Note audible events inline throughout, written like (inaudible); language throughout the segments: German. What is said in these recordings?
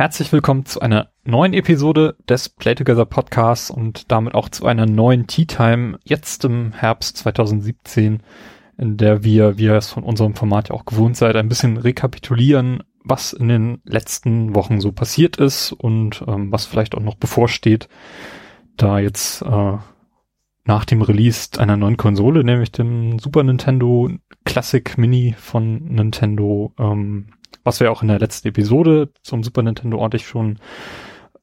Herzlich willkommen zu einer neuen Episode des Play Together Podcasts und damit auch zu einer neuen Tea Time jetzt im Herbst 2017, in der wir, wie ihr es von unserem Format ja auch gewohnt seid, ein bisschen rekapitulieren, was in den letzten Wochen so passiert ist und ähm, was vielleicht auch noch bevorsteht, da jetzt äh, nach dem Release einer neuen Konsole, nämlich dem Super Nintendo Classic Mini von Nintendo, ähm, was wir auch in der letzten Episode zum Super Nintendo ordentlich schon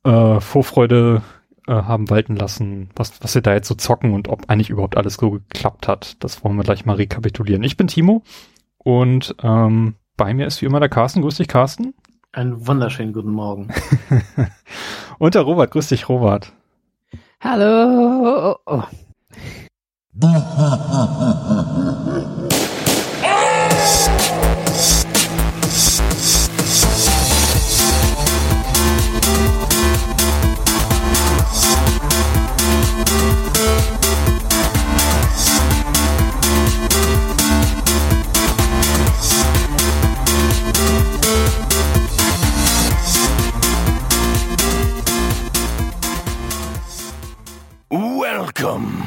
äh, Vorfreude äh, haben walten lassen, was, was wir da jetzt so zocken und ob eigentlich überhaupt alles so geklappt hat. Das wollen wir gleich mal rekapitulieren. Ich bin Timo und ähm, bei mir ist wie immer der Carsten. Grüß dich, Carsten. Einen wunderschönen guten Morgen. (laughs) und der Robert. Grüß dich, Robert. Hallo. Oh. (laughs) Welcome.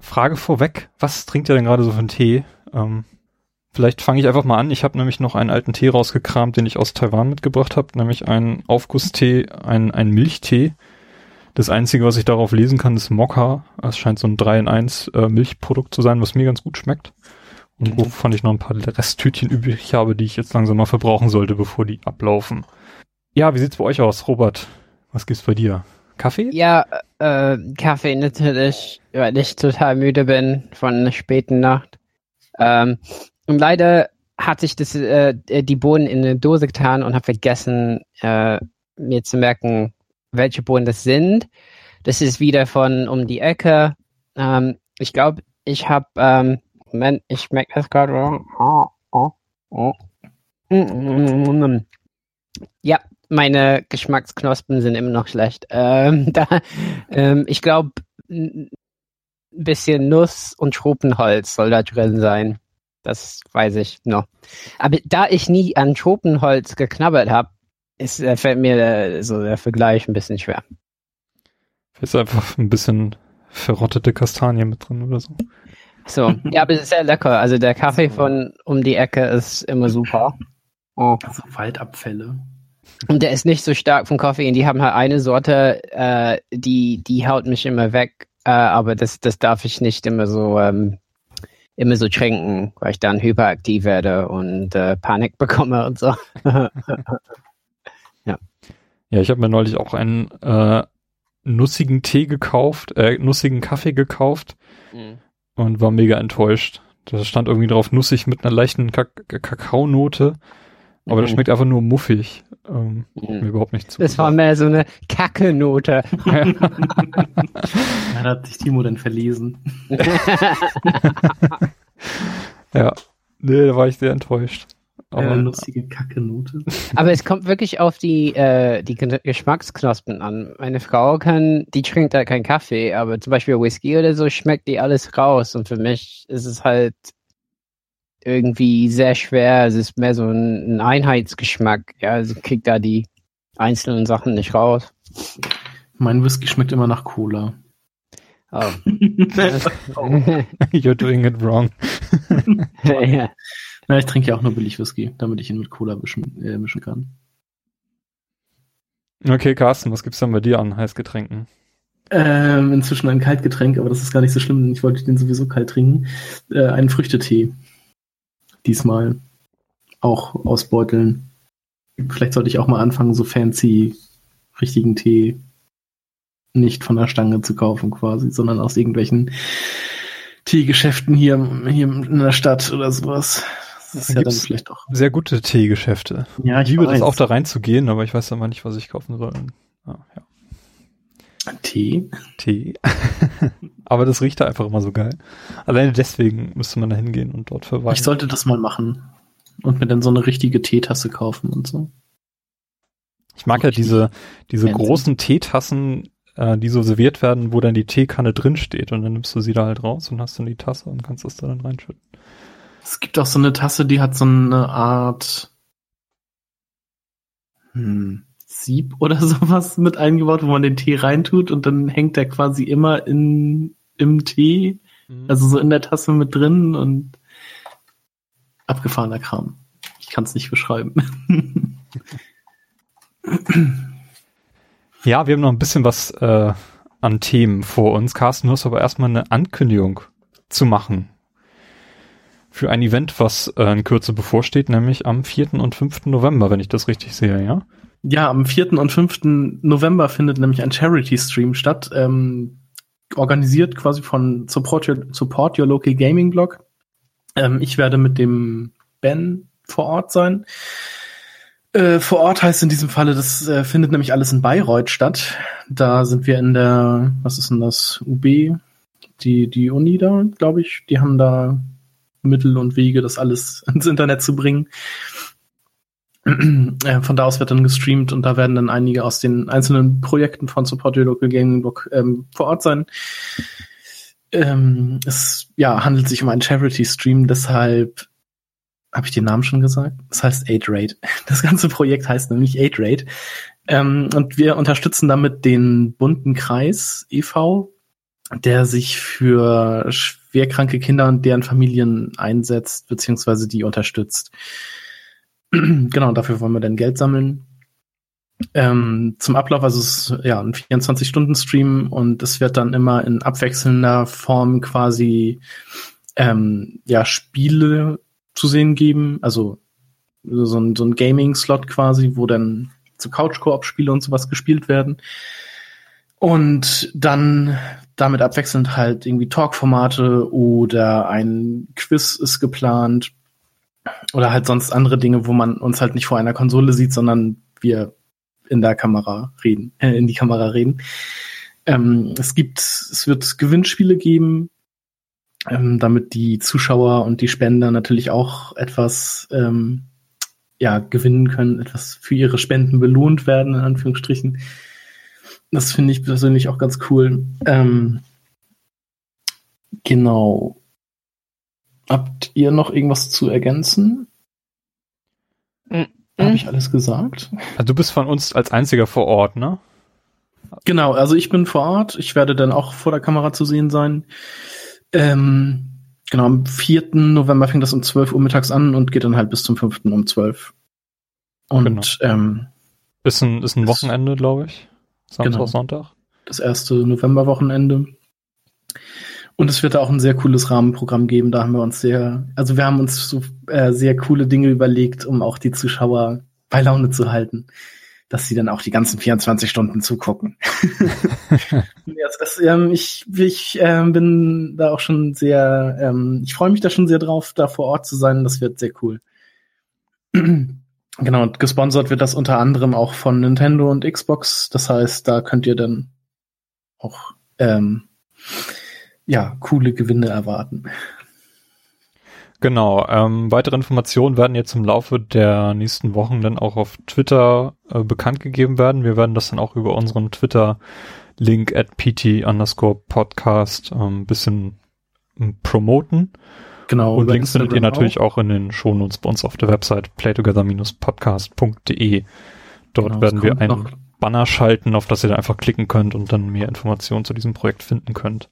Frage vorweg, was trinkt ihr denn gerade so für einen Tee? Ähm, vielleicht fange ich einfach mal an. Ich habe nämlich noch einen alten Tee rausgekramt, den ich aus Taiwan mitgebracht habe, nämlich einen Aufgusstee, einen, einen Milchtee. Das Einzige, was ich darauf lesen kann, ist Mokka. Es scheint so ein 3 in 1 äh, Milchprodukt zu sein, was mir ganz gut schmeckt. Und wovon ich noch ein paar Resttütchen übrig habe, die ich jetzt langsam mal verbrauchen sollte, bevor die ablaufen. Ja, wie sieht's bei euch aus, Robert? Was gibt's bei dir? Kaffee? Ja, äh, Kaffee natürlich, weil ich total müde bin von einer späten Nacht. Ähm, und leider hatte ich das, äh, die Bohnen in eine Dose getan und habe vergessen, äh, mir zu merken, welche Bohnen das sind. Das ist wieder von um die Ecke. Ähm, ich glaube, ich habe, ähm, Moment, ich merke das gerade. Ja, meine Geschmacksknospen sind immer noch schlecht. Ähm, (laughs) da, ähm, ich glaube, ein bisschen Nuss und Tropenholz soll da drin sein. Das weiß ich noch. Aber da ich nie an Tropenholz geknabbert habe, ist, äh, fällt mir der, so der Vergleich ein bisschen schwer. Ist einfach ein bisschen verrottete Kastanie mit drin oder so. So, ja, aber es ist sehr lecker. Also der Kaffee von um die Ecke ist immer super. Oh. Also Waldabfälle. Und der ist nicht so stark vom Koffein. Die haben halt eine Sorte, äh, die, die haut mich immer weg. Äh, aber das, das darf ich nicht immer so, ähm, immer so trinken, weil ich dann hyperaktiv werde und äh, Panik (laughs) bekomme und so. (laughs) ja. Ja, ich habe mir neulich auch einen äh, nussigen Tee gekauft, äh, nussigen Kaffee gekauft mhm. und war mega enttäuscht. Da stand irgendwie drauf nussig mit einer leichten Kak Kakaonote. Aber das mhm. schmeckt einfach nur muffig. Ähm, mhm. Mir überhaupt nicht zu. Das war mehr so eine Kacke-Note. (laughs) ja, da hat sich Timo dann verlesen. (laughs) ja. Nee, da war ich sehr enttäuscht. Aber ja, lustige Kacke-Note. Aber es kommt wirklich auf die, äh, die Geschmacksknospen an. Meine Frau kann, die trinkt da keinen Kaffee, aber zum Beispiel Whisky oder so schmeckt die alles raus. Und für mich ist es halt irgendwie sehr schwer. Es ist mehr so ein, ein Einheitsgeschmack. Ja, also kriegt da die einzelnen Sachen nicht raus. Mein Whisky schmeckt immer nach Cola. Oh. (laughs) You're doing it wrong. (laughs) ja. Na, ich trinke ja auch nur billig Whisky, damit ich ihn mit Cola mischen, äh, mischen kann. Okay, Carsten, was gibt's denn bei dir an Heißgetränken? Ähm, inzwischen ein Kaltgetränk, aber das ist gar nicht so schlimm, denn ich wollte den sowieso kalt trinken. Äh, einen Früchtetee diesmal auch ausbeuteln. Vielleicht sollte ich auch mal anfangen, so fancy richtigen Tee nicht von der Stange zu kaufen quasi, sondern aus irgendwelchen Teegeschäften hier, hier in der Stadt oder sowas. Das ist ja dann vielleicht auch. Sehr gute Teegeschäfte. Ja, ich, ich liebe weiß. das auch da reinzugehen, aber ich weiß immer nicht, was ich kaufen soll. Ah, ja. Tee? Tee. (laughs) Aber das riecht da einfach immer so geil. Alleine deswegen müsste man da hingehen und dort verweilen. Ich sollte das mal machen. Und mir dann so eine richtige Teetasse kaufen und so. Ich mag ja diese, diese großen Teetassen, äh, die so serviert werden, wo dann die Teekanne drin steht und dann nimmst du sie da halt raus und hast dann die Tasse und kannst das da dann reinschütten. Es gibt auch so eine Tasse, die hat so eine Art hm, Sieb oder (laughs) sowas mit eingebaut, wo man den Tee reintut und dann hängt der quasi immer in, im Tee, mhm. also so in der Tasse mit drin und abgefahrener Kram. Ich kann es nicht beschreiben. (laughs) ja, wir haben noch ein bisschen was äh, an Themen vor uns. Carsten, du hast aber erstmal eine Ankündigung zu machen für ein Event, was äh, in Kürze bevorsteht, nämlich am 4. und 5. November, wenn ich das richtig sehe, ja? Ja, am 4. und 5. November findet nämlich ein Charity-Stream statt, ähm, organisiert quasi von Support Your, Support Your Local Gaming Blog. Ähm, ich werde mit dem Ben vor Ort sein. Äh, vor Ort heißt in diesem Falle, das äh, findet nämlich alles in Bayreuth statt. Da sind wir in der, was ist denn das, UB, die, die Uni da, glaube ich. Die haben da Mittel und Wege, das alles (laughs) ins Internet zu bringen. Äh, von da aus wird dann gestreamt und da werden dann einige aus den einzelnen Projekten von Support Your Local Gaming Book ähm, vor Ort sein. Ähm, es ja, handelt sich um einen Charity-Stream, deshalb habe ich den Namen schon gesagt? Das heißt Aid Raid. (laughs) Das ganze Projekt heißt nämlich Aid Raid. Ähm, und wir unterstützen damit den bunten Kreis e.V., der sich für schwerkranke Kinder und deren Familien einsetzt, beziehungsweise die unterstützt. (clears throat) genau, dafür wollen wir dann Geld sammeln. Ähm, zum Ablauf, also es ist ja ein 24-Stunden-Stream und es wird dann immer in abwechselnder Form quasi ähm, ja, Spiele zu sehen geben, also so ein, so ein Gaming-Slot quasi, wo dann so Couch-Koop-Spiele und sowas gespielt werden. Und dann damit abwechselnd halt irgendwie Talk-Formate oder ein Quiz ist geplant oder halt sonst andere Dinge, wo man uns halt nicht vor einer Konsole sieht, sondern wir in der Kamera reden, äh, in die Kamera reden. Ähm, es gibt, es wird Gewinnspiele geben, ähm, damit die Zuschauer und die Spender natürlich auch etwas ähm, ja, gewinnen können, etwas für ihre Spenden belohnt werden, in Anführungsstrichen. Das finde ich persönlich auch ganz cool. Ähm, genau. Habt ihr noch irgendwas zu ergänzen? Mhm. Habe ich alles gesagt? Also du bist von uns als einziger vor Ort, ne? Genau, also ich bin vor Ort. Ich werde dann auch vor der Kamera zu sehen sein. Ähm, genau, am 4. November fängt das um 12 Uhr mittags an und geht dann halt bis zum 5. um 12. Und genau. ähm, ist ein, ist ein Wochenende, glaube ich. Samstag, genau. Sonntag. Das erste Novemberwochenende. Und es wird da auch ein sehr cooles Rahmenprogramm geben. Da haben wir uns sehr, also wir haben uns so äh, sehr coole Dinge überlegt, um auch die Zuschauer bei Laune zu halten dass sie dann auch die ganzen 24 Stunden zugucken. (laughs) ja, das, ähm, ich ich ähm, bin da auch schon sehr, ähm, ich freue mich da schon sehr drauf, da vor Ort zu sein. Das wird sehr cool. genau, und gesponsert wird das unter anderem auch von Nintendo und Xbox. Das heißt, da könnt ihr dann auch ähm, ja, coole Gewinne erwarten. Genau. Ähm, weitere Informationen werden jetzt im Laufe der nächsten Wochen dann auch auf Twitter äh, bekannt gegeben werden. Wir werden das dann auch über unseren Twitter-Link at pt underscore podcast ein ähm, bisschen ähm, promoten. Genau. Und Links findet ihr natürlich auch. auch in den Shownotes bei uns auf der Website playtogether-podcast.de. Dort genau, werden wir einen Banner schalten, auf das ihr dann einfach klicken könnt und dann mehr Informationen zu diesem Projekt finden könnt.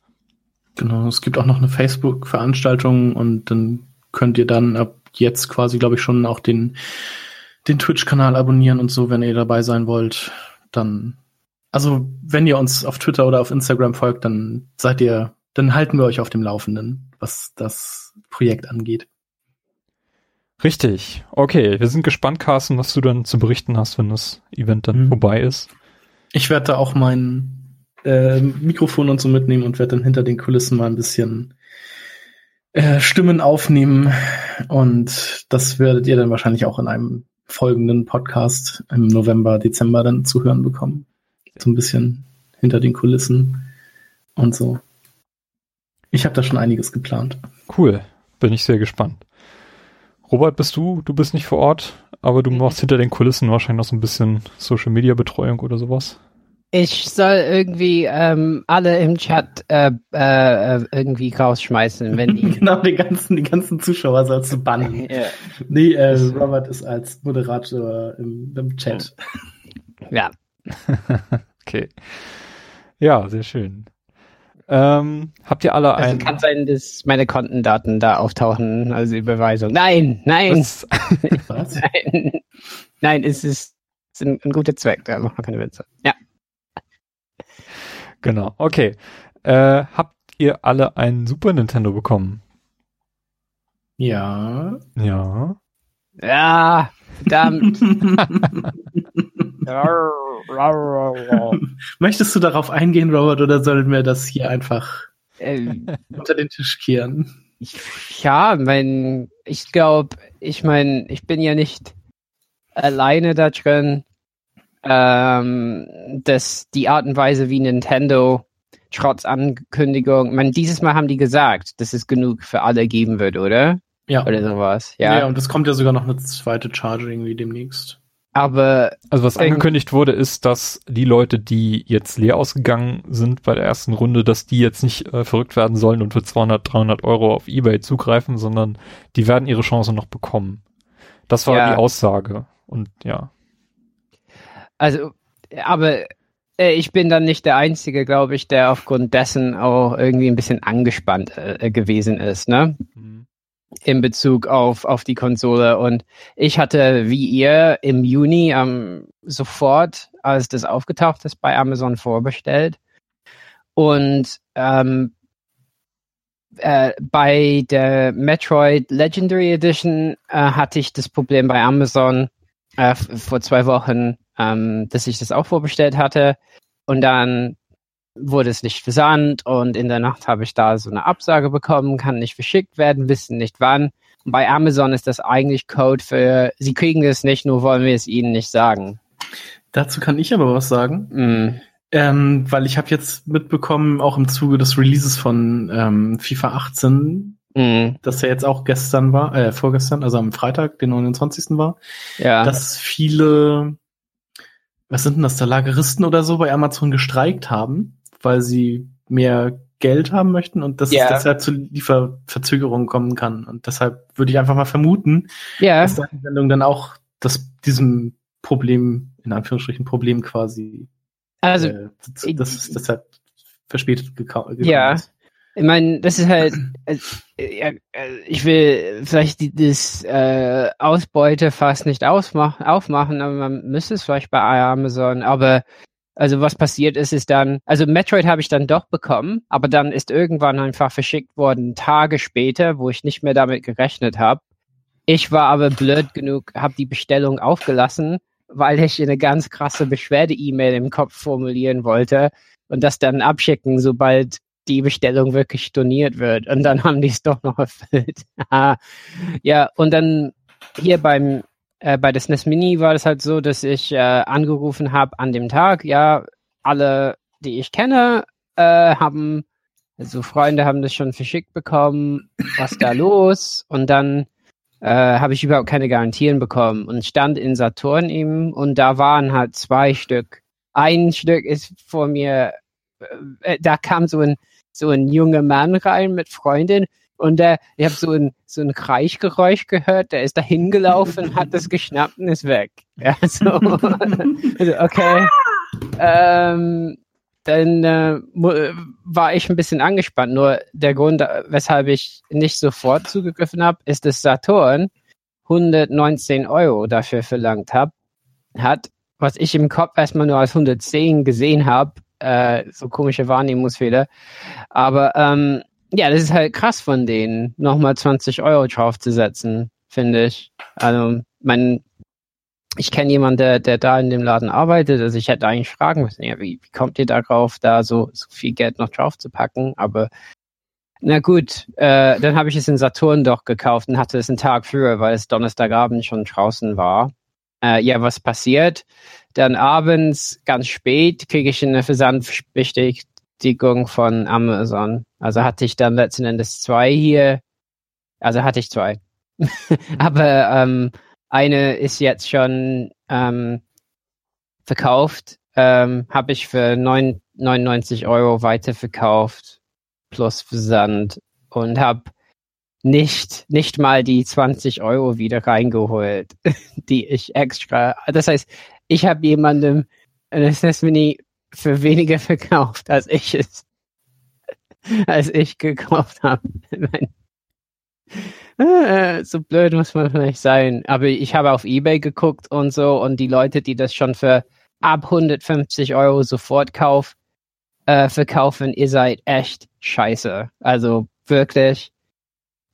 Genau, es gibt auch noch eine Facebook-Veranstaltung und dann könnt ihr dann ab jetzt quasi, glaube ich, schon auch den, den Twitch-Kanal abonnieren und so, wenn ihr dabei sein wollt. Dann, also wenn ihr uns auf Twitter oder auf Instagram folgt, dann seid ihr, dann halten wir euch auf dem Laufenden, was das Projekt angeht. Richtig. Okay, wir sind gespannt, Carsten, was du dann zu berichten hast, wenn das Event dann mhm. vorbei ist. Ich werde da auch mein äh, Mikrofon und so mitnehmen und werde dann hinter den Kulissen mal ein bisschen äh, Stimmen aufnehmen. Und das werdet ihr dann wahrscheinlich auch in einem folgenden Podcast im November, Dezember dann zu hören bekommen. So ein bisschen hinter den Kulissen und so. Ich habe da schon einiges geplant. Cool, bin ich sehr gespannt. Robert, bist du? Du bist nicht vor Ort, aber du machst hinter den Kulissen wahrscheinlich noch so ein bisschen Social Media Betreuung oder sowas. Ich soll irgendwie ähm, alle im Chat äh, äh, irgendwie rausschmeißen, wenn die. (laughs) genau, die ganzen, die ganzen Zuschauer sollst du bannen. ja. Nee, äh, Robert ist als Moderator im, im Chat. ja. (laughs) okay. Ja, sehr schön. Ähm, habt ihr alle Also ein... kann sein, dass meine Kontendaten da auftauchen als Überweisung. Nein, nein, Was? (laughs) Was? nein. Nein, es ist, es ist ein, ein guter Zweck, da machen wir keine Witze. Ja. Genau, okay. Äh, habt ihr alle ein Super Nintendo bekommen? Ja. Ja. Ja, verdammt. (laughs) (laughs) Möchtest du darauf eingehen, Robert, oder sollen wir das hier einfach Ähm, unter den Tisch kehren? ich- ja, mein, ich glaube, ich meine, ich bin ja nicht alleine da drin, ähm, dass die Art und Weise, wie Nintendo trotz Ankündigung, ich meine, dieses Mal haben die gesagt, dass es genug für alle geben wird, oder? Ja. Oder sowas. ja. Ja. und es kommt ja sogar noch eine zweite Charge irgendwie demnächst. Aber Also was angekündigt wurde, ist, dass die Leute, die jetzt leer ausgegangen sind bei der ersten Runde, dass die jetzt nicht äh, verrückt werden sollen und für 200, 300 Euro auf Ebay zugreifen, sondern die werden ihre Chance noch bekommen. Das war Ja. die Aussage. Und ja. Also, aber äh, ich bin dann nicht der Einzige, glaube ich, der aufgrund dessen auch irgendwie ein bisschen angespannt äh, gewesen ist, ne? In Bezug auf, auf die Konsole. Und ich hatte, wie ihr, im Juni ähm, sofort, als das aufgetaucht ist, bei Amazon vorbestellt. Und ähm, äh, bei der Metroid Legendary Edition äh, hatte ich das Problem bei Amazon äh, vor zwei Wochen, ähm, dass ich das auch vorbestellt hatte. Und dann wurde es nicht versandt und in der Nacht habe ich da so eine Absage bekommen, kann nicht verschickt werden, wissen nicht wann. Und bei Amazon ist das eigentlich Code für, sie kriegen es nicht, nur wollen wir es ihnen nicht sagen. Dazu kann ich aber was sagen. Mm. Ähm, weil ich habe jetzt mitbekommen, auch im Zuge des Releases von ähm, FIFA 18, Mm. das ja jetzt auch gestern war, äh, vorgestern, also am Freitag, den 29. war, Ja. dass viele, was sind denn das, da Lageristen oder so bei Amazon gestreikt haben, weil sie mehr Geld haben möchten und dass Ja. es deshalb zu Lieferverzögerungen kommen kann. Und deshalb würde ich einfach mal vermuten, ja. dass deine Sendung dann auch das, diesem Problem, in Anführungsstrichen Problem quasi, Also, äh, das, das ist deshalb verspätet gekommen Ja. ist. Ich meine, das ist halt, (clears throat) äh, ich will vielleicht die, das äh, Ausbeutefass nicht ausmachen, aufmachen, aber man müsste es vielleicht bei Amazon. Aber also was passiert ist, ist dann, also Metroid habe ich dann doch bekommen, aber dann ist irgendwann einfach verschickt worden, Tage später, wo ich nicht mehr damit gerechnet habe. Ich war aber blöd genug, habe die Bestellung aufgelassen, weil ich eine ganz krasse Beschwerde-E-Mail im Kopf formulieren wollte und das dann abschicken, sobald die Bestellung wirklich storniert wird. Und dann haben die es doch noch erfüllt. (laughs) Ah, ja, und dann hier beim äh, bei der SNES Mini war das halt so, dass ich äh, angerufen habe an dem Tag, ja, alle, die ich kenne, äh, haben, also Freunde haben das schon verschickt bekommen, was da (laughs) los? Und dann äh, habe ich überhaupt keine Garantien bekommen und stand in Saturn eben und da waren halt zwei Stück. Ein Stück ist vor mir, äh, da kam so ein so ein junger Mann rein mit Freundin und der, ich habe so ein so ein Kreischgeräusch gehört, der ist da hingelaufen, hat das geschnappt und ist weg. Ja, so. (laughs) also, okay. Ähm, dann äh, war ich ein bisschen angespannt. Nur der Grund, weshalb ich nicht sofort zugegriffen habe, ist, dass Saturn 119 Euro dafür verlangt hab, hat, was ich im Kopf erstmal nur als 110 gesehen habe. Äh, so komische Wahrnehmungsfehler. Aber ähm, ja, das ist halt krass von denen, nochmal 20 Euro draufzusetzen, finde ich. Also, mein, ich kenne jemanden, der, der da in dem Laden arbeitet, also ich hätte eigentlich fragen müssen, ja, wie, wie kommt ihr da drauf, da so, so viel Geld noch drauf zu packen? Aber na gut, äh, dann habe ich es in Saturn doch gekauft und hatte es einen Tag früher, weil es Donnerstagabend schon draußen war. Äh, ja, was passiert? Dann abends, ganz spät, kriege ich eine Versandbestätigung von Amazon. Also hatte ich dann letzten Endes zwei hier. Also hatte ich zwei. (laughs) Aber ähm, eine ist jetzt schon ähm, verkauft ähm, habe ich für 9, 99 Euro weiterverkauft plus Versand und habe nicht, nicht mal die 20 Euro wieder reingeholt, (laughs) die ich extra. Das heißt, ich habe jemandem ein Assessment für weniger verkauft, als ich es, (laughs) als ich gekauft habe. (laughs) Äh, so blöd muss man vielleicht sein. Aber ich habe auf Ebay geguckt und so und die Leute, die das schon für ab 150 Euro sofort kauf, äh, verkaufen, ihr seid echt scheiße. Also wirklich,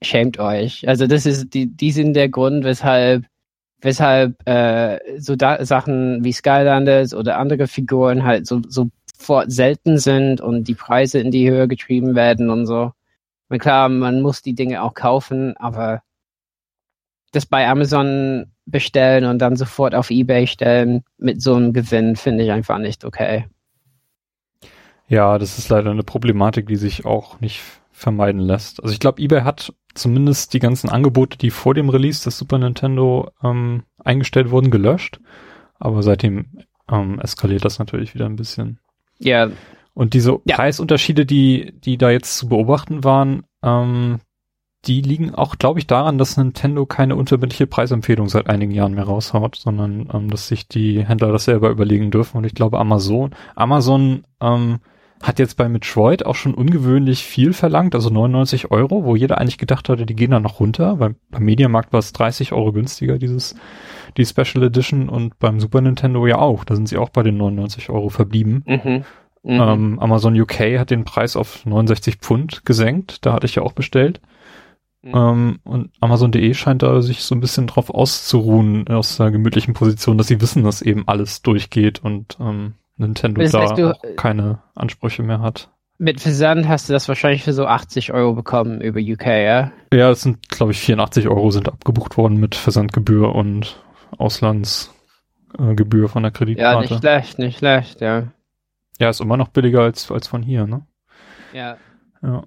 schämt euch. Also das ist die, die sind der Grund, weshalb weshalb äh, so da Sachen wie Skylanders oder andere Figuren halt so sofort selten sind und die Preise in die Höhe getrieben werden und so. Und klar, man muss die Dinge auch kaufen, aber das bei Amazon bestellen und dann sofort auf eBay stellen mit so einem Gewinn finde ich einfach nicht okay. Ja, das ist leider eine Problematik, die sich auch nicht vermeiden lässt. Also ich glaube, eBay hat zumindest die ganzen Angebote, die vor dem Release des Super Nintendo ähm, eingestellt wurden, gelöscht. Aber seitdem ähm, eskaliert das natürlich wieder ein bisschen. Ja, und diese ja. Preisunterschiede, die, die da jetzt zu beobachten waren, ähm, die liegen auch, glaube ich, daran, dass Nintendo keine unverbindliche Preisempfehlung seit einigen Jahren mehr raushaut, sondern ähm, dass sich die Händler das selber überlegen dürfen. Und ich glaube, Amazon, Amazon ähm, hat jetzt bei Metroid auch schon ungewöhnlich viel verlangt, also 99 Euro, wo jeder eigentlich gedacht hatte, die gehen dann noch runter, weil beim Mediamarkt war es 30 Euro günstiger, dieses, die Special Edition und beim Super Nintendo ja auch, da sind sie auch bei den 99 Euro verblieben. Mhm. Mhm. Ähm, Amazon UK hat den Preis auf 69 Pfund gesenkt. Da hatte ich ja auch bestellt. Mhm. Ähm, und Amazon.de scheint da sich so ein bisschen drauf auszuruhen aus einer gemütlichen Position, dass sie wissen, dass eben alles durchgeht und ähm, Nintendo das heißt, da auch keine Ansprüche mehr hat. Mit Versand hast du das wahrscheinlich für so 80 Euro bekommen über UK, ja? Ja, es sind, glaube ich, 84 Euro sind abgebucht worden mit Versandgebühr und Auslandsgebühr äh, von der Kreditkarte. Ja, nicht schlecht, nicht schlecht, ja. Ja, ist immer noch billiger als, als von hier, ne? Ja. Ja.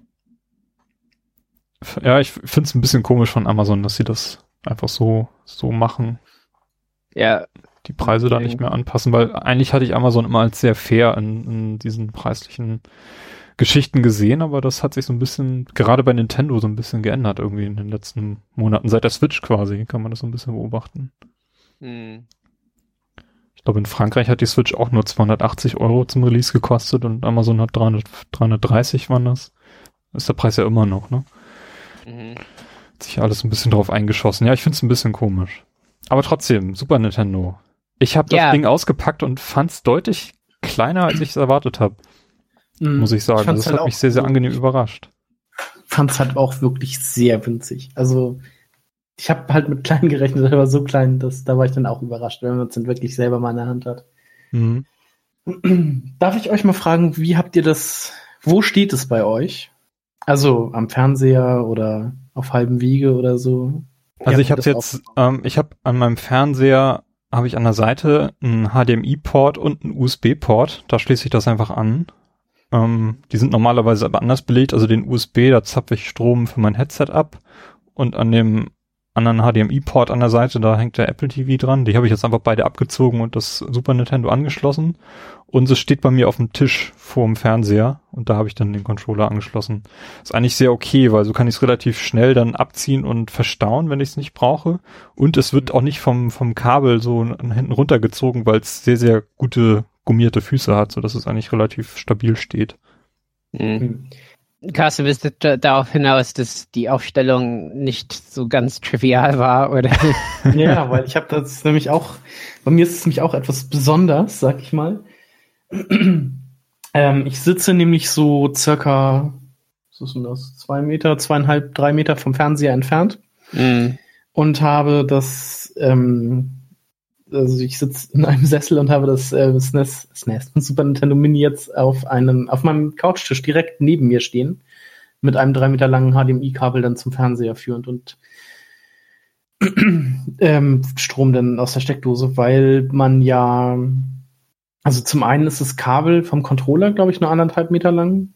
Ja, ich finde es ein bisschen komisch von Amazon, dass sie das einfach so, so machen. Ja. Die Preise okay. da nicht mehr anpassen, weil eigentlich hatte ich Amazon immer als sehr fair in, in diesen preislichen Geschichten gesehen, aber das hat sich so ein bisschen, gerade bei Nintendo so ein bisschen geändert irgendwie in den letzten Monaten. Seit der Switch quasi kann man das so ein bisschen beobachten. Hm. Ich glaube, in Frankreich hat die Switch auch nur 280 Euro zum Release gekostet und Amazon hat 300, 330 waren das. Ist der Preis ja immer noch, ne? Mhm. Hat sich alles ein bisschen drauf eingeschossen. Ja, ich finde es ein bisschen komisch. Aber trotzdem, Super Nintendo. Ich habe das ja. Ding ausgepackt und fand es deutlich kleiner, als ich es erwartet habe. Mhm. Muss ich sagen. Ich das halt hat mich sehr, sehr angenehm überrascht. Fand es halt auch wirklich sehr winzig. Also ich habe halt mit klein gerechnet, aber so klein, dass da war ich dann auch überrascht, wenn man es dann wirklich selber mal in der Hand hat. Mhm. Darf ich euch mal fragen, wie habt ihr das, wo steht es bei euch? Also am Fernseher oder auf halbem Wege oder so? Wie also ich habe jetzt, ähm, ich habe an meinem Fernseher habe ich an der Seite einen HDMI-Port und einen USB-Port. Da schließe ich das einfach an. Ähm, die sind normalerweise aber anders belegt. Also den USB, da zapfe ich Strom für mein Headset ab. Und an dem anderen HDMI-Port an der Seite, da hängt der Apple TV dran. Die habe ich jetzt einfach beide abgezogen und das Super Nintendo angeschlossen. Und es steht bei mir auf dem Tisch vor dem Fernseher und da habe ich dann den Controller angeschlossen. Ist eigentlich sehr okay, weil so kann ich es relativ schnell dann abziehen und verstauen, wenn ich es nicht brauche. Und es wird auch nicht vom, vom Kabel so hinten runtergezogen, weil es sehr, sehr gute gummierte Füße hat, so dass es eigentlich relativ stabil steht. Mhm. Carsten, bist du darauf hinaus, dass die Aufstellung nicht so ganz trivial war, oder? (laughs) ja, weil ich habe das nämlich auch, bei mir ist es nämlich auch etwas besonders, sag ich mal. (clears throat) ähm, ich sitze nämlich so circa, was ist denn das, zwei Meter, zweieinhalb, drei Meter vom Fernseher entfernt mm. und habe das ähm, also ich sitze in einem (laughs) Sessel und habe das äh, SNES, SNES, Super Nintendo Mini jetzt auf einem, auf meinem Couchtisch direkt neben mir stehen, mit einem drei Meter langen HDMI-Kabel dann zum Fernseher führend und (clears throat) ähm, Strom dann aus der Steckdose, weil man ja, also zum einen ist das Kabel vom Controller, glaube ich, nur anderthalb Meter lang,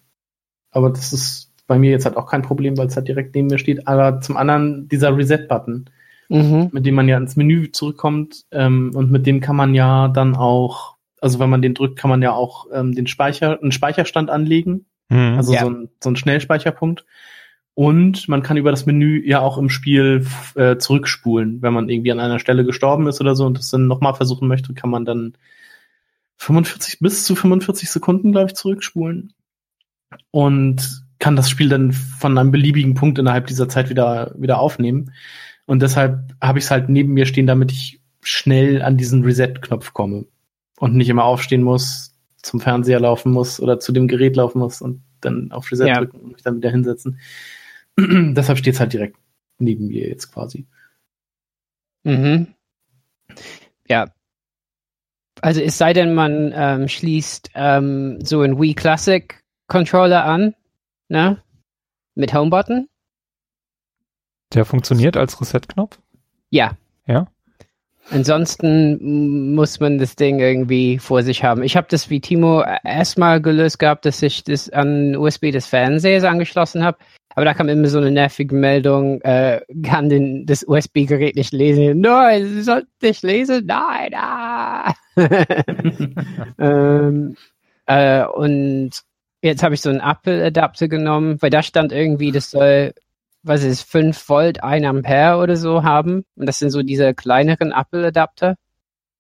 aber das ist bei mir jetzt halt auch kein Problem, weil es halt direkt neben mir steht, aber zum anderen dieser Reset-Button mhm. mit dem man ja ins Menü zurückkommt ähm, und mit dem kann man ja dann auch, Also wenn man den drückt, kann man ja auch ähm, den Speicher, einen Speicherstand anlegen. Mhm. Also Ja. so, ein, so ein Schnellspeicherpunkt. Und man kann über das Menü ja auch im Spiel äh, zurückspulen. Wenn man irgendwie an einer Stelle gestorben ist oder so und das dann nochmal versuchen möchte, kann man dann 45 bis zu 45 Sekunden, glaube ich, zurückspulen. Und kann das Spiel dann von einem beliebigen Punkt innerhalb dieser Zeit wieder, wieder aufnehmen. Und deshalb habe ich es halt neben mir stehen, damit ich schnell an diesen Reset-Knopf komme. Und nicht immer aufstehen muss, zum Fernseher laufen muss oder zu dem Gerät laufen muss und dann auf Reset Ja. drücken und mich dann wieder hinsetzen. (clears throat) deshalb steht es halt direkt neben mir jetzt quasi. Mhm. Ja. Also es sei denn, man ähm, schließt ähm, so einen Wii Classic Controller an, ne? Mit Homebutton. Der funktioniert als Reset-Knopf? Ja. Ja. Ansonsten muss man das Ding irgendwie vor sich haben. Ich habe das wie Timo erstmal gelöst gehabt, dass ich das an USB des Fernsehers angeschlossen habe. Aber da kam immer so eine nervige Meldung, äh, kann den, das USB-Gerät nicht lesen. Nein, sie sollten nicht lesen. Nein, ah. (laughs) (laughs) ähm, äh, und jetzt habe ich so einen Apple-Adapter genommen, weil da stand irgendwie, das soll was ist, 5 Volt, 1 Ampere oder so haben. Und das sind so diese kleineren Apple-Adapter.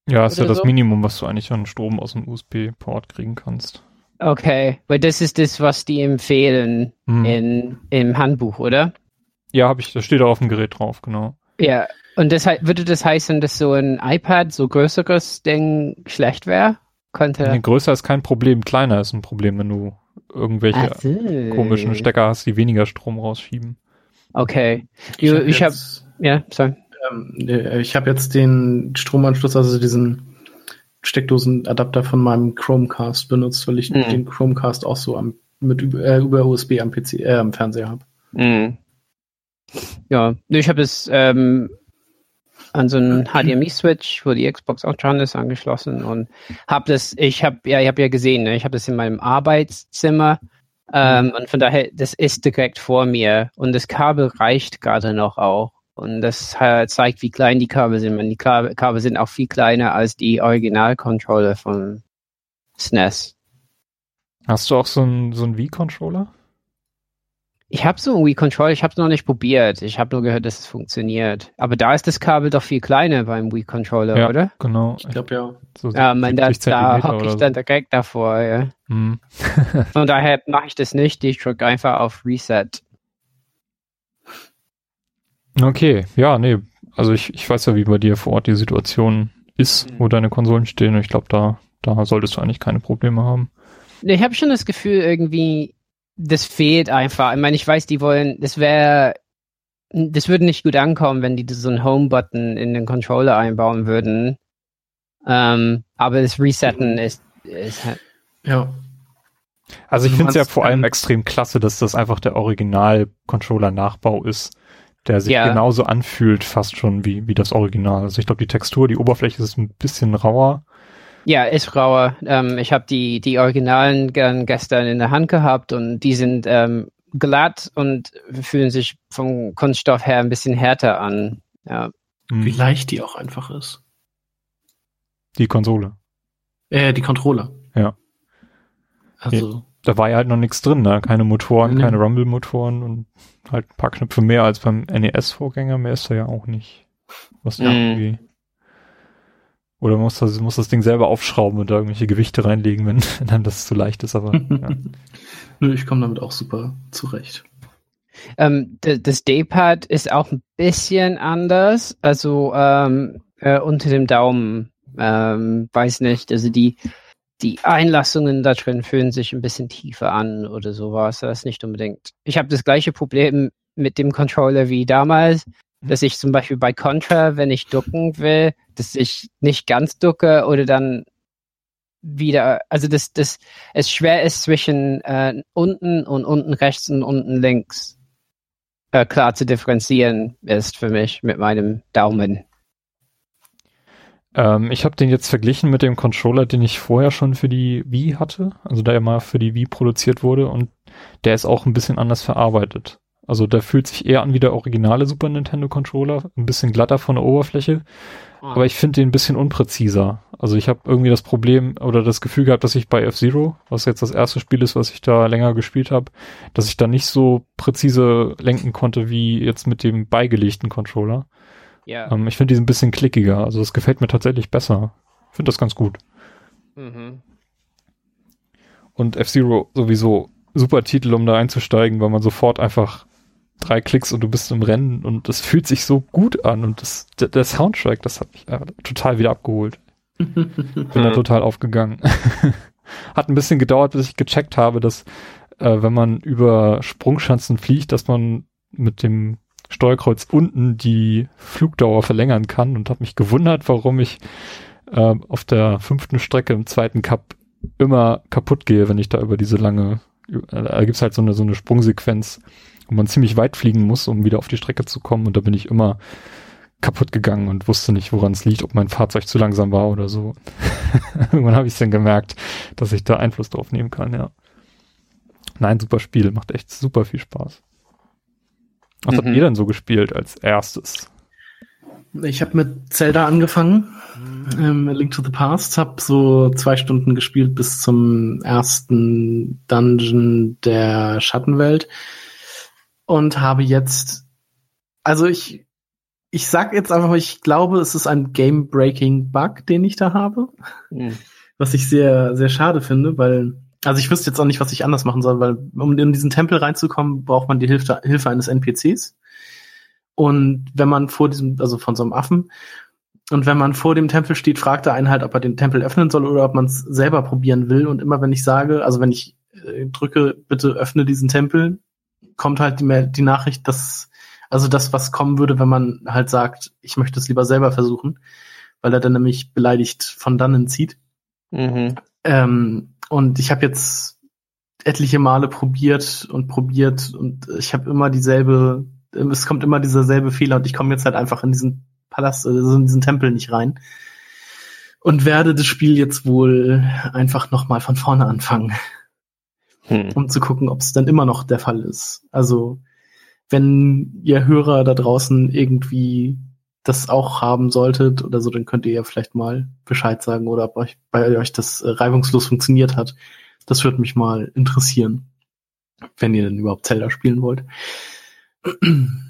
Ja, ist ja das so? Minimum, was du eigentlich an Strom aus dem USB-Port kriegen kannst. Okay, weil das ist das, was die empfehlen Hm. in, im Handbuch, oder? Ja, habe ich, das steht da auf dem Gerät drauf, genau. Ja. Und das würde das heißen, dass so ein iPad, so größeres Ding schlecht wäre? Könnte. Nee, größer ist kein Problem, kleiner ist ein Problem, wenn du irgendwelche so. komischen Stecker hast, die weniger Strom rausschieben. Okay. Ich, hab ich habe, jetzt- ja, sorry. Ähm, äh, ich habe jetzt den Stromanschluss, also diesen Steckdosenadapter von meinem Chromecast benutzt, weil ich Mhm. den Chromecast auch so am, mit über, äh, über USB am PC, äh, am Fernseher habe. Mhm. Ja, ich habe es ähm, an so einen HDMI-Switch, wo die Xbox auch dran ist, angeschlossen und habe das, ich habe ja, ich habe ja gesehen, ne, ich habe das in meinem Arbeitszimmer ähm, und von daher, das ist direkt vor mir und das Kabel reicht gerade noch auch und das äh, zeigt, wie klein die Kabel sind. Man, die Kabel, Kabel sind auch viel kleiner als die Original-Controller von SNES. Hast du auch so einen so einen Wii-Controller? Ich habe so einen Wii-Controller, ich habe es noch nicht probiert. Ich habe nur gehört, dass es funktioniert. Aber da ist das Kabel doch viel kleiner beim Wii-Controller, Ja. oder? Genau. Ich glaube ja. so Ja, man, da, 70 da hocke ich oder dann direkt davor. Ja. so. Hm. (laughs) Von daher mache ich das nicht. Ich drücke einfach auf Reset. Okay, ja, nee. Also ich, ich weiß ja, wie bei dir vor Ort die Situation ist, Mhm. wo deine Konsolen stehen. Und ich glaube, da, da solltest du eigentlich keine Probleme haben. Ich habe schon das Gefühl, irgendwie, das fehlt einfach. Ich meine, ich weiß, die wollen, das wäre, das würde nicht gut ankommen, wenn die so einen Home-Button in den Controller einbauen würden. Ähm, aber das Resetten ist, ist halt, Ja. Also ich Du finde es ja vor allem ähm, extrem klasse, dass das einfach der Original-Controller-Nachbau ist, der sich Ja. genauso anfühlt, fast schon wie, wie das Original. Also ich glaube, die Textur, die Oberfläche ist ein bisschen rauer. Ja, ist rauer. Ähm, ich habe die, die Originalen gern gestern in der Hand gehabt und die sind ähm, glatt und fühlen sich vom Kunststoff her ein bisschen härter an. Ja, Hm, Wie leicht die auch einfach ist. Die Konsole. Äh, die Controller. Ja. Also, Da war ja halt noch nichts drin, ne? Keine Motoren, Nee. keine Rumble-Motoren und halt ein paar Knöpfe mehr als beim NES-Vorgänger. Mehr ist da ja auch nicht. Was Mhm. irgendwie. Oder man muss das, muss das Ding selber aufschrauben und da irgendwelche Gewichte reinlegen, wenn, (laughs) wenn dann das zu leicht ist, aber (laughs) ja. Nö, ich komme damit auch super zurecht. ähm, das D-Pad ist auch ein bisschen anders. Also ähm, äh, unter dem Daumen, ähm, weiß nicht. Also die die Einlassungen da drin fühlen sich ein bisschen tiefer an oder sowas. Das ist nicht unbedingt. Ich habe das gleiche Problem mit dem Controller wie damals, dass ich zum Beispiel bei Contra, wenn ich ducken will, dass ich nicht ganz ducke oder dann wieder, also dass das es schwer ist zwischen äh, unten und unten rechts und unten links äh, klar zu differenzieren ist für mich mit meinem Daumen. Ähm, ich habe den jetzt verglichen mit dem Controller, den ich vorher schon für die Wii hatte, also der mal für die Wii produziert wurde und der ist auch ein bisschen anders verarbeitet. Also der fühlt sich eher an wie der originale Super Nintendo Controller, ein bisschen glatter von der Oberfläche. Ah. Aber ich finde den ein bisschen unpräziser. Also ich habe irgendwie das Problem oder das Gefühl gehabt, dass ich bei F-Zero, was jetzt das erste Spiel ist, was ich da länger gespielt habe, dass ich da nicht so präzise lenken konnte wie jetzt mit dem beigelegten Controller. Ja. Ähm, ich finde die ein bisschen klickiger. Also das gefällt mir tatsächlich besser. Ich finde das ganz gut. Mhm. Und F-Zero sowieso super Titel, um da einzusteigen, weil man sofort einfach drei Klicks und du bist im Rennen und das fühlt sich so gut an und das, der, der Soundtrack, das hat mich äh, total wieder abgeholt. (laughs) Bin da total aufgegangen. (laughs) hat ein bisschen gedauert, bis ich gecheckt habe, dass äh, wenn man über Sprungschanzen fliegt, dass man mit dem Steuerkreuz unten die Flugdauer verlängern kann und habe mich gewundert, warum ich äh, auf der fünften Strecke im zweiten Cup immer kaputt gehe, wenn ich da über diese lange, äh, da gibt's halt so eine, so eine Sprungsequenz, wo man ziemlich weit fliegen muss, um wieder auf die Strecke zu kommen. Und da bin ich immer kaputt gegangen und wusste nicht, woran es liegt, ob mein Fahrzeug zu langsam war oder so. (laughs) Irgendwann habe ich dann gemerkt, dass ich da Einfluss drauf nehmen kann, ja. Nein, super Spiel, macht echt super viel Spaß. Was mhm. habt ihr denn so gespielt als erstes? Ich habe mit Zelda angefangen, ähm, Link to the Past, habe so zwei Stunden gespielt bis zum ersten Dungeon der Schattenwelt und habe jetzt, also ich, ich sag jetzt einfach, ich glaube, es ist ein Game-Breaking-Bug, den ich da habe. Mhm. Was ich sehr, sehr schade finde, weil, also ich wüsste jetzt auch nicht, was ich anders machen soll, weil um in diesen Tempel reinzukommen, braucht man die Hilfe, Hilfe eines NPCs. Und wenn man vor diesem, also von so einem Affen, und wenn man vor dem Tempel steht, fragt er einen halt, ob er den Tempel öffnen soll oder ob man es selber probieren will. Und immer wenn ich sage, also wenn ich äh, drücke, bitte öffne diesen Tempel, kommt halt die, die Nachricht, dass, also das, was kommen würde, wenn man halt sagt, ich möchte es lieber selber versuchen, weil er dann nämlich beleidigt von dannen zieht. Mhm. Ähm, und ich habe jetzt etliche Male probiert und probiert und ich habe immer dieselbe, es kommt immer dieser selbe Fehler und ich komme jetzt halt einfach in diesen Palast, also in diesen Tempel nicht rein und werde das Spiel jetzt wohl einfach nochmal von vorne anfangen hm. um zu gucken, ob es dann immer noch der Fall ist. Also wenn ihr Hörer da draußen irgendwie das auch haben solltet oder so, dann könnt ihr ja vielleicht mal Bescheid sagen oder ob euch bei euch das äh, reibungslos funktioniert hat. Das würde mich mal interessieren, wenn ihr denn überhaupt Zelda spielen wollt.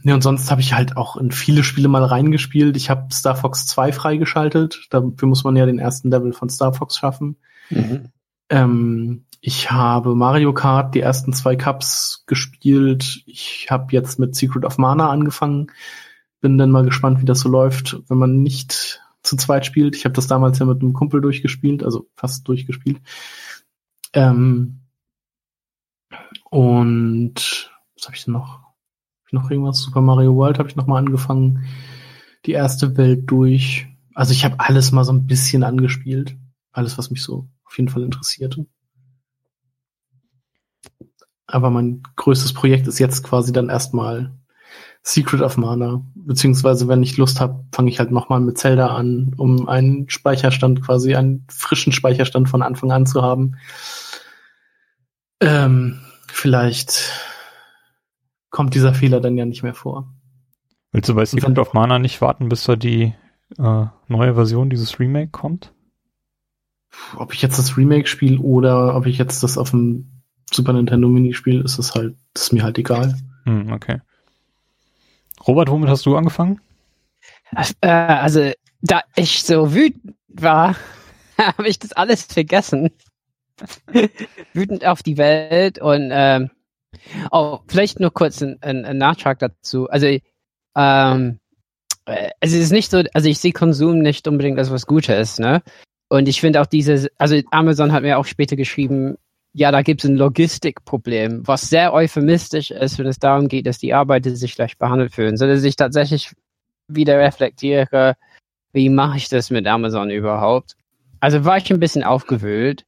ja, und sonst habe ich halt auch in viele Spiele mal reingespielt. Ich habe Star Fox 2 freigeschaltet. Dafür muss man ja den ersten Level von Star Fox schaffen. Mhm. Ähm, ich habe Mario Kart die ersten zwei Cups gespielt. Ich habe jetzt mit Secret of Mana angefangen. Bin dann mal gespannt, wie das so läuft, wenn man nicht zu zweit spielt. Ich habe das damals ja mit einem Kumpel durchgespielt, also fast durchgespielt. Ähm und was habe ich denn noch? Hab ich noch irgendwas? Super Mario World habe ich noch mal angefangen. Die erste Welt durch. Also ich habe alles mal so ein bisschen angespielt. Alles, was mich so auf jeden Fall interessierte. Aber mein größtes Projekt ist jetzt quasi dann erstmal Secret of Mana. Beziehungsweise, wenn ich Lust habe, fange ich halt nochmal mit Zelda an, um einen Speicherstand, quasi einen frischen Speicherstand von Anfang an zu haben. Ähm, vielleicht kommt dieser Fehler dann ja nicht mehr vor. Willst du bei Secret of Mana nicht warten, bis da die äh, neue Version dieses Remake kommt? Ob ich jetzt das Remake spiele oder ob ich jetzt das auf dem Super Nintendo Minispiel ist es halt, ist mir halt egal. Hm, okay. Robert, womit hast du angefangen? Äh, also, da ich so wütend war, (laughs) habe ich das alles vergessen. (laughs) wütend auf die Welt und ähm, oh, vielleicht nur kurz ein, ein, ein Nachtrag dazu. Also, ähm, äh, es ist nicht so, also ich sehe Konsum nicht unbedingt als was Gutes, ne? Und ich finde auch diese, also Amazon hat mir auch später geschrieben, ja, da gibt es ein Logistikproblem, was sehr euphemistisch ist, wenn es darum geht, dass die Arbeiter sich schlecht behandelt fühlen, sondern ich tatsächlich wieder reflektiere, wie mache ich das mit Amazon überhaupt? Also war ich ein bisschen aufgewühlt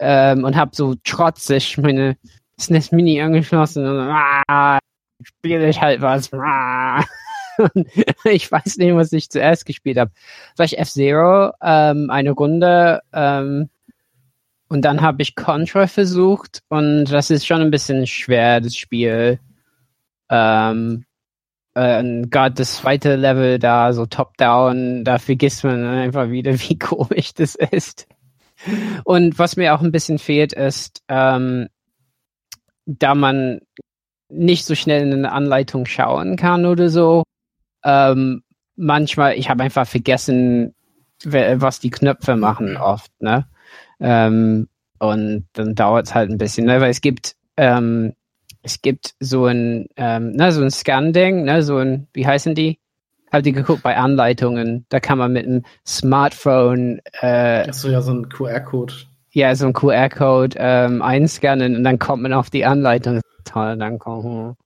ähm, und habe so trotzig meine SNES Mini angeschlossen und ah, spiele ich halt was. Ah. (laughs) ich weiß nicht, was ich zuerst gespielt habe. Vielleicht F-Zero, ähm, eine Runde, ähm, und dann habe ich Contra versucht und das ist schon ein bisschen schwer, das Spiel. Ähm, äh, gerade das zweite Level da, so top-down, da vergisst man einfach wieder, (laughs) wie komisch das ist. Und was mir auch ein bisschen fehlt, ist, ähm, da man nicht so schnell in eine Anleitung schauen kann oder so. Ähm, manchmal, ich habe einfach vergessen, was die Knöpfe machen oft, ne? Ähm, und dann dauert es halt ein bisschen, ne? Weil es gibt, ähm, es gibt so ein, ähm, ne, so ein Scan-Ding, ne, so ein, wie heißen die? Habt ihr geguckt bei Anleitungen? Da kann man mit einem Smartphone äh, Achso, ja, so ein QR-Code. Ja, so ein QR-Code ähm, einscannen und dann kommt man auf die Anleitung. Toll, dann kommt. Hm.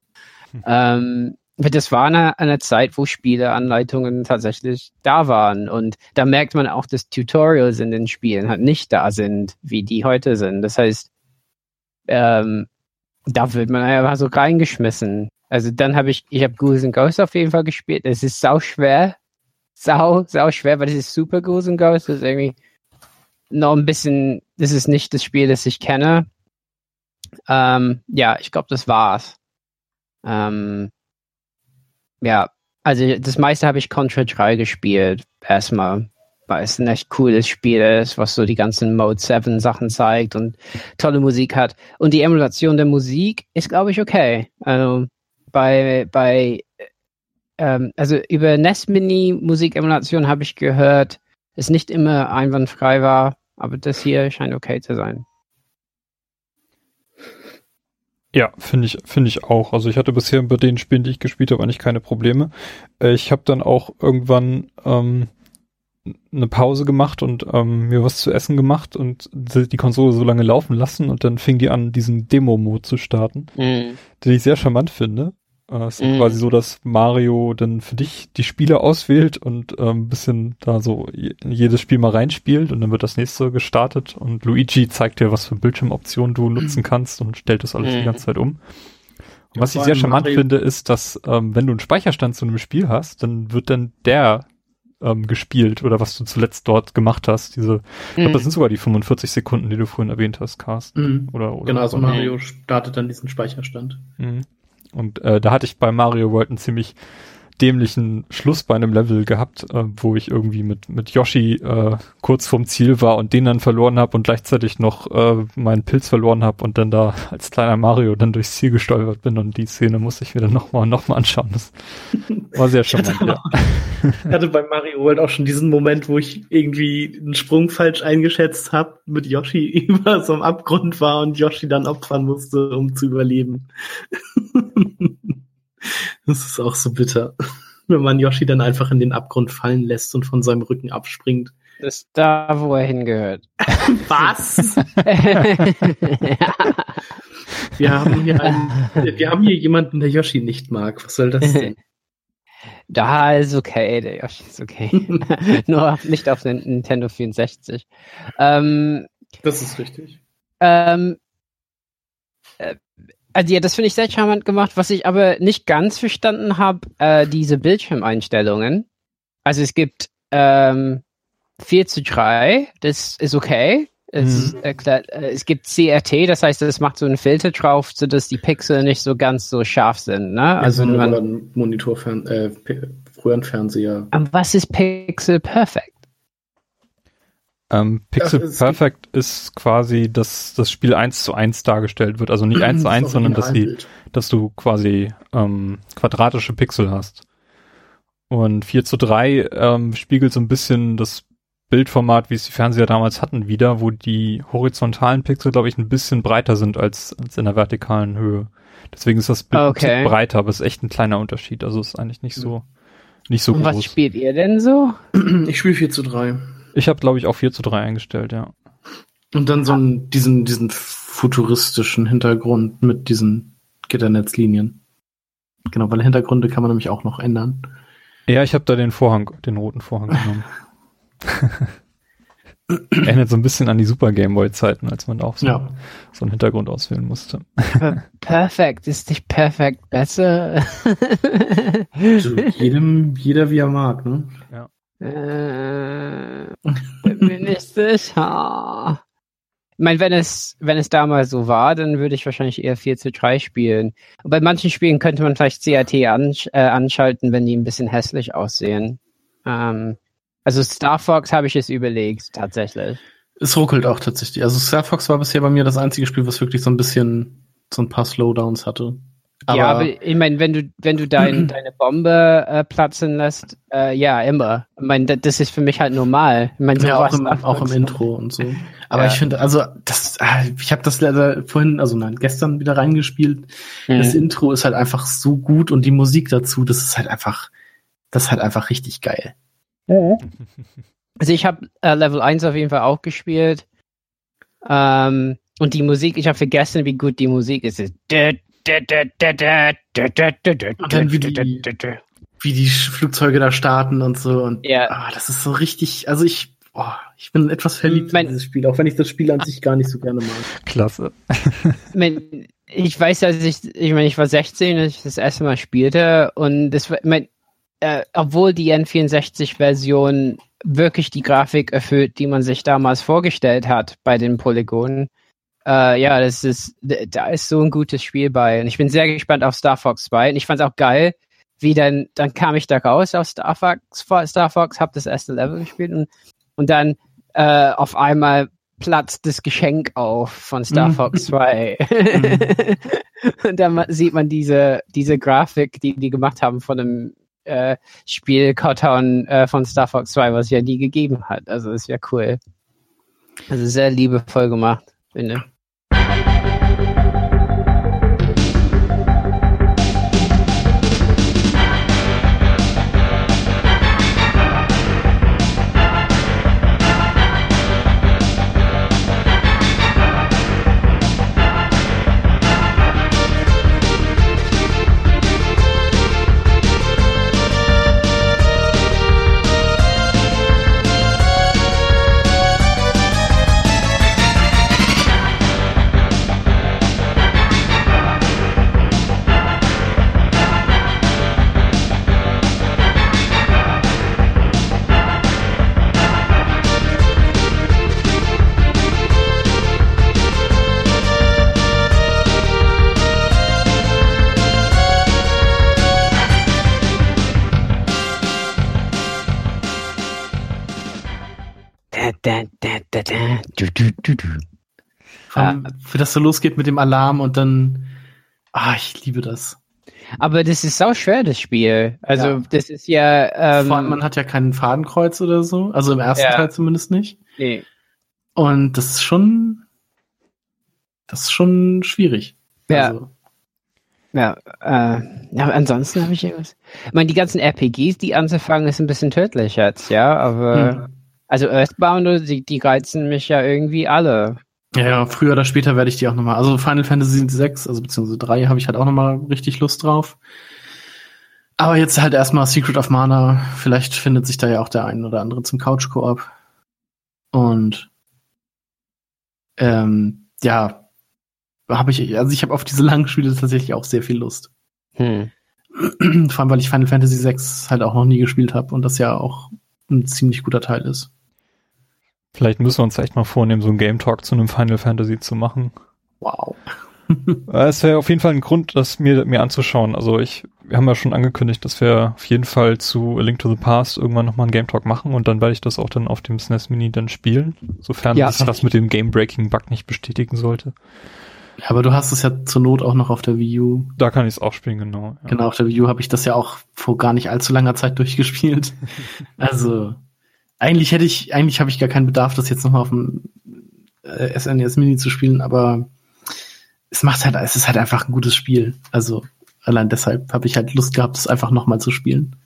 Ähm, das war eine, eine Zeit, wo Spieleanleitungen tatsächlich da waren. Und da merkt man auch, dass Tutorials in den Spielen halt nicht da sind, wie die heute sind. Das heißt, ähm, da wird man einfach so reingeschmissen. Also dann habe ich, ich habe Ghouls and Ghosts auf jeden Fall gespielt. Es ist sau schwer. Sau, sau schwer, weil das ist super Ghouls and Ghosts. Das ist irgendwie noch ein bisschen, das ist nicht das Spiel, das ich kenne. Ähm, ja, ich glaube, das war's. Ähm, ja, also das meiste habe ich Contra 3 gespielt, erstmal, weil es ein echt cooles Spiel ist, was so die ganzen Mode 7 Sachen zeigt und tolle Musik hat. Und die Emulation der Musik ist, glaube ich, okay. Also bei, bei ähm, also über NES Mini Musigemulation habe ich gehört, es nicht immer einwandfrei war, aber das hier scheint okay zu sein. Ja, finde ich, finde ich auch. Also ich hatte bisher bei den Spielen, die ich gespielt habe, eigentlich keine Probleme. Äh, ich habe dann auch irgendwann ähm, eine Pause gemacht und ähm, mir was zu essen gemacht und die Konsole so lange laufen lassen und dann fing die an, diesen Demo-Mode zu starten, mm. den ich sehr charmant finde. Äh, es ist mm. quasi so, dass Mario dann für dich die Spiele auswählt und ein ähm, bisschen da so jedes Spiel mal reinspielt und dann wird das nächste gestartet und Luigi zeigt dir, was für Bildschirmoptionen du nutzen (clears throat) kannst und stellt das alles mm. die ganze Zeit um. Und was ich sehr charmant Mario finde, ist, dass ähm, wenn du einen Speicherstand zu einem Spiel hast, dann wird dann der ähm, gespielt oder was du zuletzt dort gemacht hast. Diese, ich glaube, das sind sogar die 45 Sekunden, die du vorhin erwähnt hast, Carsten. Mhm. Oder, oder genau, also Mario startet dann diesen Speicherstand. Mhm. Und äh, da hatte ich bei Mario World einen ziemlich dämlichen Schluss bei einem Level gehabt, äh, wo ich irgendwie mit, mit Yoshi äh, kurz vorm Ziel war und den dann verloren habe und gleichzeitig noch äh, meinen Pilz verloren habe und dann da als kleiner Mario dann durchs Ziel gestolpert bin und die Szene musste ich mir dann nochmal noch mal anschauen. Das war sehr (laughs) charmant, ich ja. ich hatte bei Mario World auch schon diesen Moment, wo ich irgendwie einen Sprung falsch eingeschätzt habe, mit Yoshi (laughs) über so einem Abgrund war und Yoshi dann opfern musste, um zu überleben. (laughs) Das ist auch so bitter. (laughs) Wenn man Yoshi dann einfach in den Abgrund fallen lässt und von seinem Rücken abspringt. Das ist da, wo er hingehört. (laughs) Was? (laughs) wir, haben hier einen, wir haben hier jemanden, der Yoshi nicht mag. Was soll das denn? Da ist okay, der Yoshi ist okay. Nur nicht auf den Nintendo 64. Ähm, das ist richtig. Ähm, äh, also ja, das finde ich sehr charmant gemacht. Was ich aber nicht ganz verstanden habe, äh, diese Bildschirmeinstellungen. Also es gibt ähm, 4 zu 3, das ist okay. Es, mhm. erklärt, äh, es gibt CRT, das heißt, es macht so einen Filter drauf, sodass die Pixel nicht so ganz so scharf sind. Ne? Also ja, man, Monitor, äh, Röhrenfernseher. Aber was ist Pixel Perfect? Ähm, Pixel ja, Perfect ist quasi, dass das Spiel eins zu eins dargestellt wird. Also nicht (clears throat) eins zu eins, sondern dass, die, dass du quasi ähm, quadratische Pixel hast. Und 4 zu 3 ähm, spiegelt so ein bisschen das Bildformat, wie es die Fernseher damals hatten, wieder, wo die horizontalen Pixel, glaube ich, ein bisschen breiter sind als, als in der vertikalen Höhe. Deswegen ist das Bild okay. breiter, aber es ist echt ein kleiner Unterschied. Also ist eigentlich nicht so, nicht so Und groß. Was spielt ihr denn so? Ich spiele 4 zu 3. Ich habe, glaube ich, auch 4 zu 3 eingestellt, ja. Und dann so einen, diesen, diesen futuristischen Hintergrund mit diesen Gitternetzlinien. Genau, weil Hintergründe kann man nämlich auch noch ändern. Ja, ich habe da den Vorhang, den roten Vorhang genommen. (laughs) Erinnert so ein bisschen an die Super Game Boy Zeiten, als man da auch so, ja. so einen Hintergrund auswählen musste. Perfekt, ist nicht perfekt besser? (laughs) also jedem, jeder wie er mag, ne? Ja. Äh, bin nicht sicher. Ich meine, wenn es, wenn es damals so war, dann würde ich wahrscheinlich eher 4 zu 3 spielen. Bei manchen Spielen könnte man vielleicht CAT ansch äh, anschalten, wenn die ein bisschen hässlich aussehen. Ähm, also Star Fox habe ich es überlegt, tatsächlich. Es ruckelt auch tatsächlich. Also Star Fox war bisher bei mir das einzige Spiel, was wirklich so ein bisschen so ein paar Slowdowns hatte. Aber ja, aber ich meine, wenn du, wenn du dein, (clears throat) deine Bombe äh, platzen lässt, äh, ja, immer. Ich meine, das ist für mich halt normal. Ich mein, so ja, auch im, auch im Intro und so. Aber ja. ich finde, also das, ah, ich habe das leider vorhin, also nein, gestern wieder reingespielt. Mhm. Das Intro ist halt einfach so gut und die Musik dazu, das ist halt einfach, das ist halt einfach richtig geil. Also ich habe äh, Level 1 auf jeden Fall auch gespielt. Ähm, und die Musik, ich habe vergessen, wie gut die Musik ist. Und dann wie die, wie die Flugzeuge da starten und so. Und ja. ah, das ist so richtig, also ich, oh, ich bin etwas verliebt mein, in dieses Spiel, auch wenn ich das Spiel an sich gar nicht so gerne mag. Klasse. mein, ich weiß, dass ich, ich meine, ich war 16, als ich das erste Mal spielte und das war, mein, äh, obwohl die N64-Version wirklich die Grafik erfüllt, die man sich damals vorgestellt hat bei den Polygonen. Äh, ja, das ist, da ist so ein gutes Spiel bei. Und ich bin sehr gespannt auf Star Fox 2. Und ich fand es auch geil, wie dann, dann kam ich da raus aus Star Fox, Star Fox, hab das erste Level gespielt und, und dann äh, auf einmal platzt das Geschenk auf von Star mhm. Fox 2. Mhm. (laughs) und dann sieht man diese, diese Grafik, die die gemacht haben von einem äh, Spiel Cotton äh, von Star Fox 2, was es ja nie gegeben hat. Also ist ja cool. Also sehr liebevoll gemacht, finde. Vor wie das so losgeht mit dem Alarm und dann, ah, ich liebe das. Aber das ist auch schwer, das Spiel. Also, ja. das ist ja. Ähm, Vor allem, man hat ja keinen Fadenkreuz oder so. Also im ersten ja. Teil zumindest nicht. Nee. Und das ist schon. Das ist schon schwierig. Ja. Also. Ja, äh, ja, ansonsten habe ich irgendwas. Ich meine, die ganzen RPGs, die anzufangen, ist ein bisschen tödlich jetzt, ja, aber. Hm. Also Earthbound, die, die reizen mich ja irgendwie alle. Ja, ja, früher oder später werde ich die auch nochmal. Also Final Fantasy 6, also beziehungsweise 3 habe ich halt auch nochmal richtig Lust drauf. Aber jetzt halt erstmal Secret of Mana. Vielleicht findet sich da ja auch der ein oder andere zum Couch-Koop. Und ähm, ja, habe ich, also ich habe auf diese langen Spiele tatsächlich auch sehr viel Lust. Hm. Vor allem, weil ich Final Fantasy 6 halt auch noch nie gespielt habe und das ja auch ein ziemlich guter Teil ist. Vielleicht müssen wir uns echt mal vornehmen, so einen Game Talk zu einem Final Fantasy zu machen. Wow. (laughs) Es wäre auf jeden Fall ein Grund, das mir, mir anzuschauen. Also ich, wir haben ja schon angekündigt, dass wir auf jeden Fall zu A Link to the Past irgendwann nochmal einen Game Talk machen und dann werde ich das auch dann auf dem SNES Mini dann spielen, sofern ja, sich das mit dem Game Breaking Bug nicht bestätigen sollte. Ja, aber du hast es ja zur Not auch noch auf der Wii U. Da kann ich es auch spielen, genau. Ja. Genau, auf der Wii U habe ich das ja auch vor gar nicht allzu langer Zeit durchgespielt. (laughs) also eigentlich hätte ich, eigentlich habe ich gar keinen Bedarf, das jetzt nochmal auf dem äh, SNES e Mini zu spielen, aber es macht halt, es ist halt einfach ein gutes Spiel. Also allein deshalb habe ich halt Lust gehabt, es einfach nochmal zu spielen.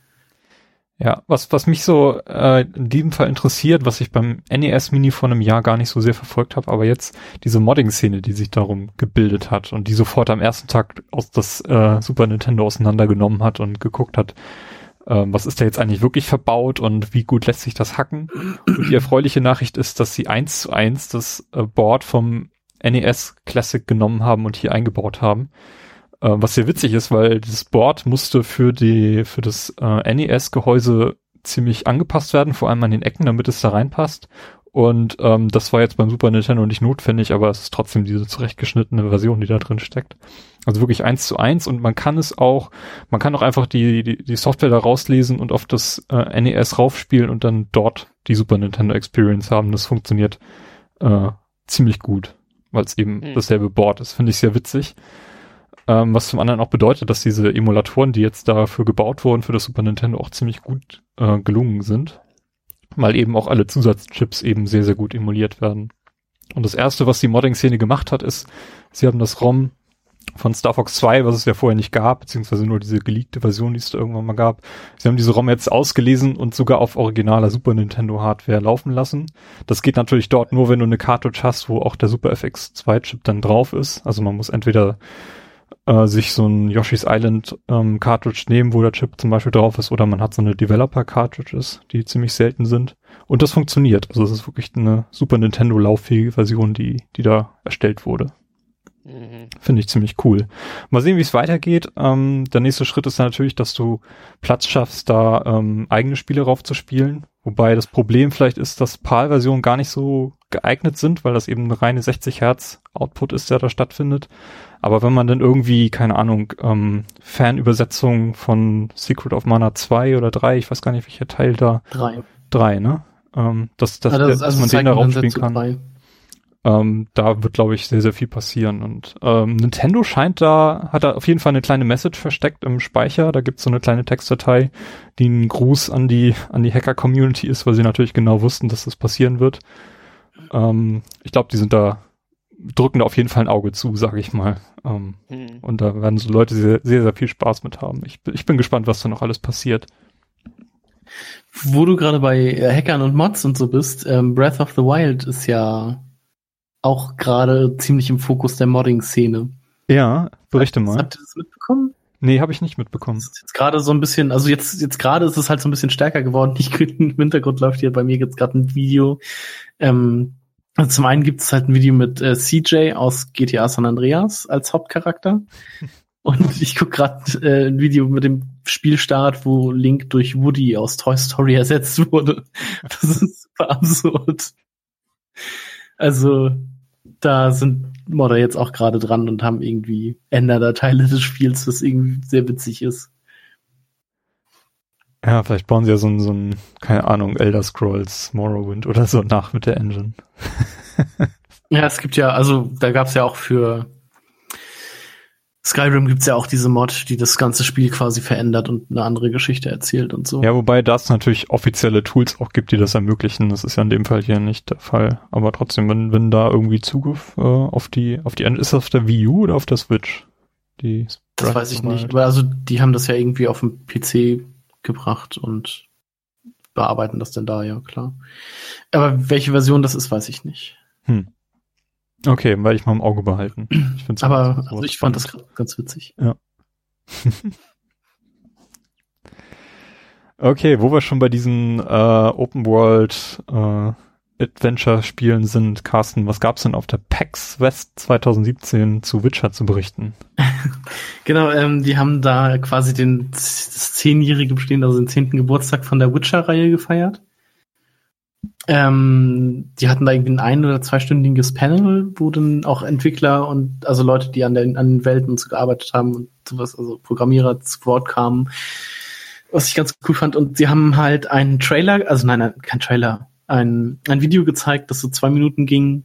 Ja, was, was mich so äh, in diesem Fall interessiert, was ich beim NES Mini vor einem Jahr gar nicht so sehr verfolgt habe, aber jetzt diese Modding-Szene, die sich darum gebildet hat und die sofort am ersten Tag aus das äh, Super Nintendo auseinandergenommen hat und geguckt hat, ähm, was ist da jetzt eigentlich wirklich verbaut und wie gut lässt sich das hacken. Und die erfreuliche Nachricht ist, dass sie eins zu eins das äh, Board vom NES Classic genommen haben und hier eingebaut haben. Äh, was sehr witzig ist, weil das Board musste für die, für das äh, NES-Gehäuse ziemlich angepasst werden, vor allem an den Ecken, damit es da reinpasst. Und ähm, das war jetzt beim Super Nintendo nicht notwendig, aber es ist trotzdem diese zurechtgeschnittene Version, die da drin steckt. Also wirklich eins zu eins und man kann es auch, man kann auch einfach die, die, die Software da rauslesen und auf das äh, NES raufspielen und dann dort die Super Nintendo Experience haben. Das funktioniert äh, ziemlich gut, weil es eben mhm. dasselbe Board ist. Finde ich sehr witzig. Ähm, was zum anderen auch bedeutet, dass diese Emulatoren, die jetzt dafür gebaut wurden für das Super Nintendo, auch ziemlich gut äh, gelungen sind weil eben auch alle Zusatzchips eben sehr, sehr gut emuliert werden. Und das erste, was die Modding-Szene gemacht hat, ist, sie haben das ROM von Star Fox 2, was es ja vorher nicht gab, beziehungsweise nur diese geleakte Version, die es da irgendwann mal gab. Sie haben diese ROM jetzt ausgelesen und sogar auf originaler Super Nintendo Hardware laufen lassen. Das geht natürlich dort nur, wenn du eine Cartridge hast, wo auch der Super FX 2 Chip dann drauf ist. Also man muss entweder äh, sich so ein Yoshi's Island ähm, Cartridge nehmen, wo der Chip zum Beispiel drauf ist, oder man hat so eine Developer Cartridges, die ziemlich selten sind. Und das funktioniert. Also es ist wirklich eine Super Nintendo lauffähige Version, die, die da erstellt wurde. Mhm. Finde ich ziemlich cool. Mal sehen, wie es weitergeht. Ähm, der nächste Schritt ist natürlich, dass du Platz schaffst, da ähm, eigene Spiele raufzuspielen. Wobei das Problem vielleicht ist, dass PAL-Versionen gar nicht so geeignet sind, weil das eben eine reine 60 Hertz Output ist, der da stattfindet. Aber wenn man dann irgendwie, keine Ahnung, ähm, Fanübersetzung von Secret of Mana 2 oder 3, ich weiß gar nicht, welcher Teil da. 3. 3, ne? Ähm, dass, dass, ja, das, dass also man den da raufspielen kann. Ähm, da wird, glaube ich, sehr, sehr viel passieren. Und ähm, Nintendo scheint da, hat da auf jeden Fall eine kleine Message versteckt im Speicher. Da gibt's so eine kleine Textdatei, die ein Gruß an die, an die Hacker-Community ist, weil sie natürlich genau wussten, dass das passieren wird. Ähm, ich glaube, die sind da drücken da auf jeden Fall ein Auge zu, sage ich mal. Ähm, hm. Und da werden so Leute sehr, sehr, sehr viel Spaß mit haben. Ich, ich bin gespannt, was da noch alles passiert. Wo du gerade bei äh, Hackern und Mods und so bist, ähm, Breath of the Wild ist ja auch gerade ziemlich im Fokus der Modding-Szene. Ja, berichte mal. Habt ihr das mitbekommen? Nee, habe ich nicht mitbekommen. Das ist jetzt gerade so ein bisschen, also jetzt, jetzt gerade ist es halt so ein bisschen stärker geworden. (laughs) Ich, Im Hintergrund läuft hier bei mir jetzt gerade ein Video, ähm, also zum einen gibt es halt ein Video mit äh, CJ aus GTA San Andreas als Hauptcharakter. (laughs) Und ich guck gerade äh, ein Video mit dem Spielstart, wo Link durch Woody aus Toy Story (laughs) ersetzt wurde. Das ist super absurd. Also, da sind Modder jetzt auch gerade dran und haben irgendwie Änderdateile des Spiels, was irgendwie sehr witzig ist. Ja, vielleicht bauen sie ja so ein, so ein, keine Ahnung, Elder Scrolls Morrowind oder so nach mit der Engine. (laughs) ja, es gibt ja, also da gab es ja auch für Skyrim gibt's ja auch diese Mod, die das ganze Spiel quasi verändert und eine andere Geschichte erzählt und so. Ja, wobei das natürlich offizielle Tools auch gibt, die das ermöglichen. Das ist ja in dem Fall hier nicht der Fall. Aber trotzdem, wenn, wenn da irgendwie Zugriff äh, auf die, auf die, ist das auf der Wii U oder auf der Switch? Die das weiß ich nicht. Aber also die haben das ja irgendwie auf dem PC gebracht und bearbeiten das denn da, ja klar. Aber welche Version das ist, weiß ich nicht. Hm. Okay, werde ich mal im Auge behalten. Ich Aber also ich fand das ganz witzig. Ja. (laughs) okay, wo wir schon bei diesen äh, Open World äh, Adventure-Spielen sind, Carsten, was gab's denn auf der PAX West 2017 zu Witcher zu berichten? (laughs) genau, ähm, die haben da quasi den, das zehnjährige Bestehen, also den zehnten Geburtstag von der Witcher-Reihe gefeiert. Ähm, die hatten da irgendwie ein ein- oder zweistündiges Panel, wo dann auch Entwickler und also Leute, die an, den an den Welten so gearbeitet haben und sowas, also Programmierer zu Wort kamen, was ich ganz cool fand. Und sie haben halt einen Trailer, also nein, nein kein Trailer, ein, ein Video gezeigt, das so zwei Minuten ging.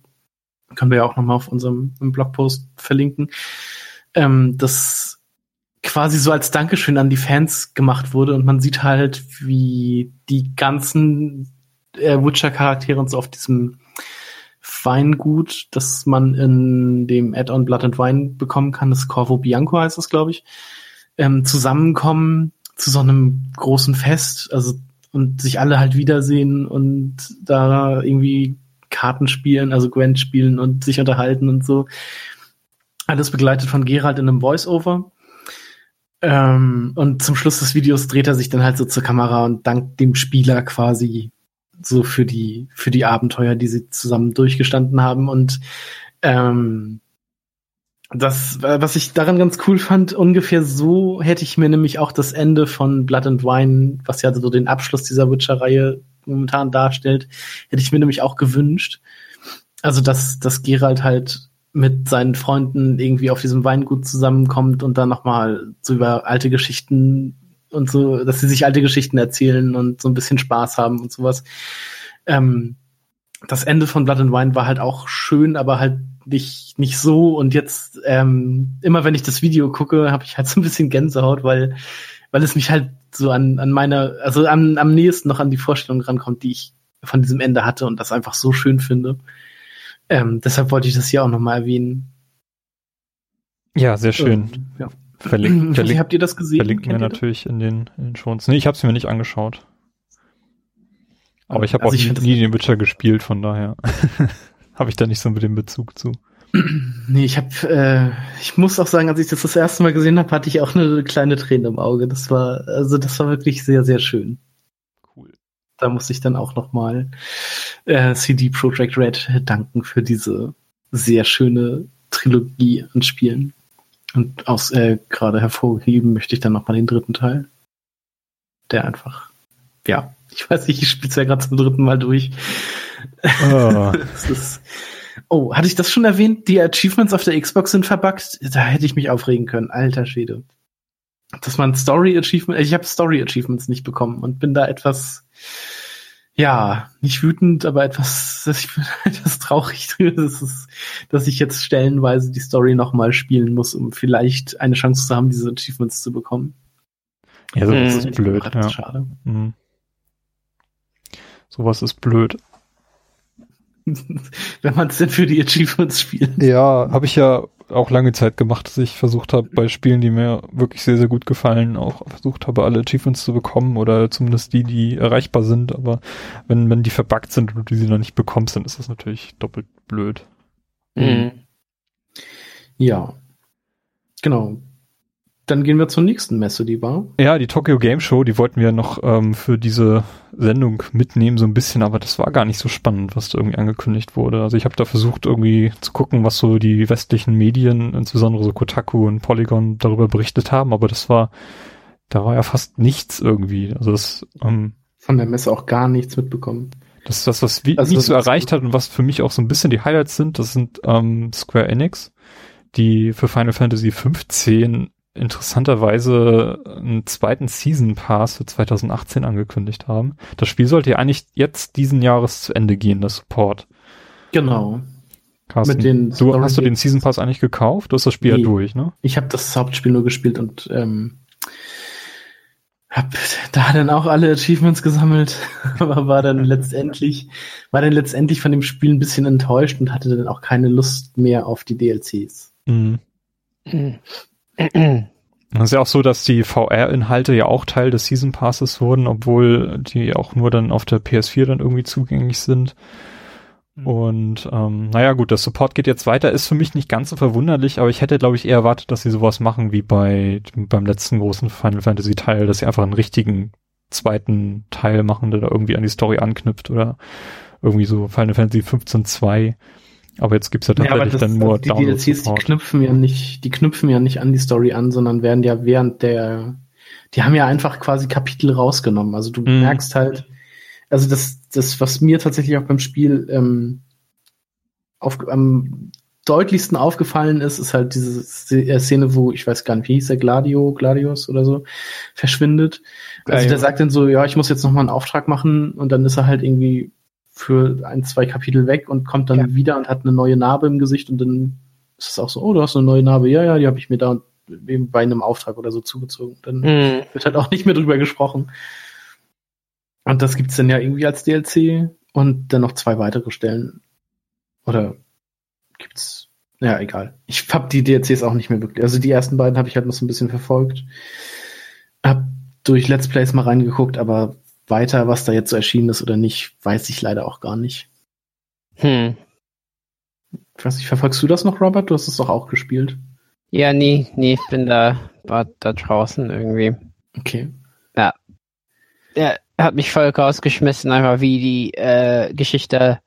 Können wir ja auch nochmal auf unserem Blogpost verlinken. Ähm, das quasi so als Dankeschön an die Fans gemacht wurde und man sieht halt, wie die ganzen äh, Witcher-Charaktere und so auf diesem Weingut, das man in dem Add-on Blood and Wine bekommen kann, das Corvo Bianco heißt das, glaube ich, ähm, zusammenkommen zu so einem großen Fest. Also und sich alle halt wiedersehen und da irgendwie Karten spielen, also Gwent spielen und sich unterhalten und so. Alles begleitet von Gerald in einem Voice-Over. Ähm, und zum Schluss des Videos dreht er sich dann halt so zur Kamera und dankt dem Spieler quasi so für die, für die Abenteuer, die sie zusammen durchgestanden haben. Und ähm, das, was ich daran ganz cool fand, ungefähr so hätte ich mir nämlich auch das Ende von Blood and Wine, was ja so den Abschluss dieser Witcher-Reihe momentan darstellt, hätte ich mir nämlich auch gewünscht. Also, dass, dass Gerald halt mit seinen Freunden irgendwie auf diesem Weingut zusammenkommt und dann nochmal so über alte Geschichten und so, dass sie sich alte Geschichten erzählen und so ein bisschen Spaß haben und sowas. Ähm, das Ende von Blood and Wine war halt auch schön, aber halt nicht, nicht so. Und jetzt, ähm, immer wenn ich das Video gucke, habe ich halt (laughs) so ein bisschen Gänsehaut, weil, weil es mich halt so an, an meiner, also am, am nächsten noch an die Vorstellung rankommt, die ich von diesem Ende hatte und das einfach so schön finde. Ähm, deshalb wollte ich das hier auch nochmal erwähnen. Ja, sehr schön. Ähm, ja. Verlink, verlink, habt ihr das gesehen? Verlinken wir natürlich in den, in den Showns. Nee, ich habe es mir nicht angeschaut. Aber ich habe also auch ich nie den Witcher gespielt, von daher (laughs) habe ich da nicht so mit dem Bezug zu. Nee, ich habe, äh, ich muss auch sagen, als ich das das erste Mal gesehen habe, hatte ich auch eine kleine Träne im Auge. Das war, also das war wirklich sehr, sehr schön. Cool. Da muss ich dann auch nochmal äh, CD Projekt Red danken für diese sehr schöne Trilogie an Spielen. Und aus äh, gerade hervorheben möchte ich dann nochmal den dritten Teil. Der einfach, ja, ich weiß nicht, ich spiele es ja gerade zum dritten Mal durch. (laughs) Oh. ist, oh, hatte ich das schon erwähnt? Die Achievements auf der Xbox sind verbuggt. Da hätte ich mich aufregen können. Alter Schwede. Dass man Story Achievements, ich habe Story Achievements nicht bekommen und bin da etwas, ja, nicht wütend, aber etwas, ich bin (laughs) etwas traurig drüber, dass, es, dass ich jetzt stellenweise die Story nochmal spielen muss, um vielleicht eine Chance zu haben, diese Achievements zu bekommen. Ja, so, das ist blöd. Ja. Schade. Mhm. Sowas ist blöd. (laughs) Wenn man es denn für die Achievements spielt. Ja, habe ich ja auch lange Zeit gemacht, dass ich versucht habe, bei Spielen, die mir wirklich sehr, sehr gut gefallen, auch versucht habe, alle Achievements zu bekommen oder zumindest die, die erreichbar sind. Aber wenn, wenn die verbuggt sind und du sie noch nicht bekommst, dann ist das natürlich doppelt blöd. Mhm. Ja. Genau. Dann gehen wir zur nächsten Messe, die war. Ja, die Tokyo Game Show, die wollten wir noch ähm, für diese Sendung mitnehmen, so ein bisschen, aber das war gar nicht so spannend, was da irgendwie angekündigt wurde. Also ich habe da versucht, irgendwie zu gucken, was so die westlichen Medien, insbesondere so Kotaku und Polygon, darüber berichtet haben, aber das war, da war ja fast nichts irgendwie. Also das ähm, von der Messe auch gar nichts mitbekommen. Das ist das, was wie, also, nicht so erreicht hat und was für mich auch so ein bisschen die Highlights sind, das sind ähm, Square Enix, die für Final Fantasy 15 interessanterweise einen zweiten Season Pass für 2018 angekündigt haben. Das Spiel sollte ja eigentlich jetzt diesen Jahres zu Ende gehen, das Support. Genau. Carsten, Mit den du, hast du den Season Pass eigentlich gekauft? Du hast das Spiel nee, ja durch, ne? Ich habe das Hauptspiel nur gespielt und ähm, hab da dann auch alle Achievements gesammelt, (laughs) aber war dann letztendlich, war dann letztendlich von dem Spiel ein bisschen enttäuscht und hatte dann auch keine Lust mehr auf die DLCs. Mhm. Es ist ja auch so, dass die VR-Inhalte ja auch Teil des Season Passes wurden, obwohl die auch nur dann auf der PS4 dann irgendwie zugänglich sind. Mhm. Und ähm, naja gut, das Support geht jetzt weiter, ist für mich nicht ganz so verwunderlich, aber ich hätte, glaube ich, eher erwartet, dass sie sowas machen wie bei beim letzten großen Final Fantasy Teil, dass sie einfach einen richtigen zweiten Teil machen, der da irgendwie an die Story anknüpft oder irgendwie so Final Fantasy 15 2 aber jetzt gibt's ja tatsächlich ja, dann nur die DLCs, die knüpfen ja nicht, die knüpfen ja nicht an die Story an, sondern werden ja während der, die haben ja einfach quasi Kapitel rausgenommen. Also du mhm. merkst halt, also das, das, was mir tatsächlich auch beim Spiel ähm, auf, am deutlichsten aufgefallen ist, ist halt diese äh, Szene, wo, ich weiß gar nicht, wie hieß der, Gladio, Gladius oder so, verschwindet. Also der sagt dann so, ja, ich muss jetzt noch mal einen Auftrag machen und dann ist er halt irgendwie für ein, zwei Kapitel weg und kommt dann ja. wieder und hat eine neue Narbe im Gesicht und dann ist es auch so, oh, du hast eine neue Narbe, ja, ja, die habe ich mir da bei einem Auftrag oder so zugezogen. Dann mhm. wird halt auch nicht mehr drüber gesprochen. Und das gibt's dann ja irgendwie als DLC und dann noch zwei weitere Stellen. Oder gibt's, ja, egal. Ich hab die DLCs auch nicht mehr wirklich. Also die ersten beiden habe ich halt noch so ein bisschen verfolgt. Hab durch Let's Plays mal reingeguckt, aber weiter, was da jetzt so erschienen ist oder nicht, weiß ich leider auch gar nicht. Hm. Ich weiß nicht, verfolgst du das noch, Robert? Du hast es doch auch gespielt. Ja, nie, nie, ich bin da, war da draußen irgendwie. Okay. Ja. Er hat mich voll rausgeschmissen, einfach wie die äh, Geschichte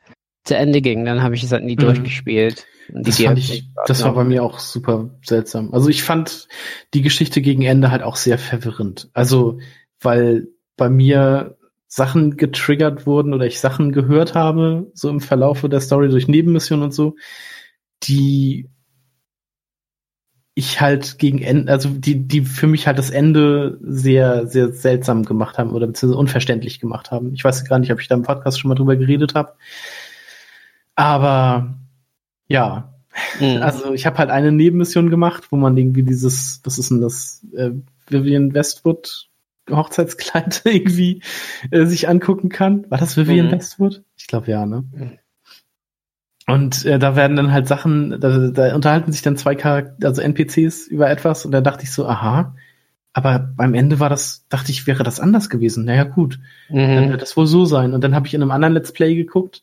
zu Ende ging. Dann habe ich es halt nie mhm. durchgespielt. das, fand ich, das war bei mir auch super seltsam. Also ich fand die Geschichte gegen Ende halt auch sehr verwirrend. Also, weil bei mir Sachen getriggert wurden oder ich Sachen gehört habe, so im Verlaufe der Story durch Nebenmissionen und so, die ich halt gegen Ende, also die, die für mich halt das Ende sehr, sehr seltsam gemacht haben oder beziehungsweise unverständlich gemacht haben. Ich weiß gar nicht, ob ich da im Podcast schon mal drüber geredet habe. Aber ja, mhm. also ich habe halt eine Nebenmission gemacht, wo man irgendwie dieses, was ist denn das, äh, Vivian Westwood Hochzeitskleid (laughs) irgendwie äh, sich angucken kann. War das Vivian mhm. Westwood? Ich glaube ja, ne? Mhm. Und äh, da werden dann halt Sachen, da, da unterhalten sich dann zwei Charakter also NPCs über etwas und da dachte ich so, aha, aber beim Ende war das, dachte ich, wäre das anders gewesen. Naja, gut, mhm. dann wird das wohl so sein. Und dann habe ich in einem anderen Let's Play geguckt,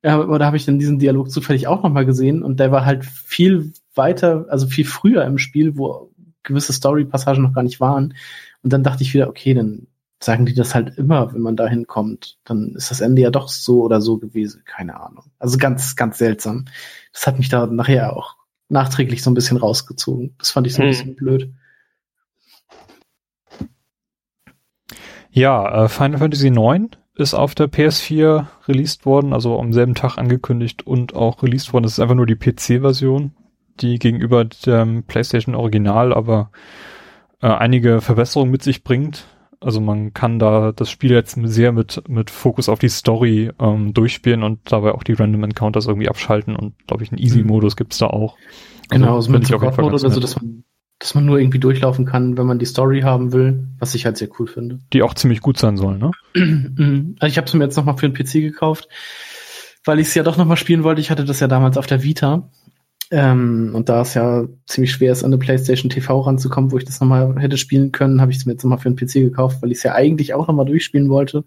äh, oder habe ich dann diesen Dialog zufällig auch nochmal gesehen und der war halt viel weiter, also viel früher im Spiel, wo gewisse Story-Passagen noch gar nicht waren. Und dann dachte ich wieder, okay, dann sagen die das halt immer, wenn man da hinkommt. Dann ist das Ende ja doch so oder so gewesen. Keine Ahnung. Also ganz, ganz seltsam. Das hat mich da nachher auch nachträglich so ein bisschen rausgezogen. Das fand ich so ein hm. bisschen blöd. Ja, äh, Final Fantasy IX ist auf der PS4 released worden, also am selben Tag angekündigt und auch released worden. Das ist einfach nur die PC-Version, die gegenüber dem PlayStation Original aber äh, einige Verbesserungen mit sich bringt. Also man kann da das Spiel jetzt sehr mit, mit Fokus auf die Story ähm, durchspielen und dabei auch die Random Encounters irgendwie abschalten und glaube ich einen Easy-Modus gibt's da auch. Also genau, also mit Support-Modus, also dass man, dass man nur irgendwie durchlaufen kann, wenn man die Story haben will, was ich halt sehr cool finde. Die auch ziemlich gut sein soll, ne? (clears throat) also ich habe es mir jetzt nochmal für den PC gekauft, weil ich es ja doch nochmal spielen wollte. Ich hatte das ja damals auf der Vita ähm, und da es ja ziemlich schwer ist, an eine PlayStation TV ranzukommen, wo ich das nochmal hätte spielen können, habe ich es mir jetzt nochmal für den PC gekauft, weil ich es ja eigentlich auch nochmal durchspielen wollte.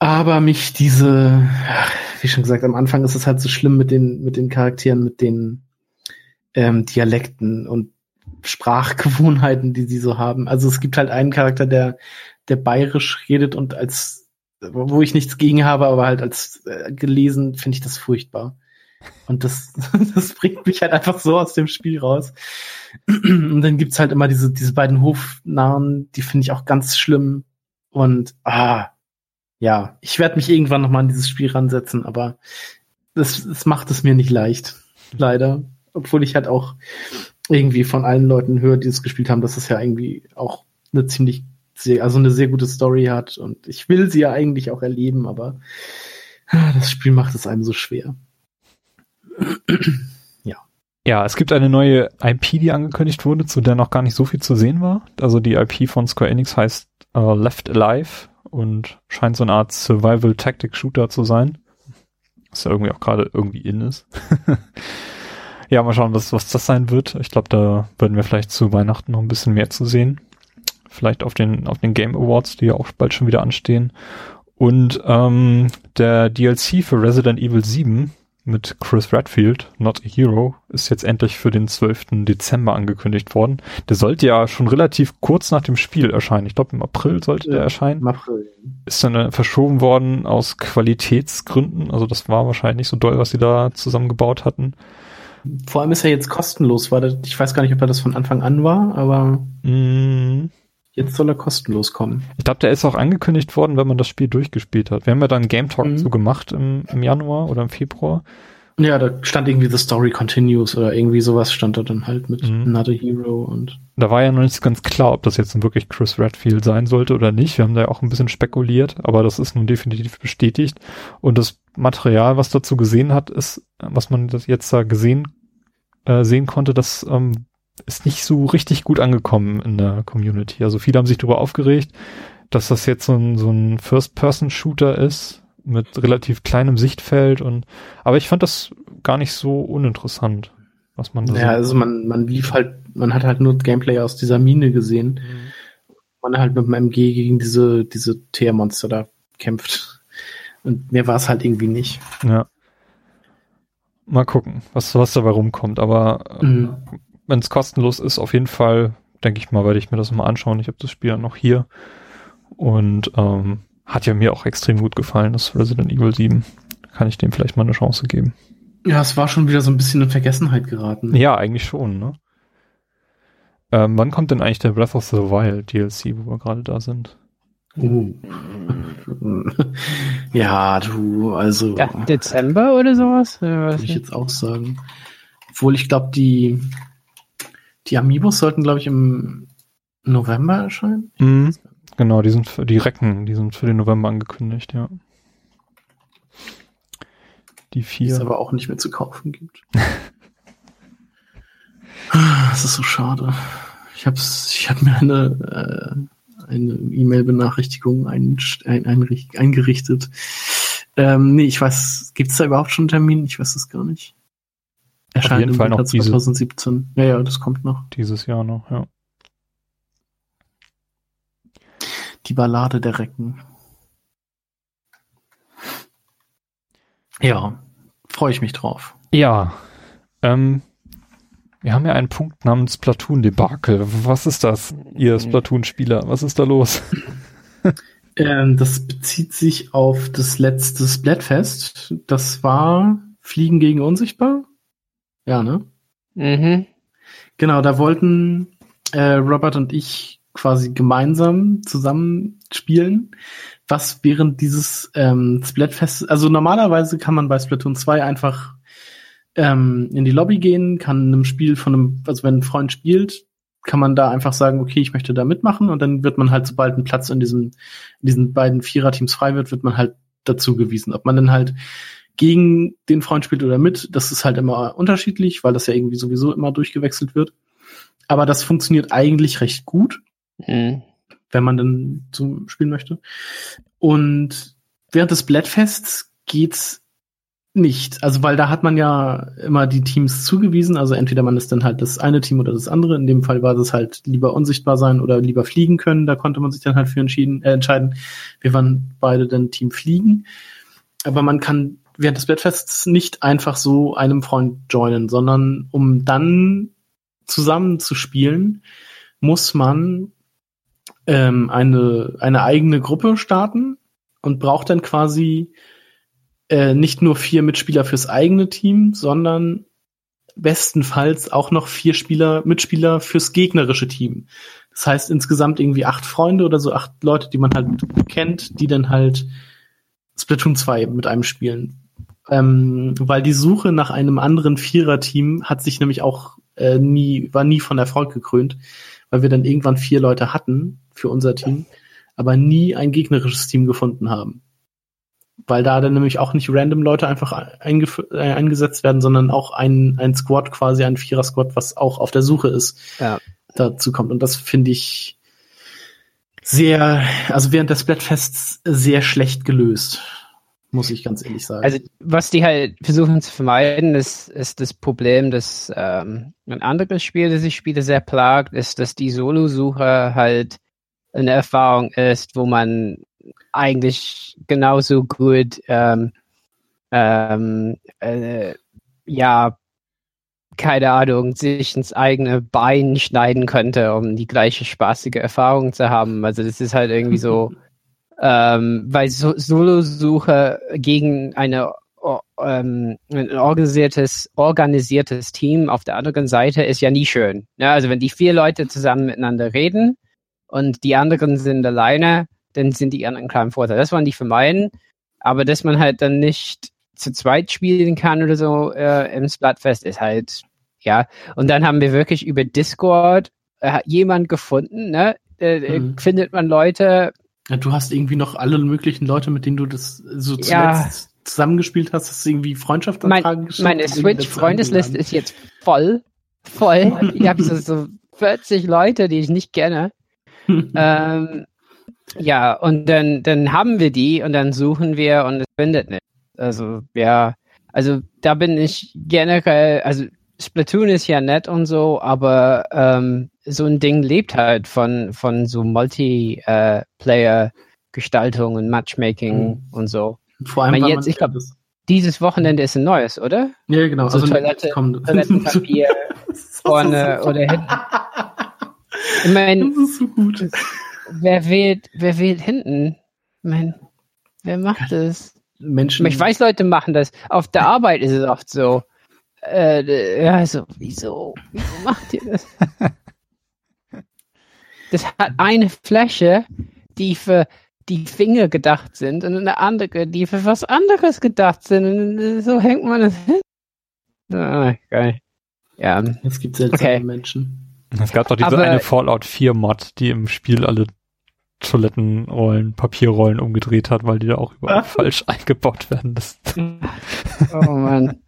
Aber mich diese, wie schon gesagt, am Anfang ist es halt so schlimm mit den, mit den Charakteren, mit den ähm, Dialekten und Sprachgewohnheiten, die sie so haben. Also es gibt halt einen Charakter, der, der bayerisch redet und als, wo ich nichts gegen habe, aber halt als äh, gelesen finde ich das furchtbar. Und das, (laughs) das bringt mich halt einfach so aus dem Spiel raus. Und dann gibt's halt immer diese, diese beiden Hofnahen, die finde ich auch ganz schlimm. Und ah, ja, ich werde mich irgendwann nochmal an dieses Spiel ransetzen, aber das, das macht es mir nicht leicht. Leider. Obwohl ich halt auch irgendwie von allen Leuten höre, die es gespielt haben, dass es ja irgendwie auch eine ziemlich, sehr, also eine sehr gute Story hat. Und ich will sie ja eigentlich auch erleben, aber das Spiel macht es einem so schwer (clears throat) ja. Ja, es gibt eine neue IP, die angekündigt wurde, zu der noch gar nicht so viel zu sehen war. Also die IP von Square Enix heißt uh, Left Alive und scheint so eine Art Survival Tactic Shooter zu sein. Was ja irgendwie auch gerade irgendwie in ist. (laughs) ja, mal schauen, was, was das sein wird. Ich glaube, da werden wir vielleicht zu Weihnachten noch ein bisschen mehr zu sehen. Vielleicht auf den, auf den Game Awards, die ja auch bald schon wieder anstehen. Und ähm, der DLC für Resident Evil 7 mit Chris Redfield, Not a Hero, ist jetzt endlich für den 12. Dezember angekündigt worden. Der sollte ja schon relativ kurz nach dem Spiel erscheinen. Ich glaube, im April sollte ja, der erscheinen. Im April. Ist dann äh, verschoben worden aus Qualitätsgründen. Also das war wahrscheinlich nicht so doll, was sie da zusammengebaut hatten. Vor allem ist er jetzt kostenlos. Das, ich weiß gar nicht, ob er das von Anfang an war, aber. Mm. Jetzt soll er kostenlos kommen. Ich glaube, der ist auch angekündigt worden, wenn man das Spiel durchgespielt hat. Wir haben ja dann Game Talk mhm. so gemacht im, im Januar oder im Februar. Ja, da stand irgendwie The Story Continues oder irgendwie sowas stand da dann halt mit mhm. Not a Hero und. Da war ja noch nicht ganz klar, ob das jetzt wirklich Chris Redfield sein sollte oder nicht. Wir haben da ja auch ein bisschen spekuliert, aber das ist nun definitiv bestätigt. Und das Material, was dazu gesehen hat, ist, was man das jetzt da gesehen, äh, sehen konnte, das ähm, ist nicht so richtig gut angekommen in der Community. Also viele haben sich darüber aufgeregt, dass das jetzt so ein, so ein First-Person-Shooter ist mit relativ kleinem Sichtfeld und aber ich fand das gar nicht so uninteressant, was man da Ja, also man, man lief halt, man hat halt nur Gameplay aus dieser Mine gesehen. Mhm. Man halt mit dem MG gegen diese, diese Teermonster da kämpft. Und mehr war es halt irgendwie nicht. Ja. Mal gucken, was, was dabei rumkommt. Aber mhm wenn es kostenlos ist, auf jeden Fall, denke ich mal, werde ich mir das mal anschauen. Ich habe das Spiel ja noch hier und ähm, hat ja mir auch extrem gut gefallen, das Resident Evil 7. Kann ich dem vielleicht mal eine Chance geben. Ja, es war schon wieder so ein bisschen in Vergessenheit geraten. Ja, eigentlich schon, ne? Ähm, wann kommt denn eigentlich der Breath of the Wild DLC, wo wir gerade da sind? Uh. (laughs) ja, du, also. Ja, Dezember oder sowas? Würde ich jetzt auch sagen. Obwohl ich glaube, die, die Amiibos sollten, glaube ich, im November erscheinen. Mhm. Genau, die sind für die Recken, die sind für den November angekündigt, ja. Die Die vier. es aber auch nicht mehr zu kaufen gibt. (laughs) Das ist so schade. Ich hab's, ich habe mir eine, äh, eine E-Mail-Benachrichtigung ein, ein, einricht- eingerichtet. Ähm, nee, ich weiß, gibt's da überhaupt schon einen Termin? Ich weiß es gar nicht. Erscheint jeden im Fall noch Winter diese- 2017. Ja, ja, das kommt noch. Dieses Jahr noch, ja. Die Ballade der Recken. Ja, freue ich mich drauf. Ja. Ähm, wir haben ja einen Punkt namens Platoon-Debakel. Was ist das, ihr Splatoon-Spieler? Was ist da los? (laughs) Ähm, das bezieht sich auf das letzte Splatfest. Das war Fliegen gegen Unsichtbar. Ja, ne? Mhm. Genau, da wollten äh, Robert und ich quasi gemeinsam zusammen spielen, was während dieses ähm, Splatfest, also normalerweise kann man bei Splatoon 2 einfach ähm, in die Lobby gehen, kann in einem Spiel von einem, also wenn ein Freund spielt, kann man da einfach sagen, okay, ich möchte da mitmachen und dann wird man halt, sobald ein Platz in diesen, in diesen beiden Viererteams frei wird, wird man halt dazu gewiesen. Ob man dann halt gegen den Freund spielt oder mit, das ist halt immer unterschiedlich, weil das ja irgendwie sowieso immer durchgewechselt wird. Aber das funktioniert eigentlich recht gut, Mhm. wenn man dann zum Spielen möchte. Und während des Blättfests geht's nicht. Also, weil da hat man ja immer die Teams zugewiesen. Also entweder man ist dann halt das eine Team oder das andere. In dem Fall war das halt lieber unsichtbar sein oder lieber fliegen können. Da konnte man sich dann halt für entschieden, äh, entscheiden. Wir waren beide dann Team Fliegen. Aber man kann während des Bettfests nicht einfach so einem Freund joinen, sondern um dann zusammen zu spielen, muss man ähm, eine, eine eigene Gruppe starten und braucht dann quasi äh, nicht nur vier Mitspieler fürs eigene Team, sondern bestenfalls auch noch vier Spieler, Mitspieler fürs gegnerische Team. Das heißt insgesamt irgendwie acht Freunde oder so, acht Leute, die man halt kennt, die dann halt Splatoon 2 mit einem spielen. Ähm, weil die Suche nach einem anderen Vierer-Team hat sich nämlich auch äh, nie, war nie von Erfolg gekrönt, weil wir dann irgendwann vier Leute hatten für unser Team, aber nie ein gegnerisches Team gefunden haben. Weil da dann nämlich auch nicht random Leute einfach äh, eingesetzt werden, sondern auch ein, ein Squad, quasi ein Vierer-Squad, was auch auf der Suche ist, Ja. dazu kommt. Und das finde ich sehr, also während des Splatfests sehr schlecht gelöst, muss ich ganz ehrlich sagen. Also was die halt versuchen zu vermeiden, ist, ist das Problem, dass ähm, ein anderes Spiel, das ich spiele, sehr plagt, ist, dass die Solo-Suche halt eine Erfahrung ist, wo man eigentlich genauso gut ähm, ähm, äh, ja keine Ahnung, sich ins eigene Bein schneiden könnte, um die gleiche spaßige Erfahrung zu haben. Also das ist halt irgendwie so, (laughs) ähm, weil so Solo-Suche gegen eine ähm, ein organisiertes, organisiertes Team auf der anderen Seite ist ja nie schön. Ja, also wenn die vier Leute zusammen miteinander reden und die anderen sind alleine, dann sind die anderen im Vorteil. Das wollen die vermeiden, aber dass man halt dann nicht zu zweit spielen kann oder so äh, im Splatfest ist halt, ja. Und dann haben wir wirklich über Discord äh, jemand gefunden, ne? Äh, Mhm. Findet man Leute, Ja, du hast irgendwie noch alle möglichen Leute, mit denen du das so zuletzt Ja. zusammengespielt hast, hast irgendwie mein, Freundschaftsanfragen geschickt? meine Switch-Freundesliste ist jetzt voll. Voll. Ich habe so, so 40 Leute, die ich nicht kenne. (laughs) ähm, ja, und dann, dann haben wir die und dann suchen wir und es findet nicht. Also, ja, also da bin ich generell, also Splatoon ist ja nett und so, aber ähm, so ein Ding lebt halt von, von so Multiplayer-Gestaltung und Matchmaking Mhm. und so. Vor allem, weil jetzt- man ich glaub, das- Dieses Wochenende ist ein neues, oder? ja, genau. so also Toilette- kommt- Toilettenpapier (laughs) vorne so oder hinten. Ich meine, Das ist so gut. wer wählt, wer wählt hinten? Ich mein, wer macht das? Menschen. Ich weiß, Leute machen das. Auf der Arbeit ist es oft so. Äh, ja, so, wieso? Wieso macht ihr das? (laughs) Das hat eine Fläche, die für die Finger gedacht sind und eine andere, die für was anderes gedacht sind. Und so hängt man es hin. Ah, geil. Ja. Es gibt seltsame Okay. Menschen. Es gab doch diese Aber- eine Fallout 4 Mod, die im Spiel alle Toilettenrollen, Papierrollen umgedreht hat, weil die da auch überall Ah. falsch (laughs) eingebaut werden. Das, Oh Mann.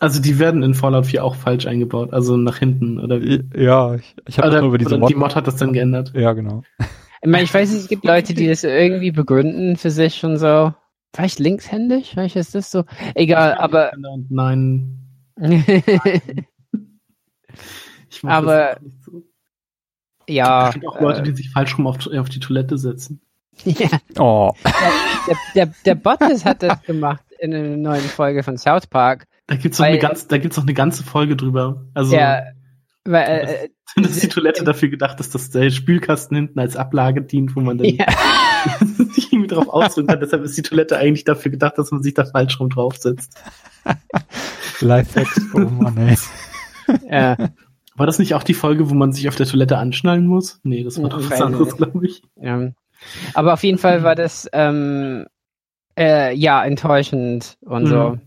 Also die werden in Fallout 4 auch falsch eingebaut, also nach hinten oder wie? ja, ich, ich habe nur über diese Mod. die Mod hat das dann geändert. ja, genau. Ich meine, ich weiß nicht, es gibt Leute, die das irgendwie begründen für sich und so. Vielleicht linkshändig? Vielleicht ist das so. Egal, aber. Und nein, (laughs) ich mach Aber- das nicht so. ja. Es gibt auch Leute, äh, die sich falsch rum auf, auf die Toilette setzen. ja. Oh, Der, der, der Bottas hat das gemacht in einer neuen Folge von South Park. Da gibt's noch Weil- eine ganz, da gibt's noch eine ganze Folge drüber. Also Der, weil, äh, das ist die Toilette dafür gedacht, dass das der Spülkasten hinten als Ablage dient, wo man dann ja, (laughs) sich irgendwie drauf ausdrücken kann. Deshalb ist die Toilette eigentlich dafür gedacht, dass man sich da falsch rum draufsetzt. Lifehacks, oh Mann, ey. ja. War das nicht auch die Folge, wo man sich auf der Toilette anschnallen muss? Nee, das war Ja, doch was anderes, glaube ich. Ja. Aber auf jeden Fall war das ähm, äh, ja enttäuschend und so.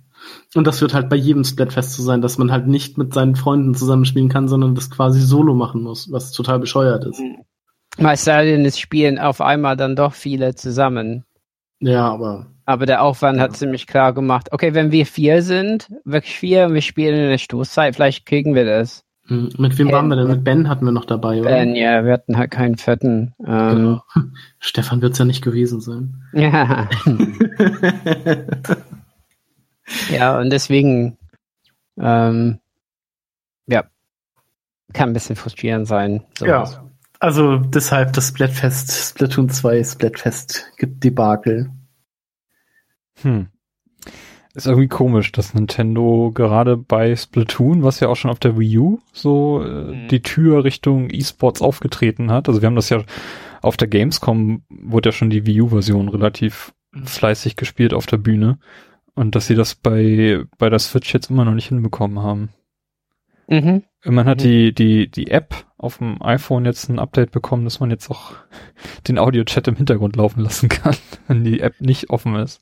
Mhm. Und das wird halt bei jedem Splatfest so sein, dass man halt nicht mit seinen Freunden zusammenspielen kann, sondern das quasi solo machen muss, was total bescheuert ist. Sei denn, es spielen auf einmal dann doch viele zusammen. Ja, aber Aber der Aufwand hat Ja. ziemlich klar gemacht, okay, wenn wir vier sind, wirklich vier, und wir spielen in der Stoßzeit, vielleicht kriegen wir das. hm, mit wem Ben. waren wir denn? Mit Ben hatten wir noch dabei, oder? Ben, ja, wir hatten halt keinen fetten. Ähm, Genau. (laughs) Stefan wird's ja nicht gewesen sein. Ja, (laughs) (laughs) ja, und deswegen, ähm, ja, kann ein bisschen frustrierend sein. sowas. Ja. Also deshalb das Splatfest, Splatoon 2 Splatfest gibt Debakel. Hm. Ist irgendwie komisch, dass Nintendo gerade bei Splatoon, was ja auch schon auf der Wii U so äh, Mhm. die Tür Richtung E-Sports aufgetreten hat. Also wir haben das ja auf der Gamescom, wurde ja schon die Wii U-Version relativ Mhm. fleißig gespielt auf der Bühne. Und dass sie das bei, bei der Switch jetzt immer noch nicht hinbekommen haben. Mhm. Man hat Mhm. die, die, die App auf dem iPhone jetzt ein Update bekommen, dass man jetzt auch (laughs) den Audio-Chat im Hintergrund laufen lassen kann, (laughs) wenn die App nicht offen ist.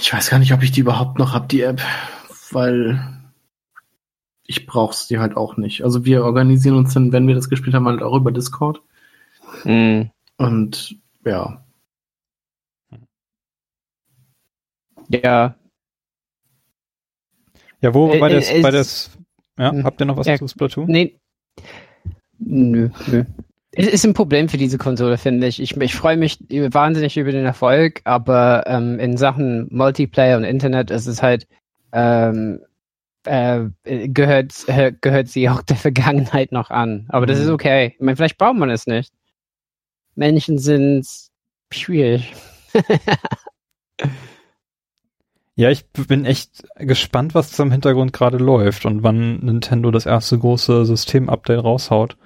Ich weiß gar nicht, ob ich die überhaupt noch hab, die App, weil ich brauch's die halt auch nicht. Also wir organisieren uns dann, wenn wir das gespielt haben, halt auch über Discord. Mhm. Und ja, Ja, Ja, wo Äh, bei äh, das, bei es- das, ja, Hm. habt ihr noch was Ja, zu Splatoon? nee. Nö, nö. Es ist ein Problem für diese Konsole, finde ich. Ich, ich freue mich wahnsinnig über den Erfolg, aber ähm, in Sachen Multiplayer und Internet ist es halt, ähm, äh, gehört, äh, gehört sie auch der Vergangenheit noch an. Aber das Mhm. ist okay. Ich meine, vielleicht braucht man es nicht. Menschen sind schwierig. (laughs) Ja, ich bin echt gespannt, was da im Hintergrund gerade läuft und wann Nintendo das erste große System-Update raushaut,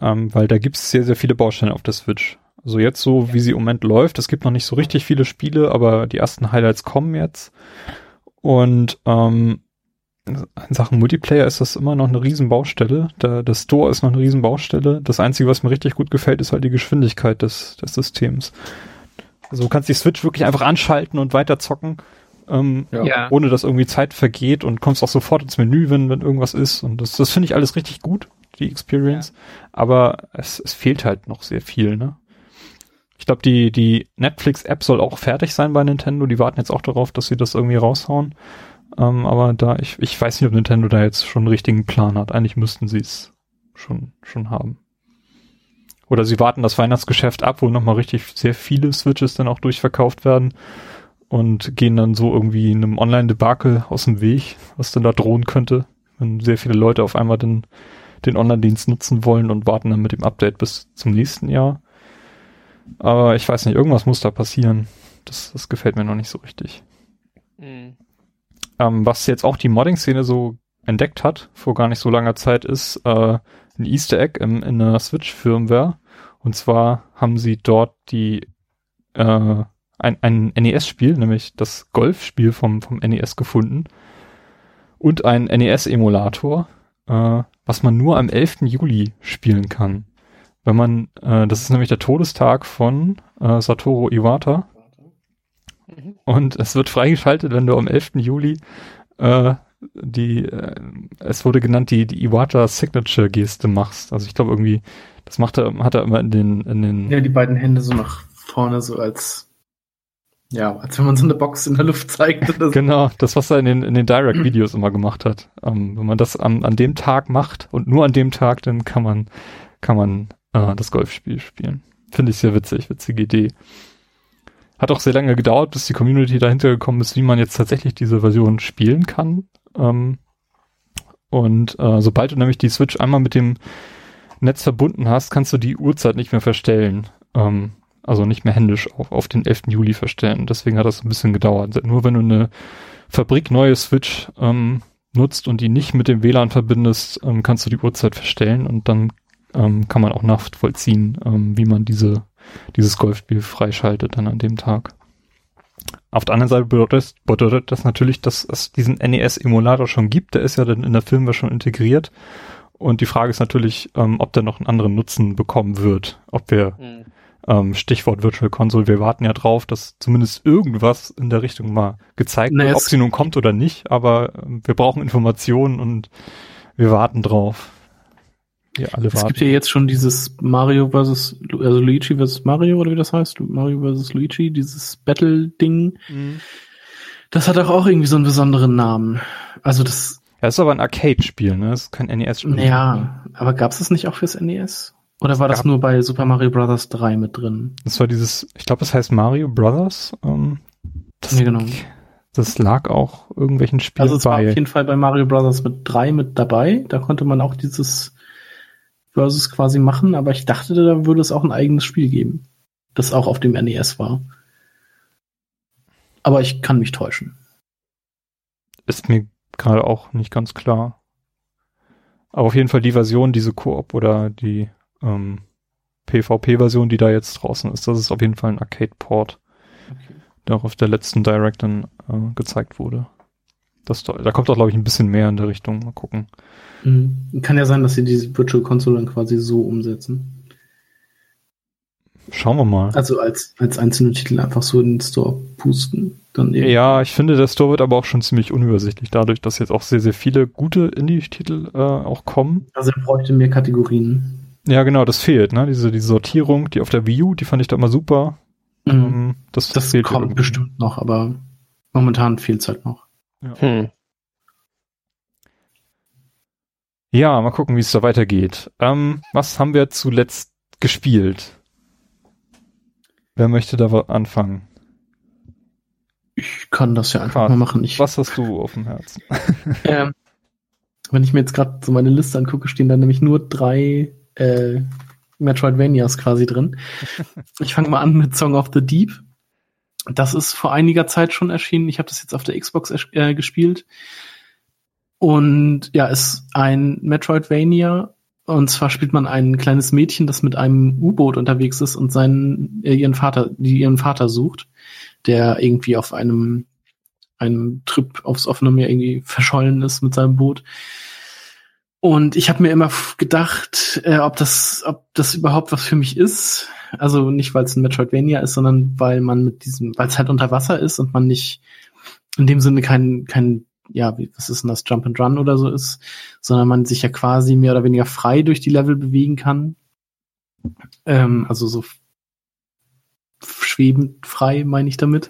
ähm, weil da gibt's sehr, sehr viele Baustellen auf der Switch. Also jetzt so, wie sie im Moment läuft, es gibt noch nicht so richtig viele Spiele, aber die ersten Highlights kommen jetzt. Und ähm, in Sachen Multiplayer ist das immer noch eine Riesenbaustelle. Der, der Store ist noch eine Riesenbaustelle. Das Einzige, was mir richtig gut gefällt, ist halt die Geschwindigkeit des, des Systems. Also du kannst die Switch wirklich einfach anschalten und weiter zocken, ähm, Ja. Ja. ohne dass irgendwie Zeit vergeht und kommst auch sofort ins Menü, wenn, wenn irgendwas ist. Und das, das finde ich alles richtig gut, die Experience. Aber es, es fehlt halt noch sehr viel, ne? Ich glaube, die, die Netflix-App soll auch fertig sein bei Nintendo. Die warten jetzt auch darauf, dass sie das irgendwie raushauen. Ähm, aber da, ich, ich weiß nicht, ob Nintendo da jetzt schon einen richtigen Plan hat. Eigentlich müssten sie es schon, schon haben. Oder sie warten das Weihnachtsgeschäft ab, wo nochmal richtig sehr viele Switches dann auch durchverkauft werden und gehen dann so irgendwie einem Online-Debakel aus dem Weg, was dann da drohen könnte, wenn sehr viele Leute auf einmal den, den Online-Dienst nutzen wollen und warten dann mit dem Update bis zum nächsten Jahr. Aber ich weiß nicht, irgendwas muss da passieren. Das, das gefällt mir noch nicht so richtig. Mhm. Ähm, was jetzt auch die Modding-Szene so entdeckt hat, vor gar nicht so langer Zeit, ist äh, ein Easter Egg im, in einer Switch-Firmware. Und zwar haben sie dort die äh, ein, ein NES-Spiel, nämlich das Golfspiel vom, vom NES gefunden und ein NES-Emulator, äh, was man nur am 11. Juli spielen kann. wenn man, äh, das ist nämlich der Todestag von äh, Satoru Iwata. Mhm. Und es wird freigeschaltet, wenn du am 11. Juli äh, die, äh, es wurde genannt, die, die Iwata Signature Geste machst. Also ich glaube irgendwie, das macht er, hat er immer in den, in den. Ja, die beiden Hände so nach vorne, so als, ja, als wenn man so eine Box in der Luft zeigt. Oder so. genau, das, was er in den, in den Direct-Videos immer gemacht hat. Ähm, wenn man das an, an dem Tag macht und nur an dem Tag, dann kann man, kann man äh, das Golfspiel spielen. Finde ich sehr witzig, witzige Idee. Hat auch sehr lange gedauert, bis die Community dahinter gekommen ist, wie man jetzt tatsächlich diese Version spielen kann. Ähm, und äh, sobald du nämlich die Switch einmal mit dem Netz verbunden hast, kannst du die Uhrzeit nicht mehr verstellen. Ähm, also nicht mehr händisch auf, auf den 11. Juli verstellen. Deswegen hat das ein bisschen gedauert. Nur wenn du eine fabrikneue Switch ähm, nutzt und die nicht mit dem WLAN verbindest, ähm, kannst du die Uhrzeit verstellen und dann ähm, kann man auch nachvollziehen, ähm, wie man diese, dieses Golfspiel freischaltet dann an dem Tag. Auf der anderen Seite bedeutet das, bedeutet das natürlich, dass es diesen NES-Emulator schon gibt. Der ist ja dann in der Firmware schon integriert. Und die Frage ist natürlich, ähm, ob der noch einen anderen Nutzen bekommen wird. Ob wir, mhm. ähm, Stichwort Virtual Console, wir warten ja drauf, dass zumindest irgendwas in der Richtung mal gezeigt wird, ob sie nun kommt oder nicht. Aber äh, wir brauchen Informationen und wir warten drauf. Wir alle es warten. gibt ja jetzt schon dieses Mario versus, also Luigi versus Mario oder wie das heißt, Mario versus Luigi, dieses Battle-Ding. Mhm. Das hat auch, auch irgendwie so einen besonderen Namen. Also das. Ja, ist aber ein Arcade-Spiel, ne? Das ist kein NES-Spiel. Ja, aber gab es das nicht auch fürs NES? Oder war das nur bei Super Mario Bros. 3 mit drin? Das war dieses, ich glaube, das heißt Mario Bros. Ähm, das, ja, genau. Das lag auch irgendwelchen Spielen Also es bei. war auf jeden Fall bei Mario Bros. mit 3 mit dabei. Da konnte man auch dieses Versus quasi machen, aber ich dachte, da würde es auch ein eigenes Spiel geben, das auch auf dem NES war. Aber ich kann mich täuschen. Ist mir gerade auch nicht ganz klar. Aber auf jeden Fall die Version, diese Koop oder die ähm, PvP-Version, die da jetzt draußen ist, das ist auf jeden Fall ein Arcade-Port, okay. der auch auf der letzten Direct dann äh, gezeigt wurde. Das, da kommt auch, glaube ich, ein bisschen mehr in der Richtung. Mal gucken. Mhm. Kann ja sein, dass sie diese Virtual Console dann quasi so umsetzen. Schauen wir mal. Also als, als einzelne Titel einfach so in den Store pusten. Dann eben. Ja, ich finde, der Store wird aber auch schon ziemlich unübersichtlich, dadurch, dass jetzt auch sehr, sehr viele gute Indie-Titel äh, auch kommen. Also er bräuchte mehr Kategorien. Ja, genau, das fehlt, ne? Diese, diese Sortierung, die auf der Wii U, die fand ich da immer super. Mhm. Ähm, das das kommt bestimmt noch, aber momentan fehlt es halt noch. Ja. Hm. Ja, mal gucken, wie es da weitergeht. Ähm, was haben wir zuletzt gespielt? Wer möchte da anfangen? Ich kann das ja einfach Krass. mal machen. Ich, was hast du auf dem Herzen? (laughs) ähm, wenn ich mir jetzt gerade so meine Liste angucke, stehen da nämlich nur drei äh, Metroidvanias quasi drin. (laughs) Ich fange mal an mit Song of the Deep. Das ist vor einiger Zeit schon erschienen. Ich habe das jetzt auf der Xbox äh, gespielt. Und ja, ist ein Metroidvania. Und zwar spielt man ein kleines Mädchen, das mit einem U-Boot unterwegs ist und seinen, äh, ihren Vater, die ihren Vater sucht, der irgendwie auf einem, einem Trip aufs offene Meer irgendwie verschollen ist mit seinem Boot. Und ich habe mir immer gedacht, äh, ob das, ob das überhaupt was für mich ist. Also nicht, weil es ein Metroidvania ist, sondern weil man mit diesem, weil es halt unter Wasser ist und man nicht in dem Sinne kein, kein, ja, wie, was ist denn das, Jump and Run oder so ist, sondern man sich ja quasi mehr oder weniger frei durch die Level bewegen kann. Ähm, also so schwebend frei, meine ich damit.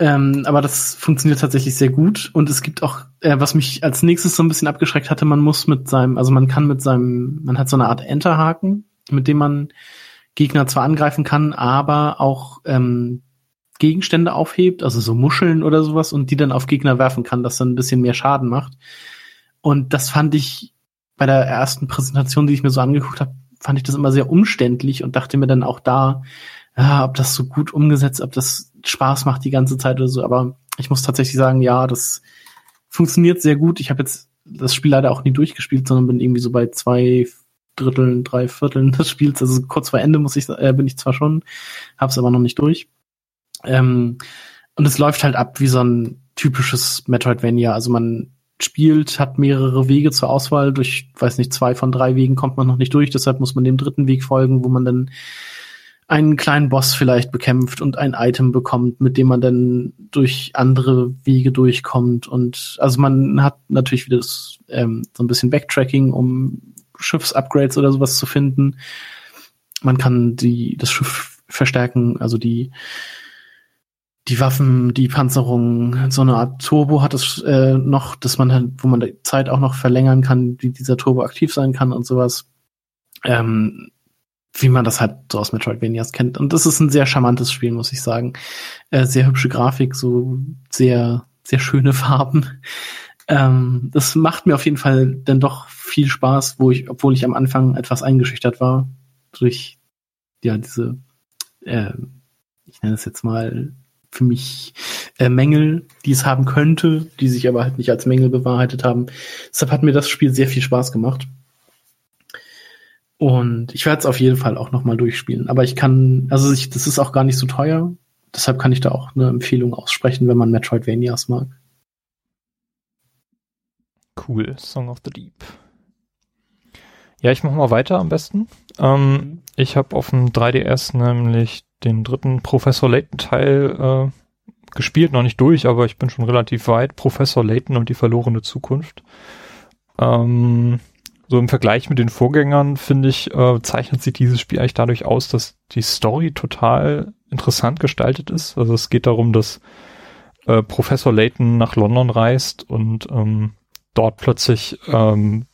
Ähm, aber das funktioniert tatsächlich sehr gut. Und es gibt auch, äh, was mich als nächstes so ein bisschen abgeschreckt hatte, man muss mit seinem, also man kann mit seinem, man hat so eine Art Enterhaken, mit dem man Gegner zwar angreifen kann, aber auch ähm, Gegenstände aufhebt, also so Muscheln oder sowas, und die dann auf Gegner werfen kann, das dann ein bisschen mehr Schaden macht. Und das fand ich bei der ersten Präsentation, die ich mir so angeguckt habe, fand ich das immer sehr umständlich und dachte mir dann auch da, ja, ob das so gut umgesetzt, ob das Spaß macht die ganze Zeit oder so. Aber ich muss tatsächlich sagen, ja, das funktioniert sehr gut. Ich habe jetzt das Spiel leider auch nie durchgespielt, sondern bin irgendwie so bei zwei Dritteln, drei Vierteln des Spiels. Also kurz vor Ende muss ich, äh, bin ich zwar schon, hab's aber noch nicht durch. Ähm, und es läuft halt ab wie so ein typisches Metroidvania. Also man spielt, hat mehrere Wege zur Auswahl. Durch, weiß nicht, zwei von drei Wegen kommt man noch nicht durch, deshalb muss man dem dritten Weg folgen, wo man dann einen kleinen Boss vielleicht bekämpft und ein Item bekommt, mit dem man dann durch andere Wege durchkommt. Und also man hat natürlich wieder das, ähm, so ein bisschen Backtracking, um Schiffsupgrades oder sowas zu finden. Man kann die, das Schiff verstärken, also die die Waffen, die Panzerung, so eine Art Turbo hat es äh, noch, dass man halt, wo man die Zeit auch noch verlängern kann, wie dieser Turbo aktiv sein kann und sowas. Ähm, wie man das halt so aus Metroidvanias kennt. Und das ist ein sehr charmantes Spiel, muss ich sagen. Äh, sehr hübsche Grafik, so sehr, sehr schöne (laughs) Farben. Ähm, das macht mir auf jeden Fall dann doch viel Spaß, wo ich, obwohl ich am Anfang etwas eingeschüchtert war, durch ja diese, äh, ich nenne es jetzt mal für mich äh, Mängel, die es haben könnte, die sich aber halt nicht als Mängel bewahrheitet haben. Deshalb hat mir das Spiel sehr viel Spaß gemacht. Und ich werde es auf jeden Fall auch nochmal durchspielen. Aber ich kann, also ich, das ist auch gar nicht so teuer. Deshalb kann ich da auch eine Empfehlung aussprechen, wenn man Metroidvanias mag. Cool, Song of the Deep. Ja, ich mache mal weiter am besten. Ähm, mhm. ich habe auf dem 3DS nämlich den dritten Professor Layton Teil äh, gespielt, noch nicht durch, aber ich bin schon relativ weit. Professor Layton und die verlorene Zukunft. Ähm, so im Vergleich mit den Vorgängern, finde ich, äh, zeichnet sich dieses Spiel eigentlich dadurch aus, dass die Story total interessant gestaltet ist. Also es geht darum, dass äh, Professor Layton nach London reist und ähm, dort plötzlich ähm,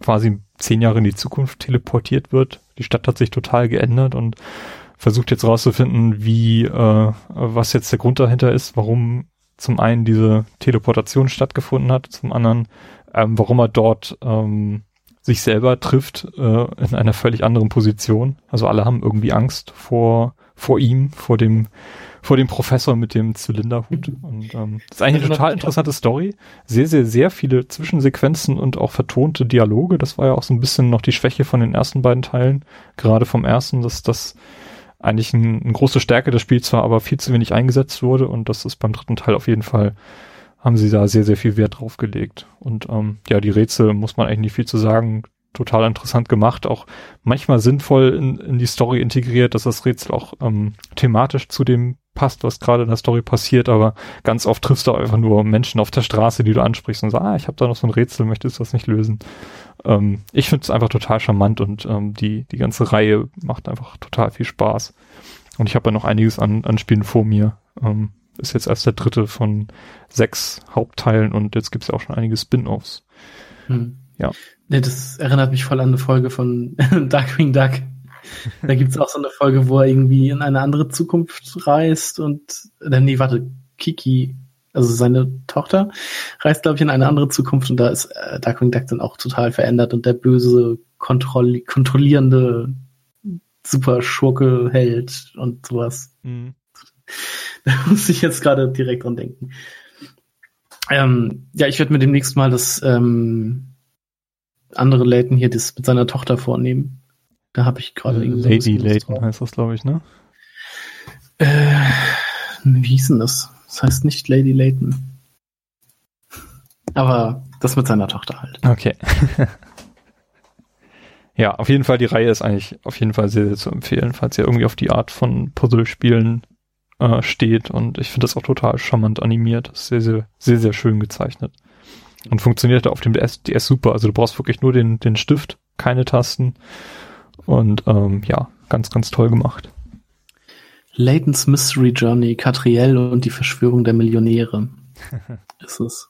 quasi zehn Jahre in die Zukunft teleportiert wird. Die Stadt hat sich total geändert und versucht jetzt rauszufinden, wie, äh, was jetzt der Grund dahinter ist, warum zum einen diese Teleportation stattgefunden hat, zum anderen, ähm, warum er dort ähm, sich selber trifft äh, in einer völlig anderen Position. Also alle haben irgendwie Angst vor vor ihm, vor dem vor dem Professor mit dem Zylinderhut. Und ähm, das ist eigentlich eine total interessante Story. Sehr, sehr, sehr viele Zwischensequenzen und auch vertonte Dialoge. Das war ja auch so ein bisschen noch die Schwäche von den ersten beiden Teilen. Gerade vom ersten, dass das eigentlich ein, eine große Stärke des Spiels war, aber viel zu wenig eingesetzt wurde. Und das ist beim dritten Teil auf jeden Fall, haben sie da sehr, sehr viel Wert drauf gelegt. Und ähm, ja, die Rätsel muss man eigentlich nicht viel zu sagen. Total interessant gemacht, auch manchmal sinnvoll in, in die Story integriert, dass das Rätsel auch ähm, thematisch zu dem passt, was gerade in der Story passiert, aber ganz oft triffst du einfach nur Menschen auf der Straße, die du ansprichst und sagst, ah, ich habe da noch so ein Rätsel, möchtest du das nicht lösen? ähm, ich finde es einfach total charmant und ähm, die, die ganze Reihe macht einfach total viel Spaß. Und ich habe ja noch einiges an, an Spielen vor mir. Ähm, ist jetzt erst der dritte von sechs Hauptteilen und jetzt gibt es ja auch schon einige Spin-offs. Hm. Ja. Nee, das erinnert mich voll an eine Folge von (laughs) Darkwing Duck. Da gibt es auch so eine Folge, wo er irgendwie in eine andere Zukunft reist und, äh, nee, warte, Kiki also seine Tochter, reist, glaube ich, in eine andere Zukunft und da ist äh, Darkwing Duck dann auch total verändert und der böse, kontrolli kontrollierende super Schurke hält und sowas. Mhm. (laughs) Da muss ich jetzt gerade direkt dran denken. Ähm, ja, ich werde mir demnächst mal das ähm, andere Layton hier das mit seiner Tochter vornehmen. Da habe ich gerade irgendwie. Lady Layton heißt das, glaube ich, ne? Äh, wie hieß denn das? Das heißt nicht Lady Layton. Aber das mit seiner Tochter halt. Okay. (laughs) ja, auf jeden Fall, die Reihe ist eigentlich auf jeden Fall sehr, sehr zu empfehlen, falls ihr irgendwie auf die Art von Puzzlespielen äh, steht. Und ich finde das auch total charmant animiert. Sehr, sehr, sehr, sehr schön gezeichnet. Und funktioniert auf dem DS, DS super. Also du brauchst wirklich nur den, den Stift, keine Tasten. Und ähm, ja, ganz, ganz toll gemacht. Layton's Mystery Journey, Catriel und die Verschwörung der Millionäre. (laughs) ist es.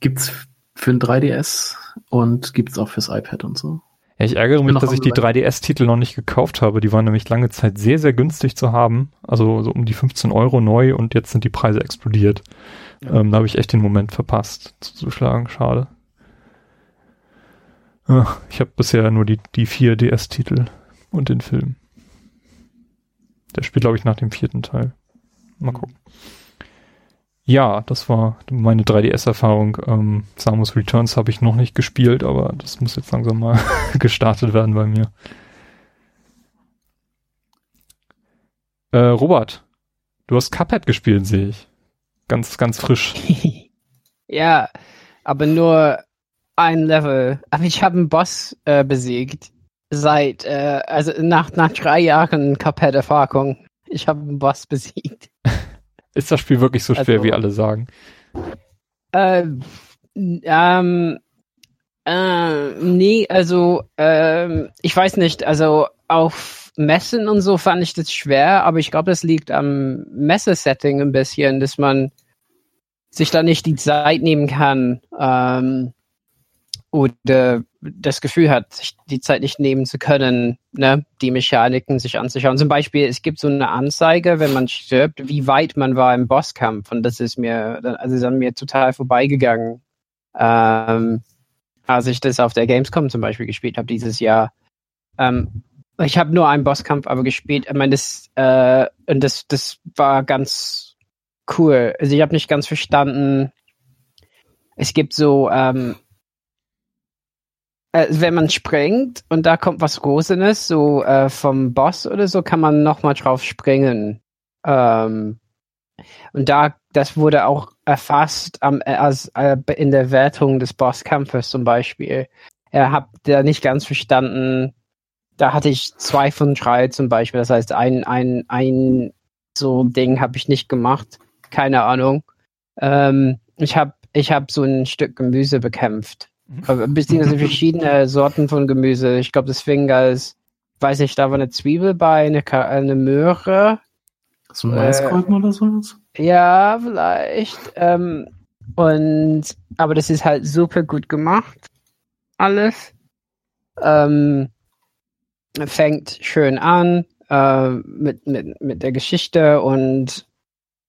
Gibt's für ein 3DS und gibt's auch fürs iPad und so. Ja, ich ärgere mich, dass ich die 3DS-Titel noch nicht gekauft habe. Die waren nämlich lange Zeit sehr, sehr günstig zu haben. Also so um die 15 Euro neu und jetzt sind die Preise explodiert. Ähm, da habe ich echt den Moment verpasst, zuzuschlagen. Schade. Ach, ich habe bisher nur die, die vier DS-Titel und den Film. Der spielt, glaube ich, nach dem vierten Teil. Mal gucken. Ja, das war meine 3DS-Erfahrung. Ähm, Samus Returns habe ich noch nicht gespielt, aber das muss jetzt langsam mal (laughs) gestartet werden bei mir. Äh, Robert, du hast Cuphead gespielt, sehe ich. Ganz, ganz frisch. (laughs) ja, aber nur ein Level. Aber ich habe einen Boss äh, besiegt. Seit, äh, also nach, nach drei Jahren Cuphead-Erfahrung. Ich habe einen Boss besiegt. (laughs) Ist das Spiel wirklich so schwer, Also- wie alle sagen? Äh, ähm, äh, nee, also, ähm, ich weiß nicht, also auf Messen und so fand ich das schwer, aber ich glaube, das liegt am Messesetting ein bisschen, dass man sich da nicht die Zeit nehmen kann, ähm, oder das Gefühl hat, sich die Zeit nicht nehmen zu können, ne, die Mechaniken sich anzuschauen. Zum Beispiel, es gibt so eine Anzeige, wenn man stirbt, wie weit man war im Bosskampf. Und das ist mir, also ist an mir total vorbeigegangen. Ähm, als ich das auf der Gamescom zum Beispiel gespielt habe dieses Jahr. Ähm, ich habe nur einen Bosskampf aber gespielt. Ich meine, das, äh, und das, das war ganz cool. Also ich habe nicht ganz verstanden. Es gibt so, ähm, äh, wenn man springt und da kommt was Rosenes, so äh, vom Boss oder so, kann man nochmal drauf springen. Ähm, und da, das wurde auch erfasst am, äh, als, äh, in der Wertung des Bosskampfes zum Beispiel. Er hat da nicht ganz verstanden. Da hatte ich zwei von drei zum Beispiel. Das heißt, ein, ein, ein so Ding habe ich nicht gemacht. Keine Ahnung. Ähm, ich habe ich hab so ein Stück Gemüse bekämpft. Aber Beziehungsweise verschiedene (laughs) Sorten von Gemüse. Ich glaube, das fing als, weiß nicht, da war eine Zwiebel bei, eine, Ka- eine Möhre. So ein Maiskolben oder sowas? Ja, vielleicht. Ähm, und aber das ist halt super gut gemacht. Alles. Ähm, fängt schön an äh, mit, mit, mit der Geschichte und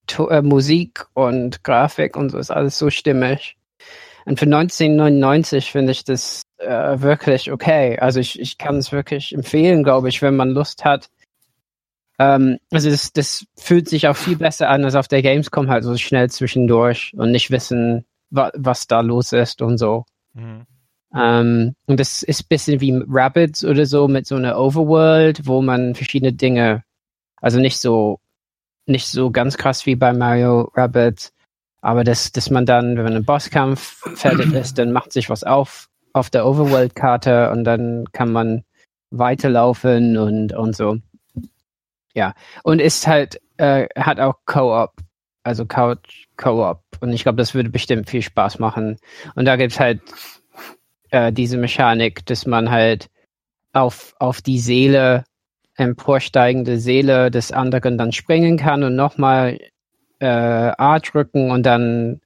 to äh, Musik und Grafik und so ist alles so stimmig. Und für 1999 finde ich das äh, wirklich okay. Also ich, ich kann es wirklich empfehlen, glaube ich, wenn man Lust hat. Ähm, also das, das fühlt sich auch viel besser an als auf der Gamescom halt so schnell zwischendurch und nicht wissen, wa was da los ist und so. Mhm. Ähm, und das ist ein bisschen wie Rabbids oder so mit so einer Overworld, wo man verschiedene Dinge, also nicht so, nicht so ganz krass wie bei Mario Rabbids, aber dass, dass man dann, wenn man im Bosskampf fertig (clears throat) ist, dann macht sich was auf auf der Overworld-Karte und dann kann man weiterlaufen und, und so. Ja. Und ist halt, äh, hat auch Co-op, also Couch Co-op. Und ich glaube, das würde bestimmt viel Spaß machen. Und da gibt's halt äh, diese Mechanik, dass man halt auf, auf die Seele, emporsteigende Seele des anderen dann springen kann und nochmal äh, A drücken und dann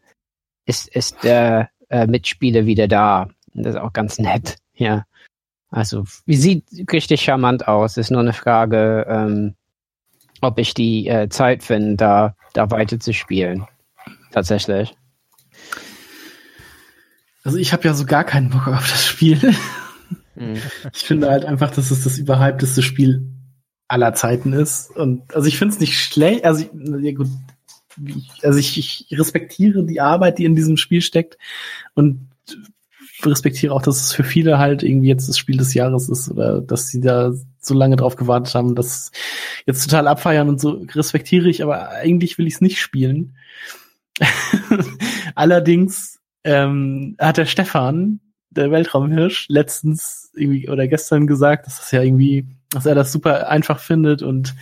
ist, ist der äh, Mitspieler wieder da. Das ist auch ganz nett, ja. Also, wie sieht richtig charmant aus. Ist nur eine Frage, ähm, ob ich die äh, Zeit finde, da, da weiter zu spielen. Tatsächlich. Also ich habe ja so gar keinen Bock auf das Spiel. Mhm. Ich finde halt einfach, dass es das überhypteste Spiel aller Zeiten ist. Und also ich finde es nicht schlecht. Also, ich, ja gut, also ich, ich respektiere die Arbeit, die in diesem Spiel steckt und respektiere auch, dass es für viele halt irgendwie jetzt das Spiel des Jahres ist oder dass sie da so lange drauf gewartet haben, das jetzt total abfeiern und so respektiere ich, aber eigentlich will ich es nicht spielen. (laughs) Allerdings ähm, hat der Stefan, der Weltraumhirsch, letztens irgendwie oder gestern gesagt, dass das ja irgendwie, dass er das super einfach findet und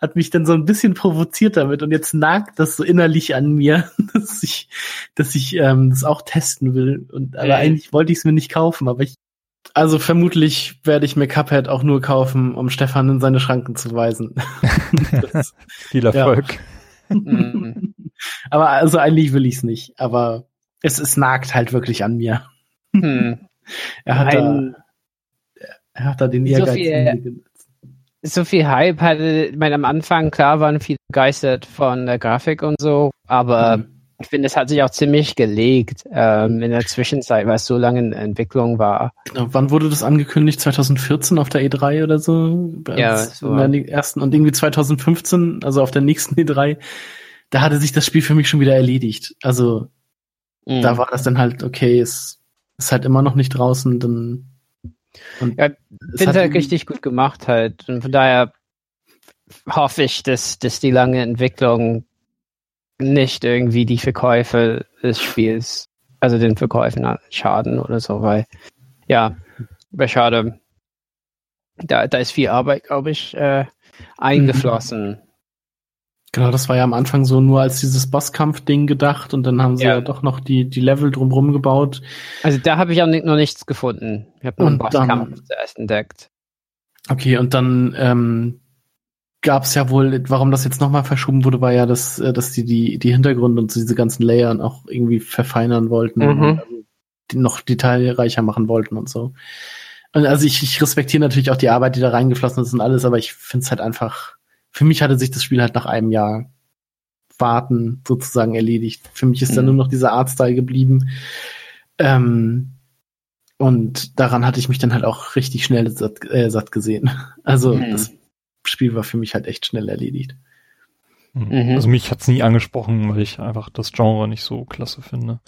hat mich dann so ein bisschen provoziert damit und jetzt nagt das so innerlich an mir, (laughs) dass ich, dass ich ähm, das auch testen will. Und aber Mhm. eigentlich wollte ich es mir nicht kaufen, aber ich also vermutlich werde ich mir Cuphead auch nur kaufen, um Stefan in seine Schranken zu weisen. (laughs) das, Viel Erfolg. Mhm. (laughs) aber also eigentlich will ich es nicht. Aber es, es nagt halt wirklich an mir. Hm. Er hat, da, Ein, er hat da den So Ehrgeiz. viel- mir gesetzt. so viel Hype hatte, ich meine, am Anfang, klar, waren viele begeistert von der Grafik und so, aber ich finde, es hat sich auch ziemlich gelegt ähm, in der Zwischenzeit, weil es so lange in Entwicklung war. Genau, wann wurde das angekündigt? 2014 auf der E3 oder so? Ja, so. in der ersten und irgendwie 2015, also auf der nächsten E3, da hatte sich das Spiel für mich schon wieder erledigt. Also Mhm. da war das dann halt okay, es ist halt immer noch nicht draußen, dann und Ja, finde halt richtig gut gemacht halt. Und von daher hoffe ich, dass, dass die lange Entwicklung nicht irgendwie die Verkäufe des Spiels also den Verkäufen schaden oder so, weil ja, wäre schade. Da, da ist viel Arbeit, glaube ich, äh, eingeflossen. Mhm. Genau, das war ja am Anfang so nur als dieses Bosskampf-Ding gedacht und dann haben sie ja. ja, doch noch die, die Level drumherum gebaut. Also da habe ich auch nicht, noch nichts gefunden. Ich habe nur einen Bosskampf zuerst entdeckt. Okay, und dann ähm, gab es ja wohl, warum das jetzt nochmal verschoben wurde, war ja, dass, äh, dass die, die die Hintergründe und diese ganzen Layer auch irgendwie verfeinern wollten mhm. und also noch detailreicher machen wollten und so. Und also ich, ich respektiere natürlich auch die Arbeit, die da reingeflossen ist und alles, aber ich finde es halt einfach, für mich hatte sich das Spiel halt nach einem Jahr Warten sozusagen erledigt. Für mich ist mhm. dann nur noch dieser Artstyle geblieben. Ähm, und daran hatte ich mich dann halt auch richtig schnell satt, äh, satt gesehen. (laughs) Also mhm. das Spiel war für mich halt echt schnell erledigt. Mhm. mhm. Also mich hat's nie angesprochen, weil ich einfach das Genre nicht so klasse finde.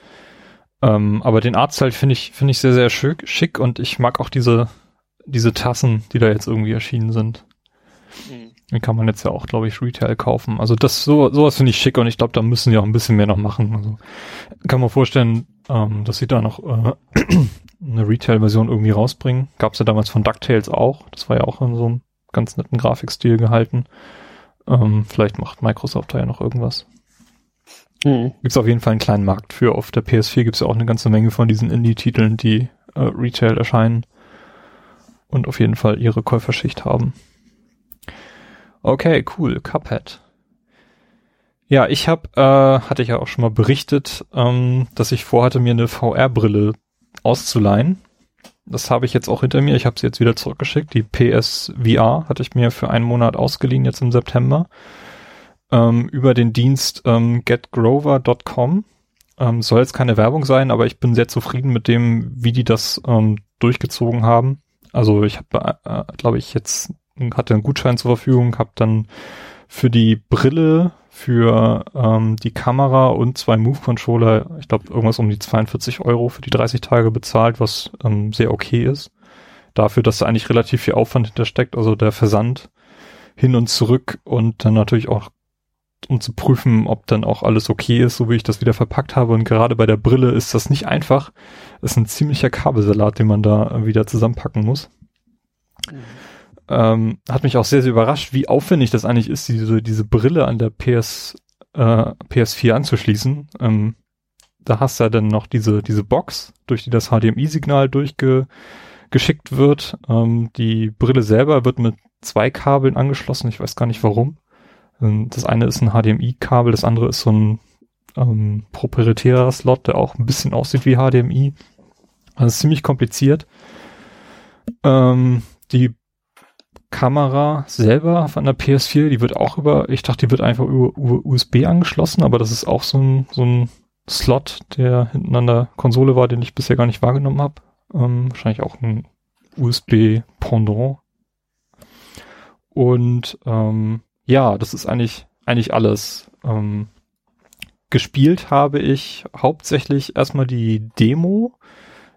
Ähm, aber den Artstyle finde ich, finde ich sehr, sehr schick, schick und ich mag auch diese, diese Tassen, die da jetzt irgendwie erschienen sind. Mhm. Die kann man jetzt ja auch, glaube ich, Retail kaufen. Also das, so, sowas finde ich schick und ich glaube, da müssen die auch ein bisschen mehr noch machen. Also kann man vorstellen, ähm, dass sie da noch äh, (clears throat) eine Retail-Version irgendwie rausbringen. Gab es ja damals von DuckTales auch. Das war ja auch in so einem ganz netten Grafikstil gehalten. Ähm, vielleicht macht Microsoft da ja noch irgendwas. Mhm. Gibt es auf jeden Fall einen kleinen Markt für. Auf der PS4 gibt es ja auch eine ganze Menge von diesen Indie-Titeln, die äh, Retail erscheinen und auf jeden Fall ihre Käuferschicht haben. Okay, cool. Cuphead. Ja, ich habe, äh, hatte ich ja auch schon mal berichtet, ähm, dass ich vorhatte, mir eine VR-Brille auszuleihen. Das habe ich jetzt auch hinter mir. Ich habe sie jetzt wieder zurückgeschickt. Die PSVR hatte ich mir für einen Monat ausgeliehen, jetzt im September, ähm, über den Dienst ähm, getgrover.com. Ähm, soll jetzt keine Werbung sein, aber ich bin sehr zufrieden mit dem, wie die das ähm, durchgezogen haben. Also ich habe, äh, glaube ich, jetzt hatte einen Gutschein zur Verfügung, habe dann für die Brille für ähm, die Kamera und zwei Move-Controller, ich glaube irgendwas um die 42 Euro für die 30 Tage bezahlt, was ähm, sehr okay ist. Dafür, dass da eigentlich relativ viel Aufwand hintersteckt, also der Versand hin und zurück und dann natürlich auch um zu prüfen, ob dann auch alles okay ist, so wie ich das wieder verpackt habe. Und gerade bei der Brille ist das nicht einfach. Das ist ein ziemlicher Kabelsalat, den man da wieder zusammenpacken muss. Mhm. Ähm, hat mich auch sehr, sehr überrascht, wie aufwendig das eigentlich ist, diese, diese Brille an der PS, äh, PS4 anzuschließen. Ähm, da hast du ja dann noch diese, diese Box, durch die das HDMI-Signal durchgeschickt wird. Ähm, die Brille selber wird mit zwei Kabeln angeschlossen, ich weiß gar nicht warum. Ähm, das eine ist ein HDMI-Kabel, das andere ist so ein ähm, proprietärer Slot, der auch ein bisschen aussieht wie HDMI. Also ziemlich kompliziert. Ähm, die Kamera selber von der PS4, die wird auch über, ich dachte, die wird einfach über, USB angeschlossen, aber das ist auch so ein, so ein Slot, der hinten an der Konsole war, den ich bisher gar nicht wahrgenommen habe. Ähm, wahrscheinlich auch ein USB-Pendant. Und ähm, ja, das ist eigentlich, eigentlich alles. Ähm, gespielt habe ich hauptsächlich erstmal die Demo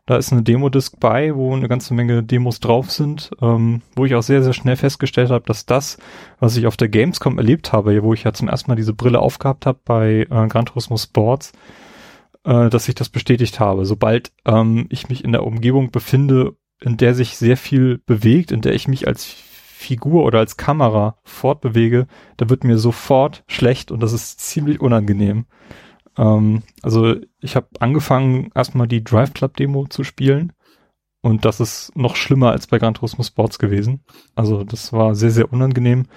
da ist eine Demo-Disc bei, wo eine ganze Menge Demos drauf sind, ähm, wo ich auch sehr, sehr schnell festgestellt habe, dass das, was ich auf der Gamescom erlebt habe, wo ich ja zum ersten Mal diese Brille aufgehabt habe bei äh, Gran Turismo Sports, äh, dass ich das bestätigt habe. Sobald ähm, ich mich in der Umgebung befinde, in der sich sehr viel bewegt, in der ich mich als Figur oder als Kamera fortbewege, da wird mir sofort schlecht und das ist ziemlich unangenehm. Ähm, also ich habe angefangen, erstmal die Drive Club Demo zu spielen. Und das ist noch schlimmer als bei Gran Turismo Sports gewesen. Also das war sehr, sehr unangenehm.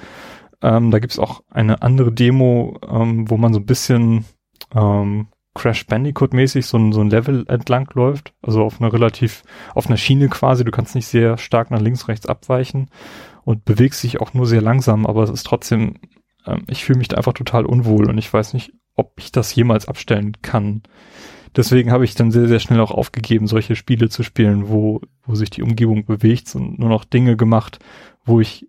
Ähm, da gibt's auch eine andere Demo, ähm, wo man so ein bisschen ähm, Crash Bandicoot mäßig so ein, so ein Level entlang läuft. Also auf einer relativ, auf einer Schiene quasi. Du kannst nicht sehr stark nach links, rechts abweichen und bewegst dich auch nur sehr langsam, aber es ist trotzdem, ähm, ich fühle mich da einfach total unwohl und ich weiß nicht, ob ich das jemals abstellen kann. Deswegen habe ich dann sehr, sehr schnell auch aufgegeben, solche Spiele zu spielen, wo, wo sich die Umgebung bewegt und nur noch Dinge gemacht, wo ich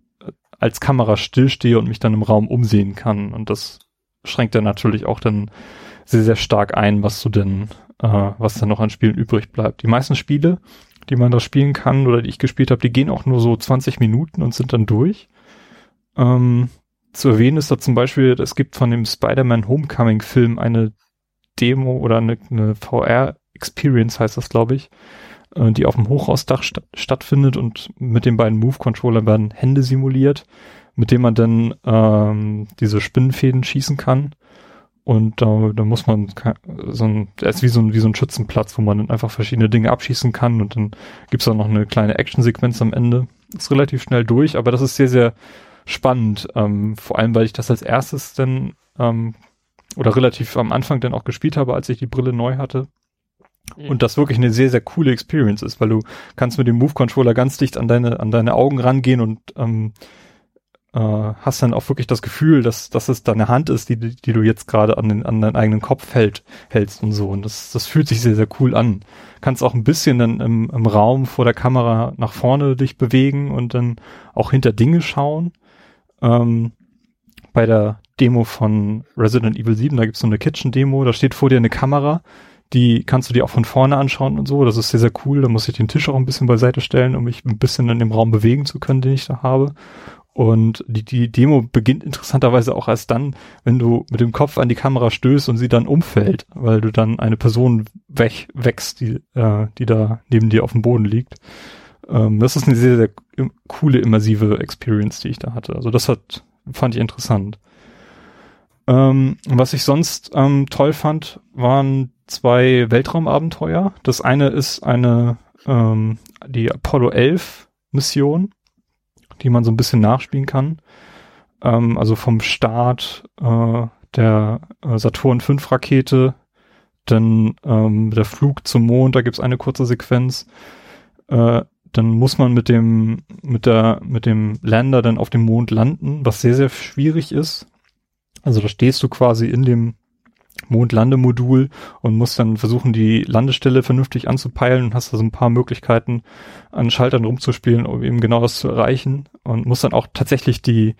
als Kamera stillstehe und mich dann im Raum umsehen kann. Und das schränkt dann natürlich auch dann sehr, sehr stark ein, was du denn, äh, was dann noch an Spielen übrig bleibt. Die meisten Spiele, die man da spielen kann oder die ich gespielt habe, die gehen auch nur so 20 Minuten und sind dann durch. Ähm, zu erwähnen ist da zum Beispiel, es gibt von dem Spider-Man Homecoming Film eine Demo oder eine, eine VR Experience heißt das, glaube ich, äh, die auf dem Hochhausdach st stattfindet und mit den beiden Move-Controllern werden Hände simuliert, mit denen man dann ähm, diese Spinnenfäden schießen kann. Und da, da muss man so ein, er ist wie so ein, wie so ein Schützenplatz, wo man dann einfach verschiedene Dinge abschießen kann und dann gibt's auch noch eine kleine Actionsequenz am Ende. Ist relativ schnell durch, aber das ist sehr, sehr spannend. Ähm, vor allem, weil ich das als erstes dann ähm, oder relativ am Anfang dann auch gespielt habe, als ich die Brille neu hatte. Mhm. Und das wirklich eine sehr, sehr coole Experience ist, weil du kannst mit dem Move-Controller ganz dicht an deine, an deine Augen rangehen und ähm, äh, hast dann auch wirklich das Gefühl, dass, dass es deine Hand ist, die, die du jetzt gerade an, den, an deinen eigenen Kopf hält, hältst und so. Und das, das fühlt sich sehr, sehr cool an. Kannst auch ein bisschen dann im, im Raum vor der Kamera nach vorne dich bewegen und dann auch hinter Dinge schauen. Ähm, bei der Demo von Resident Evil 7, da gibt's so eine Kitchen-Demo, da steht vor dir eine Kamera, die kannst du dir auch von vorne anschauen und so. Das ist sehr, sehr cool. Da muss ich den Tisch auch ein bisschen beiseite stellen, um mich ein bisschen in dem Raum bewegen zu können, den ich da habe. Und die, die Demo beginnt interessanterweise auch erst dann, wenn du mit dem Kopf an die Kamera stößt und sie dann umfällt, weil du dann eine Person weg, wächst, die, äh, die da neben dir auf dem Boden liegt. Ähm, das ist eine sehr, sehr coole, immersive Experience, die ich da hatte. Also das hat, fand ich interessant. Ähm, was ich sonst ähm, toll fand, waren zwei Weltraumabenteuer. Das eine ist eine, ähm, die Apollo 11 Mission die man so ein bisschen nachspielen kann. Ähm, also vom Start äh, der äh, Saturn 5 Rakete, dann ähm, der Flug zum Mond, da gibt's eine kurze Sequenz. Äh, dann muss man mit dem, mit der, mit dem Lander dann auf dem Mond landen, was sehr, sehr schwierig ist. Also da stehst du quasi in dem Mondlandemodul und musst dann versuchen, die Landestelle vernünftig anzupeilen und hast da so ein paar Möglichkeiten, an Schaltern rumzuspielen, um eben genau das zu erreichen und musst dann auch tatsächlich die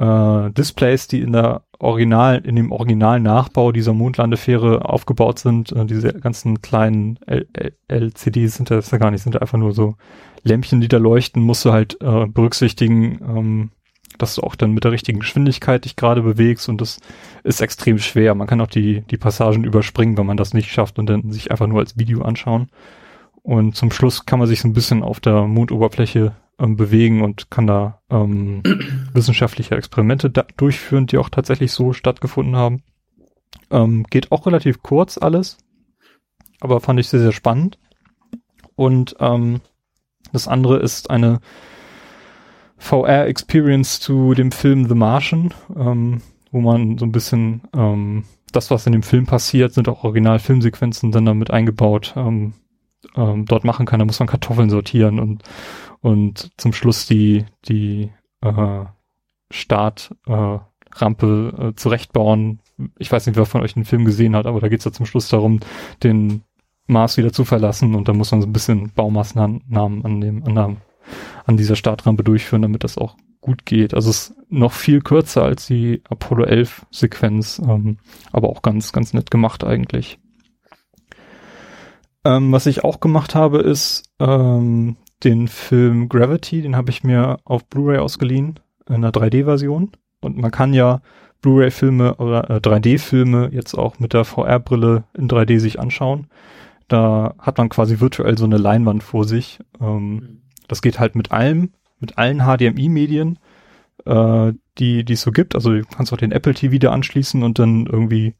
äh, Displays, die in der Original, in dem originalen Nachbau dieser Mondlandefähre aufgebaut sind, äh, diese ganzen kleinen L L LCDs sind das ja gar nicht, sind einfach nur so Lämpchen, die da leuchten, musst du halt äh, berücksichtigen, ähm, dass du auch dann mit der richtigen Geschwindigkeit dich gerade bewegst und das ist extrem schwer. Man kann auch die, die Passagen überspringen, wenn man das nicht schafft und dann sich einfach nur als Video anschauen. Und zum Schluss kann man sich so ein bisschen auf der Mondoberfläche ähm, bewegen und kann da ähm, (clears throat) wissenschaftliche Experimente da durchführen, die auch tatsächlich so stattgefunden haben. Ähm, geht auch relativ kurz alles, aber fand ich sehr, sehr spannend. Und ähm, das andere ist eine VR-Experience zu dem Film The Martian, ähm, wo man so ein bisschen ähm, das, was in dem Film passiert, sind auch Original-Filmsequenzen dann damit eingebaut, ähm, ähm, dort machen kann. Da muss man Kartoffeln sortieren und, und zum Schluss die, die äh, Startrampe äh, Rampe, äh, zurechtbauen. Ich weiß nicht, wer von euch den Film gesehen hat, aber da geht's ja zum Schluss darum, den Mars wieder zu verlassen und da muss man so ein bisschen Baumaßnahmen an dem, an der an dieser Startrampe durchführen, damit das auch gut geht. Also es ist noch viel kürzer als die Apollo 11 Sequenz, ähm, aber auch ganz, ganz nett gemacht eigentlich. Ähm, was ich auch gemacht habe, ist ähm, den Film Gravity, den habe ich mir auf Blu-ray ausgeliehen, in einer 3D-Version. Und man kann ja Blu-ray-Filme oder äh, 3D-Filme jetzt auch mit der VR-Brille in 3D sich anschauen. Da hat man quasi virtuell so eine Leinwand vor sich. Ähm, mhm das geht halt mit allem, mit allen HDMI-Medien, äh, die die es so gibt. Also du kannst auch den Apple TV da anschließen und dann irgendwie,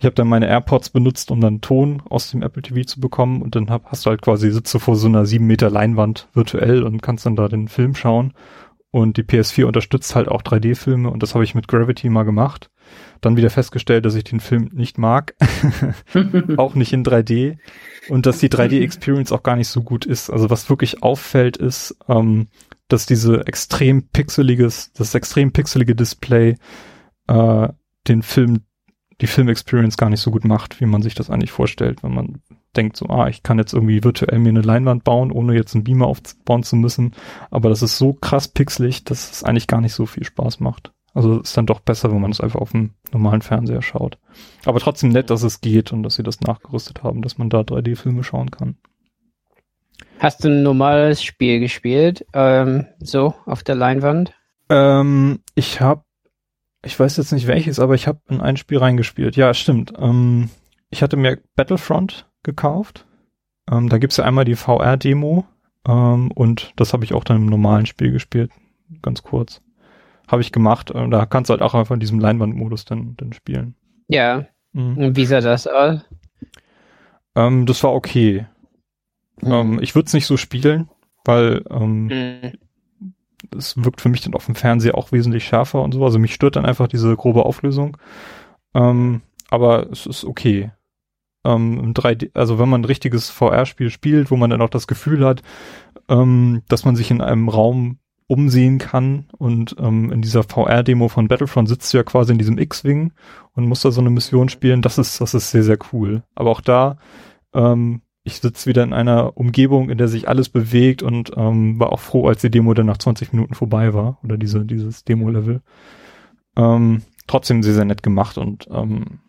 ich habe dann meine AirPods benutzt, um dann Ton aus dem Apple TV zu bekommen und dann hab, hast du halt quasi sitze vor so einer sieben Meter Leinwand virtuell und kannst dann da den Film schauen. Und die PS4 unterstützt halt auch 3D-Filme und das habe ich mit Gravity mal gemacht. Dann wieder festgestellt, dass ich den Film nicht mag. (laughs) auch nicht in 3D und dass die 3D-Experience auch gar nicht so gut ist. Also was wirklich auffällt ist, ähm, dass diese extrem pixeliges, das extrem pixelige Display äh, den Film, die Film-Experience gar nicht so gut macht, wie man sich das eigentlich vorstellt, wenn man denkt so, ah, ich kann jetzt irgendwie virtuell mir eine Leinwand bauen, ohne jetzt einen Beamer aufbauen zu müssen. Aber das ist so krass pixelig, dass es eigentlich gar nicht so viel Spaß macht. Also ist dann doch besser, wenn man es einfach auf dem normalen Fernseher schaut. Aber trotzdem nett, dass es geht und dass sie das nachgerüstet haben, dass man da 3D-Filme schauen kann. Hast du ein normales Spiel gespielt, ähm, so auf der Leinwand? Ähm, ich habe, ich weiß jetzt nicht welches, aber ich habe in ein Spiel reingespielt. Ja, stimmt. Ähm, ich hatte mir Battlefront gekauft. Ähm, da gibt's ja einmal die VR-Demo ähm, und das habe ich auch dann im normalen Spiel gespielt, ganz kurz. Habe ich gemacht. Und da kannst du halt auch einfach in diesem Leinwandmodus dann, dann spielen. Ja. Mhm. Und wie sah das aus? Ähm, das war okay. Mhm. Ähm, ich würde es nicht so spielen, weil ähm, mhm. Es wirkt für mich dann auf dem Fernseher auch wesentlich schärfer und so. Also mich stört dann einfach diese grobe Auflösung. Ähm, aber es ist okay. Ähm, 3D, also wenn man ein richtiges VR-Spiel spielt, wo man dann auch das Gefühl hat, ähm, dass man sich in einem Raum umsehen kann und ähm, in dieser VR-Demo von Battlefront sitzt du ja quasi in diesem X-Wing und musst da so eine Mission spielen, das ist, das ist sehr, sehr cool. Aber auch da, ähm, ich sitze wieder in einer Umgebung, in der sich alles bewegt und ähm, war auch froh, als die Demo dann nach 20 Minuten vorbei war oder diese, dieses Demo-Level. Ähm, trotzdem sehr, sehr nett gemacht und ähm,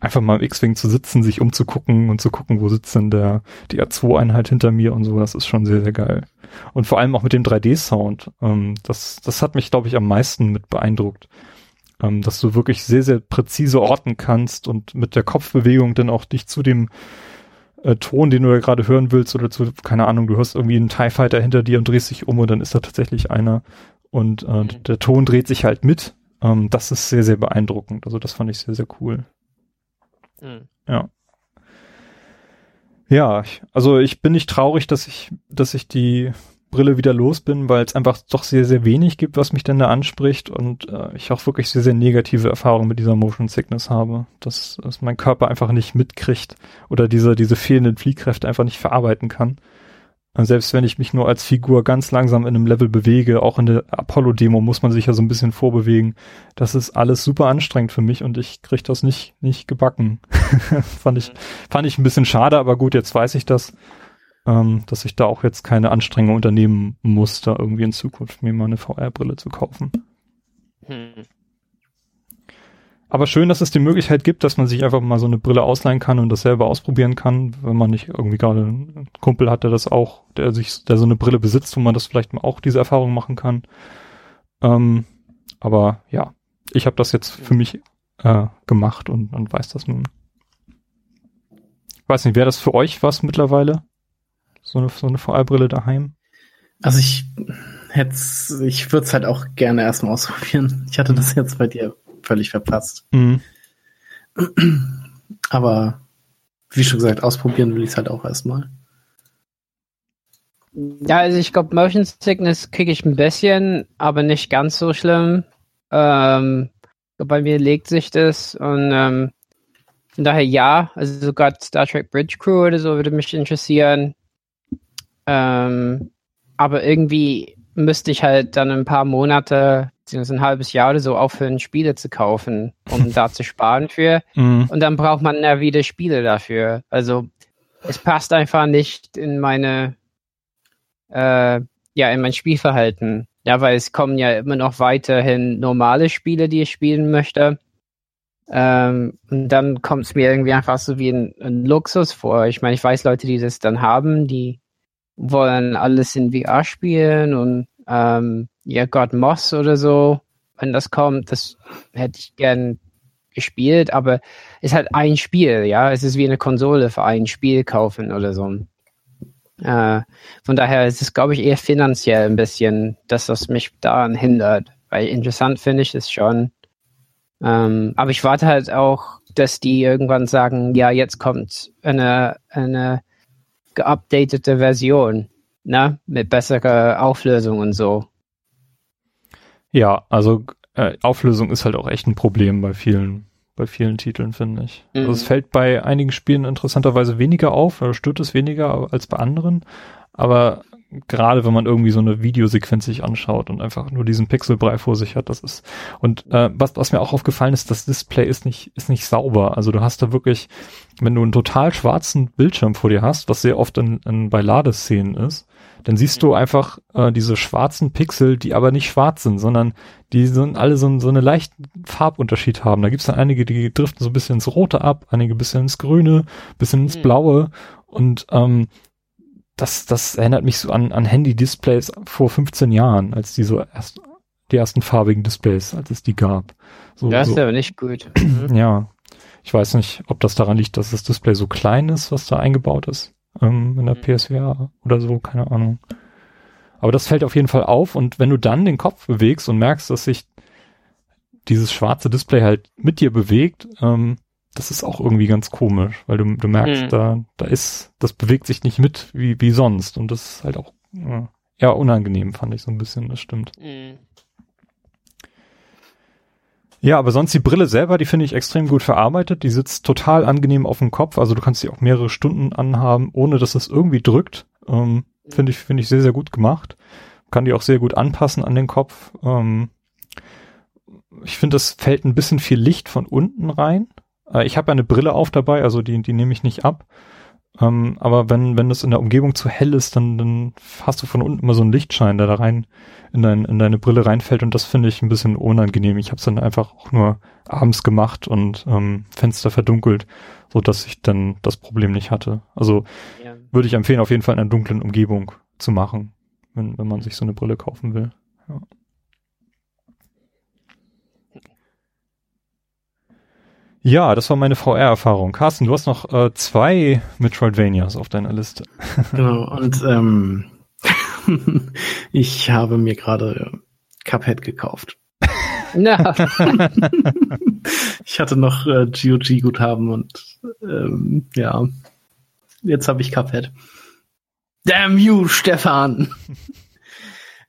einfach mal im X-Wing zu sitzen, sich umzugucken und zu gucken, wo sitzt denn der, die R2-Einheit hinter mir und so, das ist schon sehr, sehr geil. Und vor allem auch mit dem 3D-Sound. Ähm, das, das hat mich, glaube ich, am meisten mit beeindruckt. Ähm, dass du wirklich sehr, sehr präzise orten kannst und mit der Kopfbewegung dann auch dich zu dem äh, Ton, den du da gerade hören willst, oder zu, keine Ahnung, du hörst irgendwie einen TIE Fighter hinter dir und drehst dich um und dann ist da tatsächlich einer. Und äh, mhm. der Ton dreht sich halt mit. Ähm, das ist sehr, sehr beeindruckend. Also das fand ich sehr, sehr cool. Mhm. Ja. Ja, also ich bin nicht traurig, dass ich, dass ich die Brille wieder los bin, weil es einfach doch sehr, sehr wenig gibt, was mich denn da anspricht und äh, ich auch wirklich sehr, sehr negative Erfahrungen mit dieser Motion Sickness habe, dass, dass mein Körper einfach nicht mitkriegt oder diese, diese fehlenden Fliehkräfte einfach nicht verarbeiten kann. Selbst wenn ich mich nur als Figur ganz langsam in einem Level bewege, auch in der Apollo-Demo muss man sich ja so ein bisschen vorbewegen. Das ist alles super anstrengend für mich und ich krieg das nicht, nicht gebacken. (laughs) fand ich, fand ich ein bisschen schade, aber gut, jetzt weiß ich das, ähm, dass ich da auch jetzt keine Anstrengung unternehmen muss, da irgendwie in Zukunft mir mal eine VR-Brille zu kaufen. Hm. Aber schön, dass es die Möglichkeit gibt, dass man sich einfach mal so eine Brille ausleihen kann und das selber ausprobieren kann, wenn man nicht irgendwie gerade einen Kumpel hat, der das auch, der sich, der so eine Brille besitzt, wo man das vielleicht mal auch diese Erfahrung machen kann. Ähm, aber ja, ich habe das jetzt für mich äh, gemacht und, und weiß das nun. Weiß nicht, wäre das für euch was mittlerweile? So eine, so eine VR-Brille daheim? Also ich hätte ich würde es halt auch gerne erstmal ausprobieren. Ich hatte das jetzt bei dir völlig verpasst. Mhm. (clears throat) Aber wie schon gesagt, ausprobieren will ich es halt auch erstmal. Ja, also ich glaube, Motion Sickness kriege ich ein bisschen, aber nicht ganz so schlimm. Ähm, bei mir legt sich das und ähm, von daher ja, also sogar Star Trek Bridge Crew oder so würde mich interessieren. Ähm, aber irgendwie müsste ich halt dann ein paar Monate ein halbes Jahr oder so aufhören, Spiele zu kaufen, um (laughs) da zu sparen für. Mhm. Und dann braucht man ja wieder Spiele dafür. Also es passt einfach nicht in meine, äh, ja, in mein Spielverhalten. Ja, weil es kommen ja immer noch weiterhin normale Spiele, die ich spielen möchte. Ähm, und dann kommt es mir irgendwie einfach so wie ein, ein Luxus vor. Ich meine, ich weiß Leute, die das dann haben, die wollen alles in VR spielen und ähm, ja, God Moss oder so, wenn das kommt, das hätte ich gern gespielt, aber ist halt ein Spiel, ja. Es ist wie eine Konsole für ein Spiel kaufen oder so. Äh, von daher ist es, glaube ich, eher finanziell ein bisschen, dass das mich daran hindert. Weil interessant finde ich es schon. Ähm, aber ich warte halt auch, dass die irgendwann sagen, ja, jetzt kommt eine, eine geupdatete Version, ne, mit besserer Auflösung und so. Ja, also äh, Auflösung ist halt auch echt ein Problem bei vielen, bei vielen Titeln, finde ich. Mhm. Also es fällt bei einigen Spielen interessanterweise weniger auf, oder stört es weniger als bei anderen. Aber gerade wenn man irgendwie so eine Videosequenz sich anschaut und einfach nur diesen Pixelbrei vor sich hat, das ist und äh, was, was mir auch aufgefallen ist, das Display ist nicht ist nicht sauber. Also du hast da wirklich, wenn du einen total schwarzen Bildschirm vor dir hast, was sehr oft in, in bei Ladeszenen ist, dann siehst du einfach äh, diese schwarzen Pixel, die aber nicht schwarz sind, sondern die sind alle so, so einen leichten Farbunterschied haben. Da gibt's dann einige, die driften so ein bisschen ins Rote ab, einige ein bisschen ins Grüne, bisschen ins mhm. Blaue und ähm, das, das erinnert mich so an, an Handy-Displays vor 15 Jahren, als die so erst die ersten farbigen Displays, als es die gab. So, das ist so. aber nicht gut. ja. Ich weiß nicht, ob das daran liegt, dass das Display so klein ist, was da eingebaut ist ähm, in der mhm. PSVR oder so, keine Ahnung. Aber das fällt auf jeden Fall auf und wenn du dann den Kopf bewegst und merkst, dass sich dieses schwarze Display halt mit dir bewegt, ähm, das ist auch irgendwie ganz komisch, weil du, du merkst, mhm. da, da ist, das bewegt sich nicht mit wie, wie sonst und das ist halt auch äh, ja unangenehm, fand ich so ein bisschen, das stimmt. Mhm. Ja, aber sonst die Brille selber, die finde ich extrem gut verarbeitet. Die sitzt total angenehm auf dem Kopf. Also du kannst sie auch mehrere Stunden anhaben, ohne dass es irgendwie drückt. Ähm, finde ich, finde ich sehr, sehr gut gemacht. Kann die auch sehr gut anpassen an den Kopf. Ähm, ich finde, es fällt ein bisschen viel Licht von unten rein. Äh, ich habe ja eine Brille auf dabei, also die, die nehme ich nicht ab. Ähm, aber wenn, wenn das in der Umgebung zu hell ist, dann, dann hast du von unten immer so einen Lichtschein, der da rein in, dein, in deine Brille reinfällt und das finde ich ein bisschen unangenehm. Ich habe es dann einfach auch nur abends gemacht und ähm, Fenster verdunkelt, so dass ich dann das Problem nicht hatte. Also ja. würde ich empfehlen, auf jeden Fall in einer dunklen Umgebung zu machen, wenn, wenn man sich so eine Brille kaufen will. Ja. Ja, das war meine VR-Erfahrung. Carsten, du hast noch äh, zwei Metroidvanias auf deiner Liste. (laughs) genau, und ähm, (laughs) ich habe mir gerade Cuphead gekauft. Ja. (laughs) ich hatte noch äh, GOG-Guthaben und ähm, ja, jetzt habe ich Cuphead. Damn you, Stefan!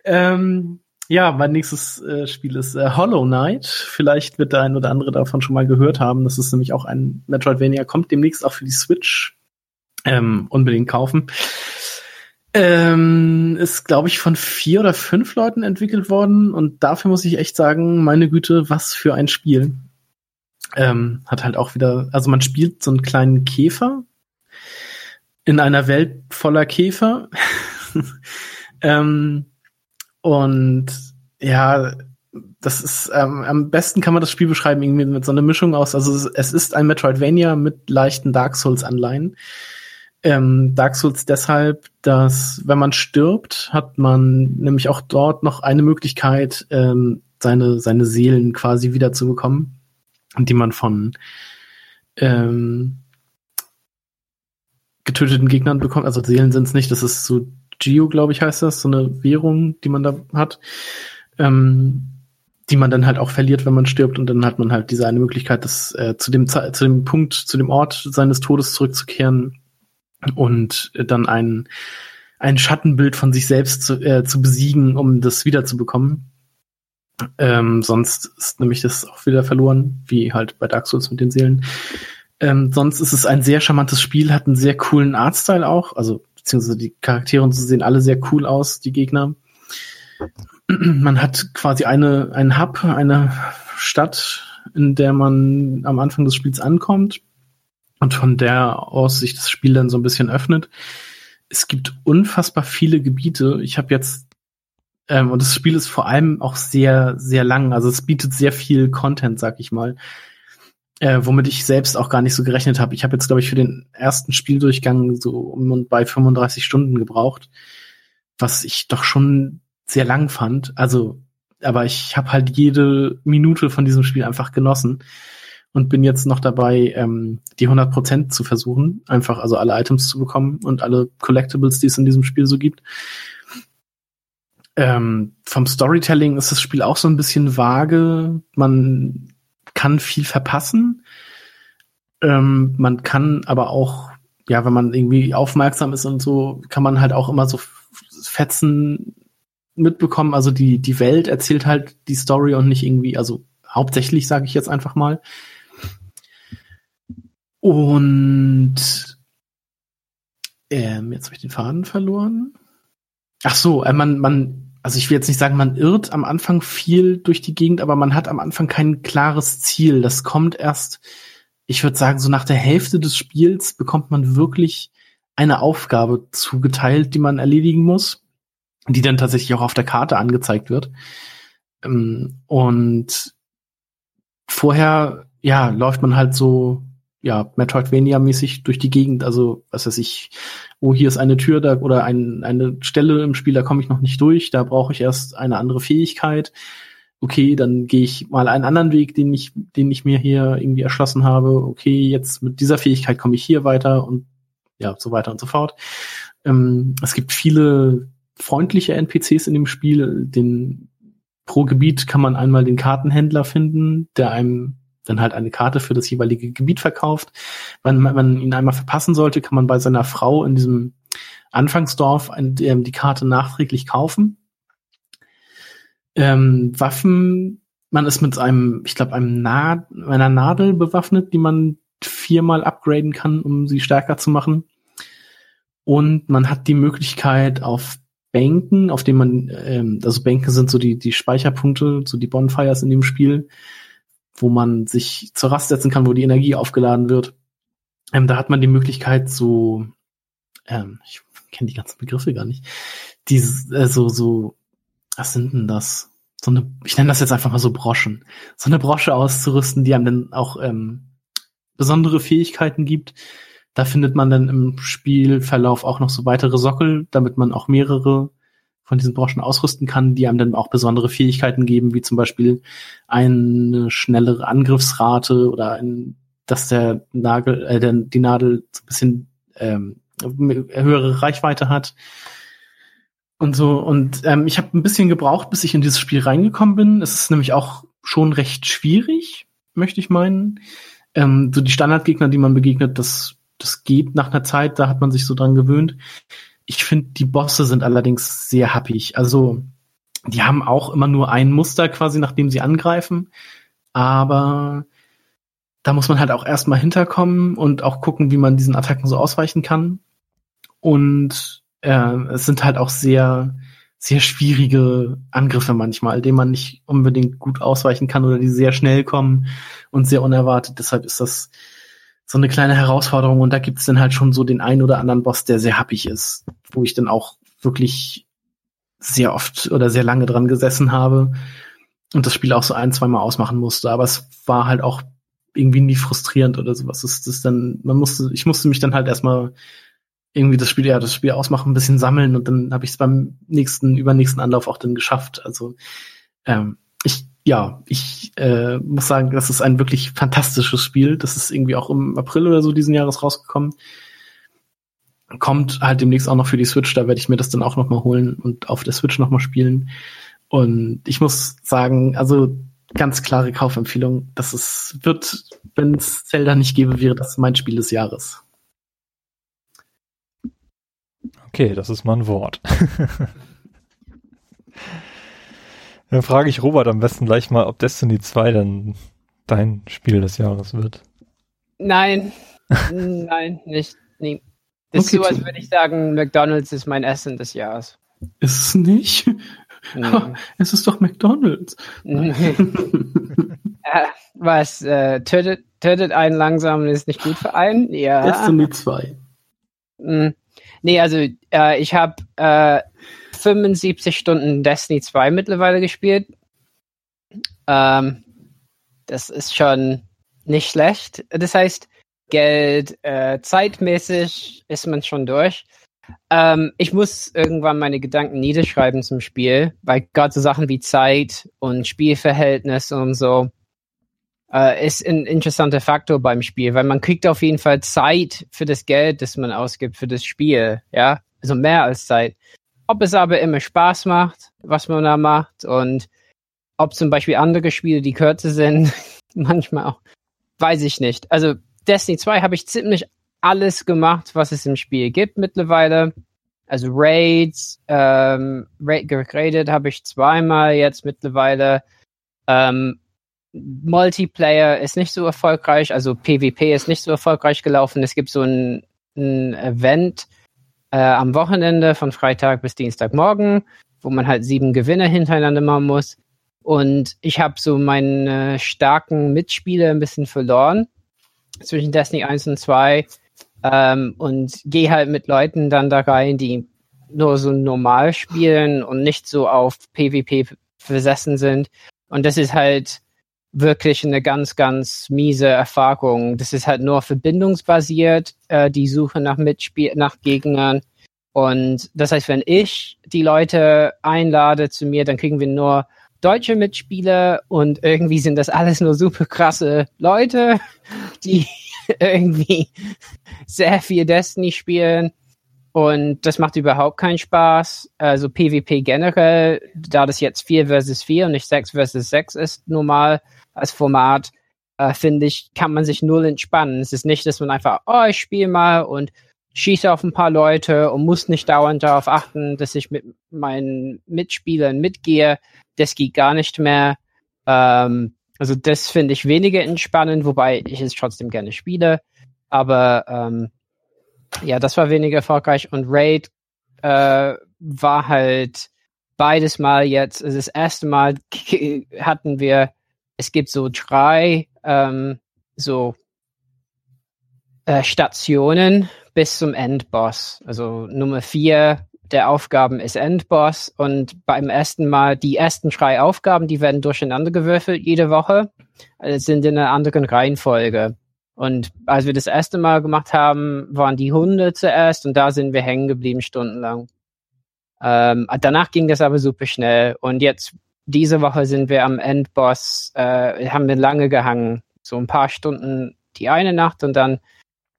ähm, ja, mein nächstes äh, Spiel ist äh, Hollow Knight. Vielleicht wird der ein oder andere davon schon mal gehört haben. Das ist nämlich auch ein Metroidvania, kommt demnächst auch für die Switch. Ähm, unbedingt kaufen. Ähm, ist, glaube ich, von vier oder fünf Leuten entwickelt worden und dafür muss ich echt sagen, meine Güte, was für ein Spiel. Ähm, hat halt auch wieder, also man spielt so einen kleinen Käfer in einer Welt voller Käfer. (laughs) ähm, und ja, das ist ähm, am besten kann man das Spiel beschreiben irgendwie mit so einer Mischung aus. Also es ist ein Metroidvania mit leichten Dark Souls Anleihen. Ähm, Dark Souls deshalb, dass wenn man stirbt, hat man nämlich auch dort noch eine Möglichkeit, ähm, seine seine Seelen quasi wiederzubekommen, die man von ähm, getöteten Gegnern bekommt. Also Seelen sind es nicht, das ist so Geo, glaube ich, heißt das, so eine Währung, die man da hat, ähm, die man dann halt auch verliert, wenn man stirbt und dann hat man halt diese eine Möglichkeit, das äh, zu dem zu dem Punkt, zu dem Ort seines Todes zurückzukehren und dann ein ein Schattenbild von sich selbst zu, äh, zu besiegen, um das wiederzubekommen. Ähm, sonst ist nämlich das auch wieder verloren, wie halt bei Dark Souls mit den Seelen. Ähm, sonst ist es ein sehr charmantes Spiel, hat einen sehr coolen Artstyle auch. Also beziehungsweise die Charaktere sehen alle sehr cool aus, die Gegner. (clears throat) Man hat quasi eine, einen Hub, eine Stadt, in der man am Anfang des Spiels ankommt und von der aus sich das Spiel dann so ein bisschen öffnet. Es gibt unfassbar viele Gebiete. Ich habe jetzt ähm, und das Spiel ist vor allem auch sehr, sehr lang. Also es bietet sehr viel Content, sag ich mal äh, womit ich selbst auch gar nicht so gerechnet habe. Ich habe jetzt, glaube ich, für den ersten Spieldurchgang so um und bei 35 Stunden gebraucht, was ich doch schon sehr lang fand. Also, aber ich habe halt jede Minute von diesem Spiel einfach genossen und bin jetzt noch dabei, ähm, die 100% zu versuchen, einfach also alle Items zu bekommen und alle Collectibles, die es in diesem Spiel so gibt. Ähm, vom Storytelling ist das Spiel auch so ein bisschen vage. Man kann viel verpassen. Ähm, man kann aber auch, ja, wenn man irgendwie aufmerksam ist und so, kann man halt auch immer so Fetzen mitbekommen. Also die, die Welt erzählt halt die Story und nicht irgendwie, also hauptsächlich sage ich jetzt einfach mal. Und ähm, jetzt habe ich den Faden verloren. Ach so, äh, man, man also ich will jetzt nicht sagen, man irrt am Anfang viel durch die Gegend, aber man hat am Anfang kein klares Ziel. Das kommt erst, ich würde sagen, so nach der Hälfte des Spiels bekommt man wirklich eine Aufgabe zugeteilt, die man erledigen muss, die dann tatsächlich auch auf der Karte angezeigt wird. Ähm, und vorher, ja, läuft man halt so ja, Metroidvania-mäßig durch die Gegend. Also, was weiß ich, oh, hier ist eine Tür da oder ein, eine Stelle im Spiel, da komme ich noch nicht durch, da brauche ich erst eine andere Fähigkeit. okay, dann gehe ich mal einen anderen Weg, den ich, den ich mir hier irgendwie erschlossen habe. Okay, jetzt mit dieser Fähigkeit komme ich hier weiter und ja, so weiter und so fort. Ähm, es gibt viele freundliche NPCs in dem Spiel. Den, pro Gebiet kann man einmal den Kartenhändler finden, der einem dann halt eine Karte für das jeweilige Gebiet verkauft. Wenn man ihn einmal verpassen sollte, kann man bei seiner Frau in diesem Anfangsdorf die Karte nachträglich kaufen ähm, Waffen, man ist mit einem, ich glaube, einem Na einer Nadel bewaffnet, die man viermal upgraden kann, um sie stärker zu machen. Und man hat die Möglichkeit auf Bänken, auf denen man, ähm, also Bänke sind so die, die Speicherpunkte, so die Bonfires in dem Spiel, wo man sich zur Rast setzen kann, wo die Energie aufgeladen wird. Ähm, da hat man die Möglichkeit, so, ähm, ich kenne die ganzen Begriffe gar nicht, die äh, so, so was sind denn das? So eine, ich nenne das jetzt einfach mal so Broschen. So eine Brosche auszurüsten, die einem dann auch ähm, besondere Fähigkeiten gibt. Da findet man dann im Spielverlauf auch noch so weitere Sockel, damit man auch mehrere von diesen Broschen ausrüsten kann, die einem dann auch besondere Fähigkeiten geben, wie zum Beispiel eine schnellere Angriffsrate oder ein, dass der Nagel, äh, der, die Nadel so ein bisschen ähm, höhere Reichweite hat und so. Und ähm, ich habe ein bisschen gebraucht, bis ich in dieses Spiel reingekommen bin. Es ist nämlich auch schon recht schwierig, möchte ich meinen. Ähm, so die Standardgegner, die man begegnet, das, das geht nach einer Zeit, da hat man sich so dran gewöhnt. Ich finde, die Bosse sind allerdings sehr happig. Also, die haben auch immer nur ein Muster quasi, nachdem sie angreifen. Aber da muss man halt auch erstmal hinterkommen und auch gucken, wie man diesen Attacken so ausweichen kann. Und äh, es sind halt auch sehr, sehr schwierige Angriffe manchmal, denen man nicht unbedingt gut ausweichen kann oder die sehr schnell kommen und sehr unerwartet. Deshalb ist das so eine kleine Herausforderung und da gibt es dann halt schon so den einen oder anderen Boss, der sehr happig ist, wo ich dann auch wirklich sehr oft oder sehr lange dran gesessen habe und das Spiel auch so ein, zweimal ausmachen musste. Aber es war halt auch irgendwie nie frustrierend oder sowas. Es ist dann, man musste, ich musste mich dann halt erstmal irgendwie das Spiel, ja, das Spiel ausmachen, ein bisschen sammeln und dann habe ich es beim nächsten, übernächsten Anlauf auch dann geschafft. Also ähm, ich, ja, ich äh, muss sagen, das ist ein wirklich fantastisches Spiel. Das ist irgendwie auch im April oder so diesen Jahres rausgekommen. Kommt halt demnächst auch noch für die Switch, da werde ich mir das dann auch noch mal holen und auf der Switch noch mal spielen. Und ich muss sagen, also ganz klare Kaufempfehlung. Das ist, wird, wenn es Zelda nicht gäbe, wäre das mein Spiel des Jahres. Okay, das ist mal ein Wort. (laughs) dann frage ich Robert am besten gleich mal, ob Destiny 2 dann dein Spiel des Jahres wird. Nein, (laughs) nein, nicht. Nee. Das okay, ist so, als würde ich sagen, McDonalds ist mein Essen des Jahres. Ist es nicht? Nee. es ist doch McDonalds. äh, (laughs) was, äh, tötet, tötet einen langsam und ist nicht gut für einen? Ja. Destiny 2. Mhm. Nee, also äh, ich habe äh, 75 Stunden Destiny 2 mittlerweile gespielt. Ähm, das ist schon nicht schlecht. Das heißt, Geld, äh, zeitmäßig ist man schon durch. Ähm, ich muss irgendwann meine Gedanken niederschreiben zum Spiel, weil gerade so Sachen wie Zeit und Spielverhältnis und so äh, ist ein interessanter Faktor beim Spiel, weil man kriegt auf jeden Fall Zeit für das Geld, das man ausgibt für das Spiel, ja, also mehr als Zeit. Ob es aber immer Spaß macht, was man da macht und ob zum Beispiel andere Spiele, die kürzer sind, (laughs) manchmal auch, weiß ich nicht. Also Destiny 2 habe ich ziemlich alles gemacht, was es im Spiel gibt mittlerweile. Also Raids, ähm, geradet habe ich zweimal jetzt mittlerweile. Ähm, Multiplayer ist nicht so erfolgreich, also PvP ist nicht so erfolgreich gelaufen. Es gibt so ein, ein Event äh, am Wochenende von Freitag bis Dienstagmorgen, wo man halt sieben Gewinne hintereinander machen muss. Und ich habe so meine starken Mitspieler ein bisschen verloren zwischen Destiny 1 und 2 ähm, und gehe halt mit Leuten dann da rein, die nur so normal spielen und nicht so auf PvP versessen sind. Und das ist halt wirklich eine ganz, ganz miese Erfahrung. Das ist halt nur verbindungsbasiert, äh, die Suche nach Mitspiel, nach Gegnern. Und das heißt, wenn ich die Leute einlade zu mir, dann kriegen wir nur deutsche Mitspieler und irgendwie sind das alles nur super krasse Leute, (laughs) die irgendwie sehr viel Destiny spielen. Und das macht überhaupt keinen Spaß. Also PvP generell, da das jetzt 4 versus 4 und nicht 6 versus 6 ist, normal als Format, äh, finde ich, kann man sich null entspannen. Es ist nicht, dass man einfach, oh, ich spiele mal und schieße auf ein paar Leute und muss nicht dauernd darauf achten, dass ich mit meinen Mitspielern mitgehe. Das geht gar nicht mehr. Ähm, also das finde ich weniger entspannend, wobei ich es trotzdem gerne spiele. Aber ähm, ja, das war weniger erfolgreich und Raid äh, war halt beides Mal jetzt, also das erste Mal (laughs) hatten wir, es gibt so drei ähm, so äh, Stationen bis zum Endboss. Also Nummer vier der Aufgaben ist Endboss und beim ersten Mal, die ersten drei Aufgaben, die werden durcheinander gewürfelt jede Woche, also sind in einer anderen Reihenfolge. Und als wir das erste Mal gemacht haben, waren die Hunde zuerst und da sind wir hängen geblieben stundenlang. Ähm, danach ging das aber super schnell und jetzt diese Woche sind wir am Endboss, äh, haben wir lange gehangen, so ein paar Stunden die eine Nacht und dann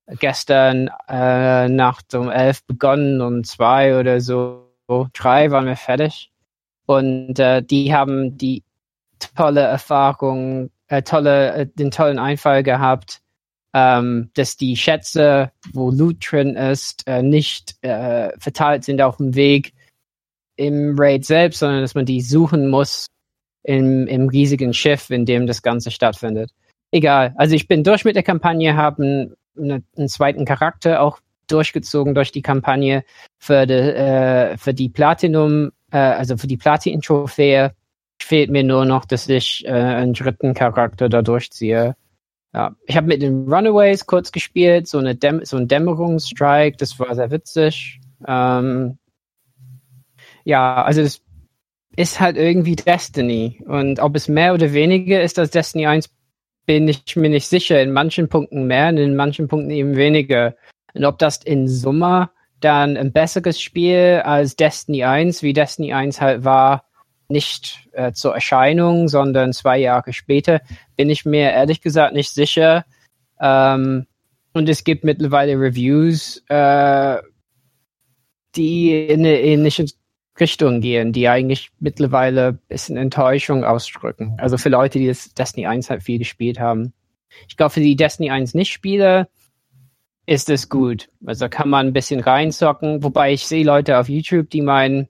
gestern äh, Nacht um elf begonnen und zwei oder so, drei waren wir fertig. Und äh, die haben die tolle Erfahrung, äh, tolle, äh, den tollen Einfall gehabt, ähm, dass die Schätze, wo Loot drin ist, äh, nicht äh, verteilt sind auf dem Weg im Raid selbst, sondern dass man die suchen muss im, im riesigen Schiff, in dem das Ganze stattfindet. Egal. Also ich bin durch mit der Kampagne, habe einen, einen zweiten Charakter auch durchgezogen durch die Kampagne für die, äh, für die Platinum, äh, also für die Platin-Trophäe. Fehlt mir nur noch, dass ich äh, einen dritten Charakter da durchziehe. Ja, ich habe mit den Runaways kurz gespielt, so, eine Däm so ein Dämmerungsstrike, das war sehr witzig. Ähm, ja, also es ist halt irgendwie Destiny. Und ob es mehr oder weniger ist als Destiny 1, bin ich mir nicht sicher. In manchen Punkten mehr und in manchen Punkten eben weniger. Und ob das in Summe dann ein besseres Spiel als Destiny 1, wie Destiny 1 halt war, nicht äh, zur Erscheinung, sondern zwei Jahre später, bin ich mir ehrlich gesagt nicht sicher. Ähm, und es gibt mittlerweile Reviews, äh, die in eine ähnliche Richtung gehen, die eigentlich mittlerweile ein bisschen Enttäuschung ausdrücken. Also für Leute, die das Destiny 1 halt viel gespielt haben. Ich glaube, für die Destiny 1 Nicht-Spieler ist es gut. Also kann man ein bisschen reinzocken, wobei ich sehe Leute auf YouTube, die meinen,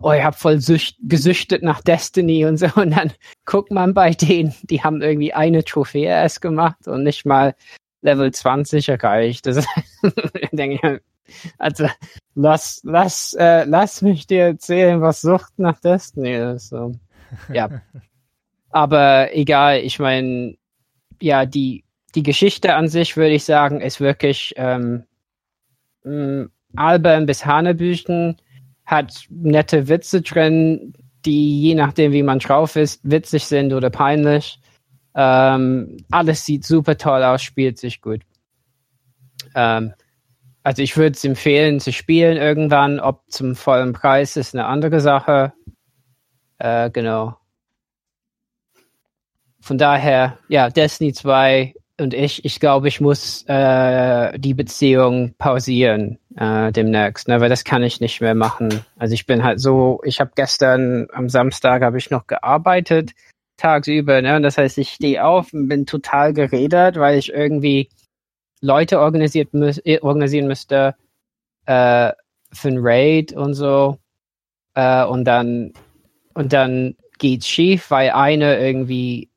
oh, ich habe voll gesüchtet nach Destiny (laughs) und so. Und dann guckt man bei denen, die haben irgendwie eine Trophäe erst gemacht und nicht mal Level 20 erreicht. Das (laughs) denke ich, also lass, lass, äh, lass mich dir erzählen, was Sucht nach Destiny ist. So. Ja. (laughs) Aber egal, ich meine, ja, die, die Geschichte an sich, würde ich sagen, ist wirklich ähm, albern bis Hanebüchen hat nette Witze drin, die je nachdem, wie man drauf ist, witzig sind oder peinlich. Ähm, alles sieht super toll aus, spielt sich gut. Ähm, also ich würde es empfehlen zu spielen irgendwann, ob zum vollen Preis ist eine andere Sache. Äh, genau. Von daher, ja, Destiny 2 und ich, ich glaube, ich muss äh, die Beziehung pausieren äh, demnächst, ne, weil das kann ich nicht mehr machen. Also ich bin halt so, ich habe gestern am Samstag habe ich noch gearbeitet tagsüber, ne, und das heißt, ich stehe auf und bin total geredet, weil ich irgendwie Leute organisiert mü organisieren müsste äh, für ein Raid und so äh, und dann und dann geht's schief, weil eine irgendwie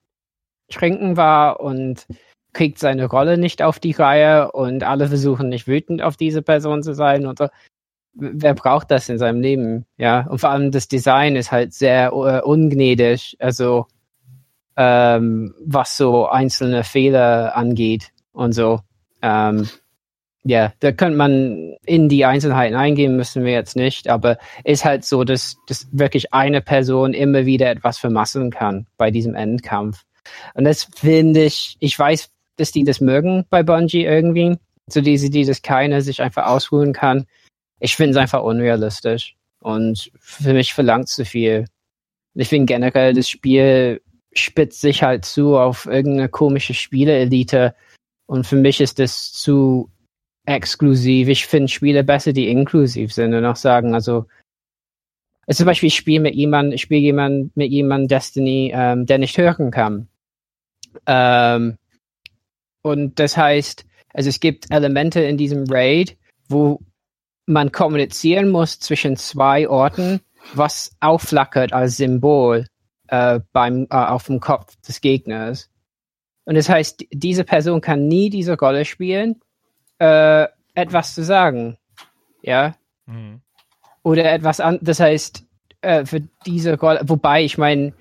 trinken war und kriegt seine Rolle nicht auf die Reihe und alle versuchen nicht wütend auf diese Person zu sein und so. Wer braucht das in seinem Leben? Ja, und vor allem das Design ist halt sehr uh, ungnädig, also ähm, was so einzelne Fehler angeht und so. Ähm, ja, da könnte man in die Einzelheiten eingehen, müssen wir jetzt nicht, aber ist halt so, dass, dass wirklich eine Person immer wieder etwas vermasseln kann bei diesem Endkampf. Und das finde ich, ich weiß, dass die das mögen bei Bungie irgendwie. So diese, die das keiner sich einfach ausruhen kann. Ich finde es einfach unrealistisch. Und für mich verlangt zu viel. Ich finde generell, das Spiel spitzt sich halt zu auf irgendeine komische Spieleelite. Und für mich ist das zu exklusiv. Ich finde Spiele besser, die inklusiv sind und auch sagen, also, also zum Beispiel, ich spiele mit jemandem, ich spiele jemand, mit jemandem Destiny, ähm, der nicht hören kann. Ähm, und das heißt, also es gibt Elemente in diesem Raid, wo man kommunizieren muss zwischen zwei Orten, was aufflackert als Symbol äh, beim, äh, auf dem Kopf des Gegners. Und das heißt, diese Person kann nie diese Rolle spielen, äh, etwas zu sagen. Ja. Mhm. Oder etwas an, das heißt, äh, für diese Rolle, wobei ich meine,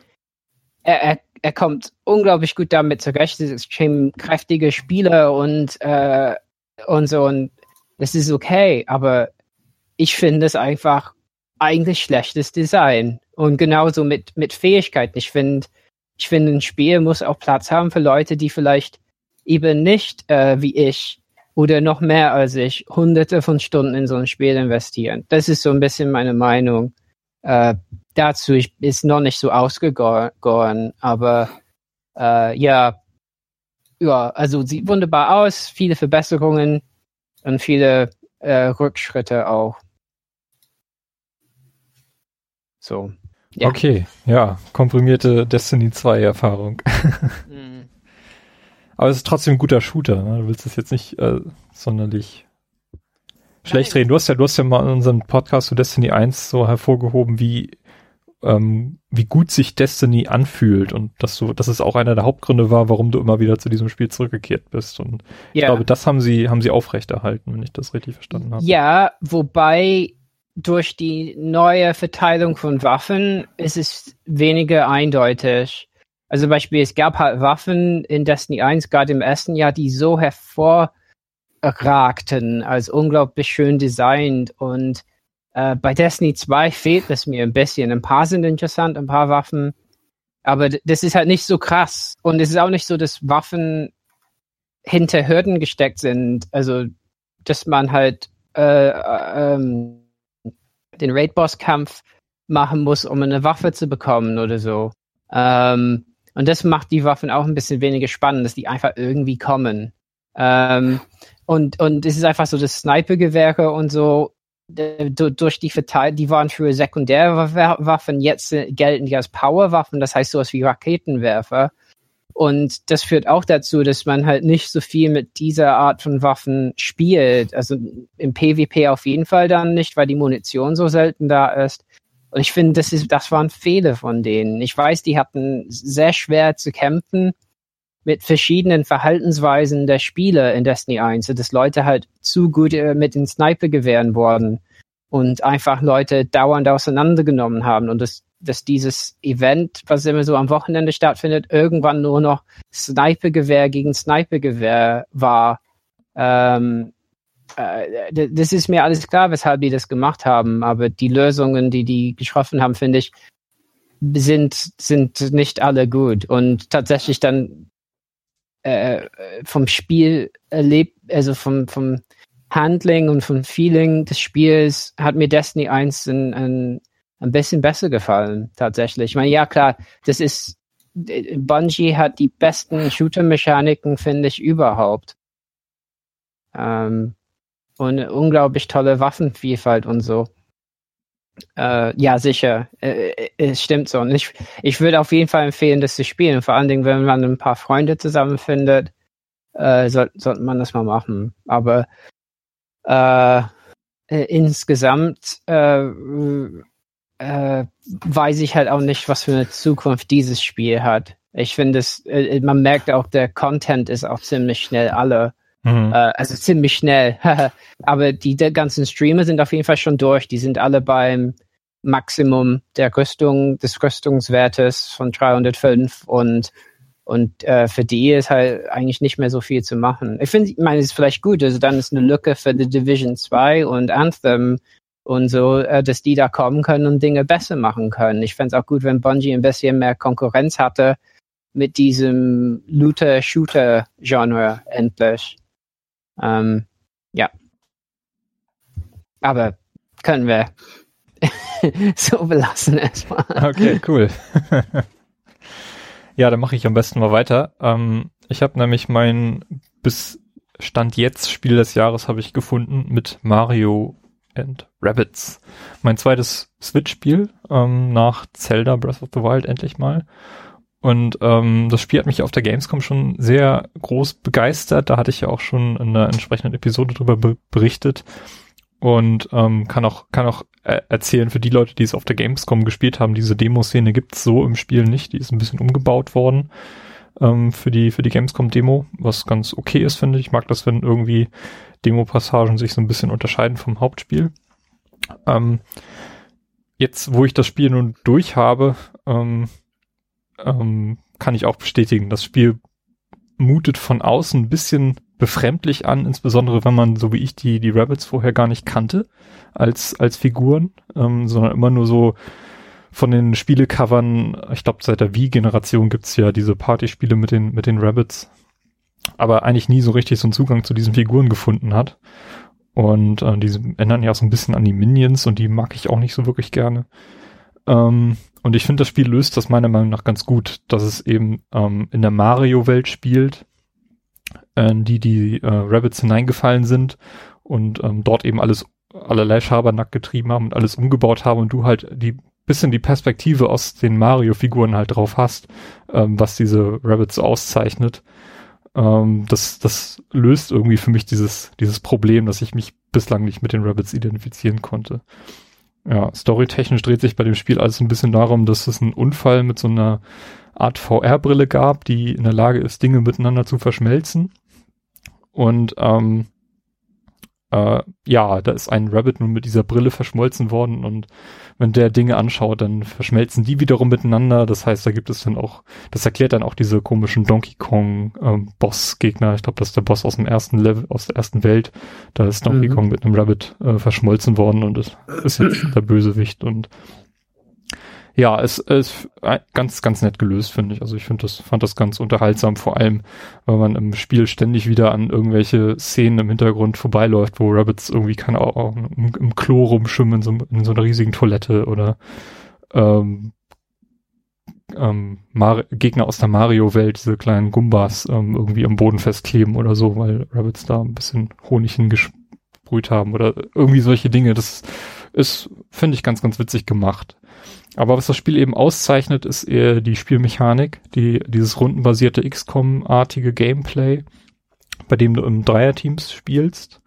er, er, er kommt unglaublich gut damit zurecht. Das ist extrem kräftige Spieler und, äh, und so und das ist okay, aber ich finde es einfach eigentlich schlechtes Design. Und genauso mit, mit Fähigkeiten. Ich finde, ich finde, ein Spiel muss auch Platz haben für Leute, die vielleicht eben nicht äh, wie ich oder noch mehr als ich hunderte von Stunden in so ein Spiel investieren. Das ist so ein bisschen meine Meinung. Äh, dazu ich, ist noch nicht so ausgegoren, aber äh, ja, ja, also sieht wunderbar aus, viele Verbesserungen und viele äh, Rückschritte auch. So. Ja. Okay, ja, komprimierte Destiny 2 Erfahrung. (laughs) mhm. Aber es ist trotzdem ein guter Shooter, ne? Du willst es jetzt nicht äh, sonderlich schlecht reden. Du hast ja, du hast ja mal in unserem Podcast zu Destiny 1 so hervorgehoben, wie ähm, wie gut sich Destiny anfühlt und dass du, dass es auch einer der Hauptgründe war, warum du immer wieder zu diesem Spiel zurückgekehrt bist. Und ja. ich glaube, das haben sie, haben sie aufrechterhalten, wenn ich das richtig verstanden habe. Ja, wobei durch die neue Verteilung von Waffen ist es weniger eindeutig. Also zum Beispiel, es gab halt Waffen in Destiny 1, gerade im ersten Jahr, die so hervorragten, als unglaublich schön designt. Und äh, bei Destiny 2 fehlt es mir ein bisschen. Ein paar sind interessant, ein paar Waffen. Aber das ist halt nicht so krass. Und es ist auch nicht so, dass Waffen hinter Hürden gesteckt sind. Also, dass man halt äh, äh, ähm, den Raid-Boss-Kampf machen muss, um eine Waffe zu bekommen oder so. Ähm, und das macht die Waffen auch ein bisschen weniger spannend, dass die einfach irgendwie kommen. Ähm, und, und es ist einfach so, dass Sniper-Gewehre und so durch die Verteilung, die waren für Sekundärwaffen, jetzt gelten die als Powerwaffen, das heißt sowas wie Raketenwerfer. Und das führt auch dazu, dass man halt nicht so viel mit dieser Art von Waffen spielt. Also im PvP auf jeden Fall dann nicht, weil die Munition so selten da ist. Und ich finde, das ist, das waren Fehler von denen. Ich weiß, die hatten sehr schwer zu kämpfen mit verschiedenen Verhaltensweisen der Spieler in Destiny 1, dass Leute halt zu gut äh, mit den Sniper-Gewehren wurden und einfach Leute dauernd auseinandergenommen haben und das dass dieses Event, was immer so am Wochenende stattfindet, irgendwann nur noch Snipergewehr gegen Snipergewehr war. Ähm, äh, das ist mir alles klar, weshalb die das gemacht haben, aber die Lösungen, die die geschaffen haben, finde ich, sind, sind nicht alle gut. Und tatsächlich dann äh, vom Spiel erlebt, also vom, vom Handling und vom Feeling des Spiels hat mir Destiny 1 ein, ein ein bisschen besser gefallen, tatsächlich. Ich meine, ja klar, das ist, Bungie hat die besten Shooter-Mechaniken, finde ich, überhaupt. Ähm, und unglaublich tolle Waffenvielfalt und so. Äh, ja, sicher. Äh, äh, es stimmt so. Und ich, ich würde auf jeden Fall empfehlen, das zu spielen. Vor allen Dingen, wenn man ein paar Freunde zusammenfindet, äh, soll, sollte man das mal machen. Aber äh, äh insgesamt äh, äh, weiß ich halt auch nicht, was für eine Zukunft dieses Spiel hat. Ich finde es, äh, man merkt auch, der Content ist auch ziemlich schnell alle. Mhm. Äh, also ziemlich schnell. (laughs) Aber die der ganzen Streamer sind auf jeden Fall schon durch. Die sind alle beim Maximum der Rüstung, des Rüstungswertes von 305 und und äh, für die ist halt eigentlich nicht mehr so viel zu machen. Ich finde, ich meine, es ist vielleicht gut. Also dann ist eine Lücke für The Division 2 und Anthem und so, äh, dass die da kommen können und Dinge besser machen können. Ich fände es auch gut, wenn Bungie ein bisschen mehr Konkurrenz hatte mit diesem Looter-Shooter-Genre endlich. Ähm, ja. Aber können wir. (laughs) so belassen erstmal. Okay, cool. (laughs) ja, dann mache ich am besten mal weiter. Ähm, ich habe nämlich mein bis Stand jetzt Spiel des Jahres habe ich gefunden mit Mario and Rabbits. Mein zweites Switch-Spiel ähm, nach Zelda Breath of the Wild endlich mal. Und ähm, das Spiel hat mich auf der Gamescom schon sehr groß begeistert. Da hatte ich ja auch schon in einer entsprechenden Episode drüber be berichtet und ähm, kann auch kann auch äh, erzählen für die Leute, die es auf der Gamescom gespielt haben. Diese Demo-Szene gibt's so im Spiel nicht. Die ist ein bisschen umgebaut worden ähm, für die für die Gamescom-Demo, was ganz okay ist, finde ich. Ich mag das, wenn irgendwie Demo-Passagen sich so ein bisschen unterscheiden vom Hauptspiel. Ähm, jetzt, wo ich das Spiel nun durch habe, ähm, ähm, kann ich auch bestätigen, das Spiel mutet von außen ein bisschen befremdlich an, insbesondere wenn man, so wie ich, die, die Rabbits vorher gar nicht kannte als, als Figuren, ähm, sondern immer nur so von den Spielecovern, ich glaube seit der Wii-Generation gibt's ja diese Partyspiele mit den, mit den Rabbits, aber eigentlich nie so richtig so einen Zugang zu diesen Figuren gefunden hat. Und äh, die ändern ja so ein bisschen an die Minions und die mag ich auch nicht so wirklich gerne. Ähm, und ich finde, das Spiel löst das meiner Meinung nach ganz gut, dass es eben ähm, in der Mario-Welt spielt, äh, die die äh, Rabbits hineingefallen sind und ähm, dort eben alles allerlei Schabernack getrieben haben und alles umgebaut haben und du halt die bisschen die Perspektive aus den Mario-Figuren halt drauf hast, ähm, was diese Rabbits auszeichnet. Ähm, das, das löst irgendwie für mich dieses, dieses Problem, dass ich mich bislang nicht mit den Rabbits identifizieren konnte. Ja, storytechnisch dreht sich bei dem Spiel alles ein bisschen darum, dass es einen Unfall mit so einer Art VR-Brille gab, die in der Lage ist, Dinge miteinander zu verschmelzen. Und ähm, äh, ja, da ist ein Rabbit nun mit dieser Brille verschmolzen worden und wenn der Dinge anschaut, dann verschmelzen die wiederum miteinander. Das heißt, da gibt es dann auch, das erklärt dann auch diese komischen Donkey Kong ähm, Boss-Gegner. Ich glaube, das ist der Boss aus dem ersten Level, aus der ersten Welt. Da ist Donkey mhm. Kong mit einem Rabbit äh, verschmolzen worden und das ist jetzt (clears throat) der Bösewicht und ja, es ist ganz, ganz nett gelöst, finde ich. Also ich finde das, fand das ganz unterhaltsam, vor allem, weil man im Spiel ständig wieder an irgendwelche Szenen im Hintergrund vorbeiläuft, wo Rabbits irgendwie keine Ahnung, im, im Klo rumschwimmen, in so, in so einer riesigen Toilette oder ähm, ähm, Mar Gegner aus der Mario-Welt, diese kleinen Gumbas, ähm, irgendwie am Boden festkleben oder so, weil Rabbits da ein bisschen Honig hingesprüht haben oder irgendwie solche Dinge. Das ist, finde ich, ganz, ganz witzig gemacht. Aber was das Spiel eben auszeichnet, ist eher die Spielmechanik, die, dieses rundenbasierte XCOM-artige Gameplay, bei dem du im Dreierteams spielst.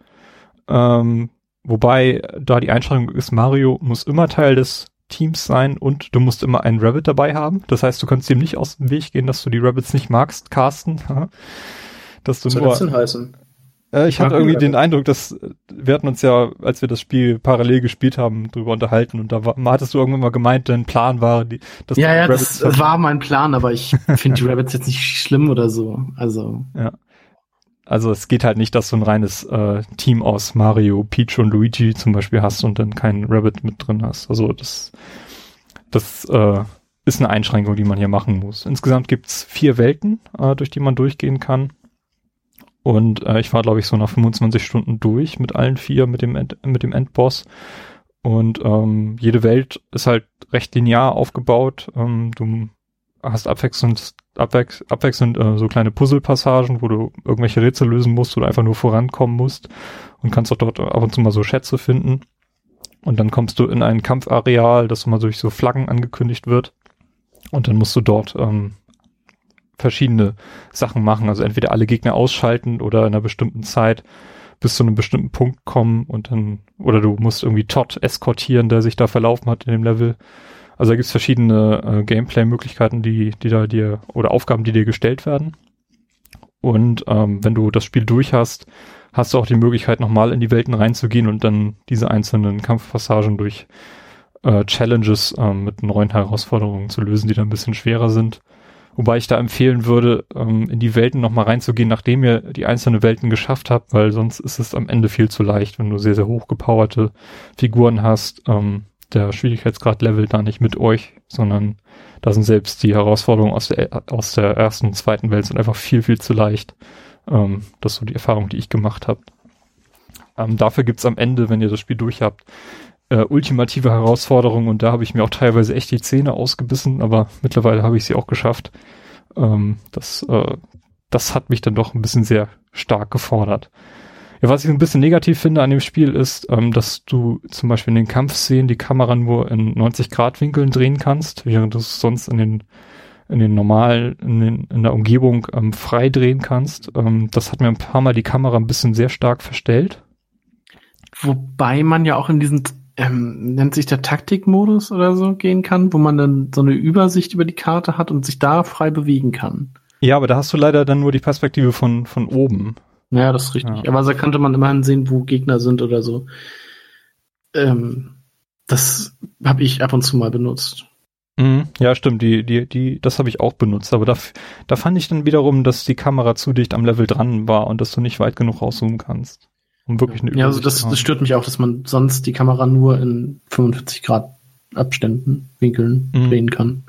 Ähm, wobei da die Einschränkung ist, Mario muss immer Teil des Teams sein und du musst immer einen Rabbit dabei haben. Das heißt, du kannst dem nicht aus dem Weg gehen, dass du die Rabbits nicht magst, Carsten. (laughs) dass du Was soll nur, das denn heißen? äh, ich hatte irgendwie den Eindruck, dass wir hatten uns ja, als wir das Spiel parallel gespielt haben, drüber unterhalten und da war, hattest du irgendwann mal gemeint, dein Plan war, die, dass ja, ja, Rabbits das war mein Plan, aber ich (laughs) finde die Rabbits jetzt nicht schlimm oder so. Also ja. Also es geht halt nicht, dass du ein reines äh, Team aus Mario, Peach und Luigi zum Beispiel hast und dann keinen Rabbit mit drin hast. Also das, das äh, ist eine Einschränkung, die man hier machen muss. Insgesamt gibt's vier Welten, äh, durch die man durchgehen kann. Und äh, ich war, glaube ich, so nach 25 Stunden durch mit allen vier, mit dem, End, mit dem Endboss. Und ähm, jede Welt ist halt recht linear aufgebaut. Ähm, du hast abwechselnd, abwech abwechselnd äh, so kleine Puzzlepassagen, wo du irgendwelche Rätsel lösen musst oder einfach nur vorankommen musst und kannst auch dort ab und zu mal so Schätze finden. Und dann kommst du in ein Kampfareal, das immer durch so Flaggen angekündigt wird. Und dann musst du dort ähm, verschiedene Sachen machen. Also entweder alle Gegner ausschalten oder in einer bestimmten Zeit bis zu einem bestimmten Punkt kommen und dann, oder du musst irgendwie Todd eskortieren, der sich da verlaufen hat in dem Level. Also da gibt's verschiedene äh, Gameplay-Möglichkeiten, die, die da dir, oder Aufgaben, die dir gestellt werden. Und ähm, wenn du das Spiel durch hast, hast du auch die Möglichkeit, nochmal in die Welten reinzugehen und dann diese einzelnen Kampfpassagen durch äh, Challenges äh, mit neuen Herausforderungen zu lösen, die dann ein bisschen schwerer sind. Wobei ich da empfehlen würde, ähm, in die Welten nochmal reinzugehen, nachdem ihr die einzelnen Welten geschafft habt, weil sonst ist es am Ende viel zu leicht, wenn du sehr, sehr hochgepowerte Figuren hast. Ähm, der Schwierigkeitsgrad levelt da nicht mit euch, sondern da sind selbst die Herausforderungen aus der, aus der ersten und zweiten Welt sind einfach viel, viel zu leicht. Ähm, das ist so die Erfahrung, die ich gemacht habe. Ähm, dafür gibt's am Ende, wenn ihr das Spiel durch habt, äh, ultimative Herausforderung und da habe ich mir auch teilweise echt die Zähne ausgebissen, aber mittlerweile habe ich sie auch geschafft. Ähm, das, äh, das hat mich dann doch ein bisschen sehr stark gefordert. Ja, was ich ein bisschen negativ finde an dem Spiel ist, ähm, dass du zum Beispiel in den Kampfszenen die Kamera nur in 90 Grad Winkeln drehen kannst, während du es sonst in den in den normalen, in, den, in der Umgebung ähm, frei drehen kannst. Ähm, das hat mir ein paar Mal die Kamera ein bisschen sehr stark verstellt. Wobei man ja auch in diesen, ähm, nennt sich der Taktikmodus oder so gehen kann, wo man dann so eine Übersicht über die Karte hat und sich da frei bewegen kann. Ja, aber da hast du leider dann nur die Perspektive von, von oben. Ja, das ist richtig. Ja. Aber da könnte man immerhin sehen, wo Gegner sind oder so. Ähm, das habe ich ab und zu mal benutzt. Mhm, ja, stimmt. Die, die, die, das habe ich auch benutzt. Aber da, da fand ich dann wiederum, dass die Kamera zu dicht am Level dran war und dass du nicht weit genug rauszoomen kannst. Um wirklich eine Ja, also das, das stört mich auch, dass man sonst die Kamera nur in 45 Grad Abständen, Winkeln mhm. drehen kann.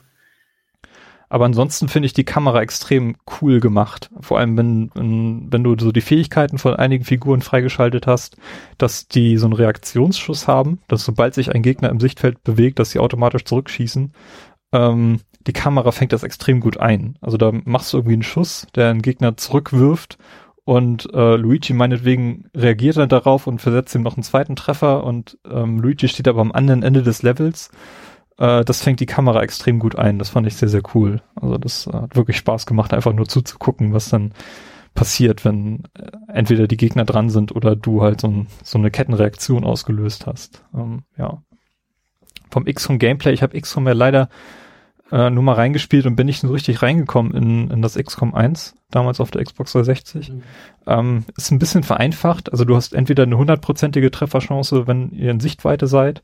Aber ansonsten finde ich die Kamera extrem cool gemacht. Vor allem, wenn, wenn, wenn du so die Fähigkeiten von einigen Figuren freigeschaltet hast, dass die so einen Reaktionsschuss haben, dass sobald sich ein Gegner im Sichtfeld bewegt, dass sie automatisch zurückschießen. Ähm, die Kamera fängt das extrem gut ein. Also da machst du irgendwie einen Schuss, der einen Gegner zurückwirft und äh, Luigi meinetwegen reagiert dann darauf und versetzt ihm noch einen zweiten Treffer und ähm, Luigi steht aber am anderen Ende des Levels äh, das fängt die Kamera extrem gut ein. Das fand ich sehr, sehr cool. Also das äh, hat wirklich Spaß gemacht, einfach nur zuzugucken, was dann passiert, wenn äh, entweder die Gegner dran sind oder du halt so, ein, so eine Kettenreaktion ausgelöst hast. Ähm, ja. Vom XCOM Gameplay, ich habe XCOM ja leider äh, nur mal reingespielt und bin nicht so richtig reingekommen in, in das XCOM 1, damals auf der Xbox 360. Mhm. Ähm, ist ein bisschen vereinfacht, also du hast entweder eine hundertprozentige Trefferchance, wenn ihr in Sichtweite seid,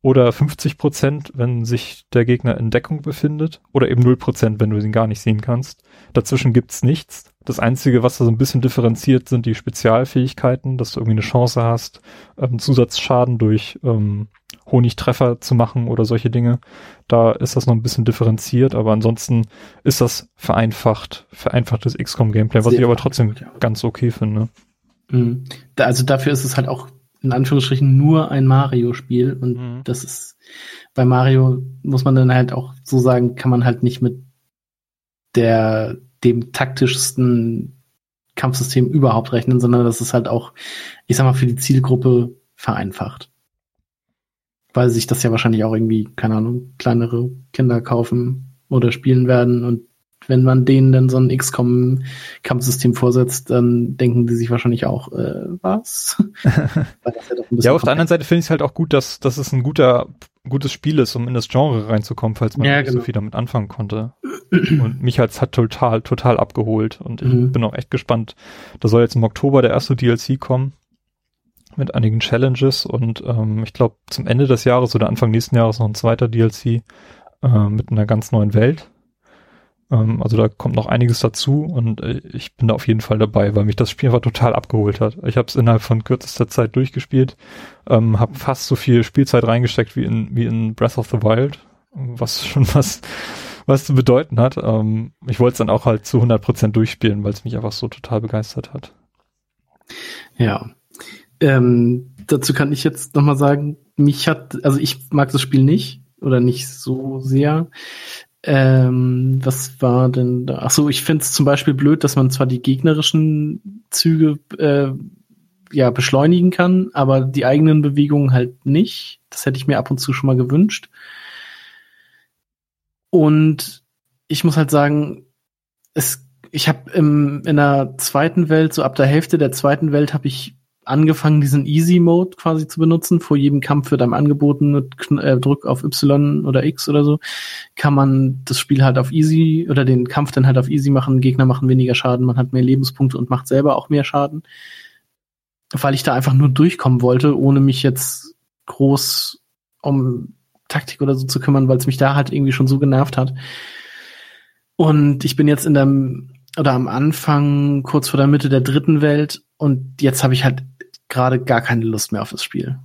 oder 50 Prozent, wenn sich der Gegner in Deckung befindet oder eben 0 Prozent, wenn du ihn gar nicht sehen kannst. Dazwischen gibt's nichts. Das Einzige, was da so ein bisschen differenziert, sind die Spezialfähigkeiten, dass du irgendwie eine Chance hast, ähm, Zusatzschaden durch ähm, Honigtreffer zu machen oder solche Dinge. Da ist das noch ein bisschen differenziert, aber ansonsten ist das vereinfacht, vereinfachtes XCOM-Gameplay, was ich aber trotzdem ganz okay finde. Mhm. Also dafür ist es halt auch in Anführungsstrichen nur ein Mario-Spiel und mhm. das ist bei Mario muss man dann halt auch so sagen, kann man halt nicht mit der dem taktischsten Kampfsystem überhaupt rechnen, sondern das ist halt auch, ich sag mal, für die Zielgruppe vereinfacht. Weil sich das ja wahrscheinlich auch irgendwie, keine Ahnung, kleinere Kinder kaufen oder spielen werden und wenn man denen dann so ein XCOM-Kampfsystem vorsetzt, dann denken die sich wahrscheinlich auch, äh, was? (laughs) ja, ja, auf der anderen Seite finde ich es halt auch gut, dass, dass es ein guter, gutes Spiel ist, um in das Genre reinzukommen, falls man ja, nicht genau. so viel damit anfangen konnte. Und mich hat's hat total, total abgeholt. Und ich mhm. bin auch echt gespannt. Da soll jetzt im Oktober der erste DLC kommen mit einigen Challenges und ähm, ich glaube zum Ende des Jahres oder Anfang nächsten Jahres noch ein zweiter DLC äh, mit einer ganz neuen Welt. Ähm, also da kommt noch einiges dazu und äh, ich bin da auf jeden Fall dabei, weil mich das Spiel einfach total abgeholt hat. Ich habe es innerhalb von kürzester Zeit durchgespielt, ähm, habe fast so viel Spielzeit reingesteckt wie in, wie in Breath of the Wild, was (laughs) schon was was zu bedeuten hat. Ähm, ich wollte es dann auch halt zu 100% durchspielen, weil es mich einfach so total begeistert hat. Ja. Ähm, dazu kann ich jetzt nochmal sagen, mich hat, also ich mag das Spiel nicht oder nicht so sehr. Ähm, was war denn da? Ach so, ich finde es zum Beispiel blöd, dass man zwar die gegnerischen Züge äh, ja beschleunigen kann, aber die eigenen Bewegungen halt nicht. Das hätte ich mir ab und zu schon mal gewünscht. Und ich muss halt sagen, es, ich habe in der zweiten Welt, so ab der Hälfte der zweiten Welt, habe ich angefangen, diesen Easy Mode quasi zu benutzen. Vor jedem Kampf wird einem angeboten mit äh, Druck auf Y oder X oder so, kann man das Spiel halt auf Easy oder den Kampf dann halt auf Easy machen. Gegner machen weniger Schaden, man hat mehr Lebenspunkte und macht selber auch mehr Schaden. Weil ich da einfach nur durchkommen wollte, ohne mich jetzt groß um Taktik oder so zu kümmern, weil es mich da halt irgendwie schon so genervt hat. Und ich bin jetzt in der oder am Anfang, kurz vor der Mitte der dritten Welt und jetzt habe ich halt gerade gar keine Lust mehr auf das Spiel.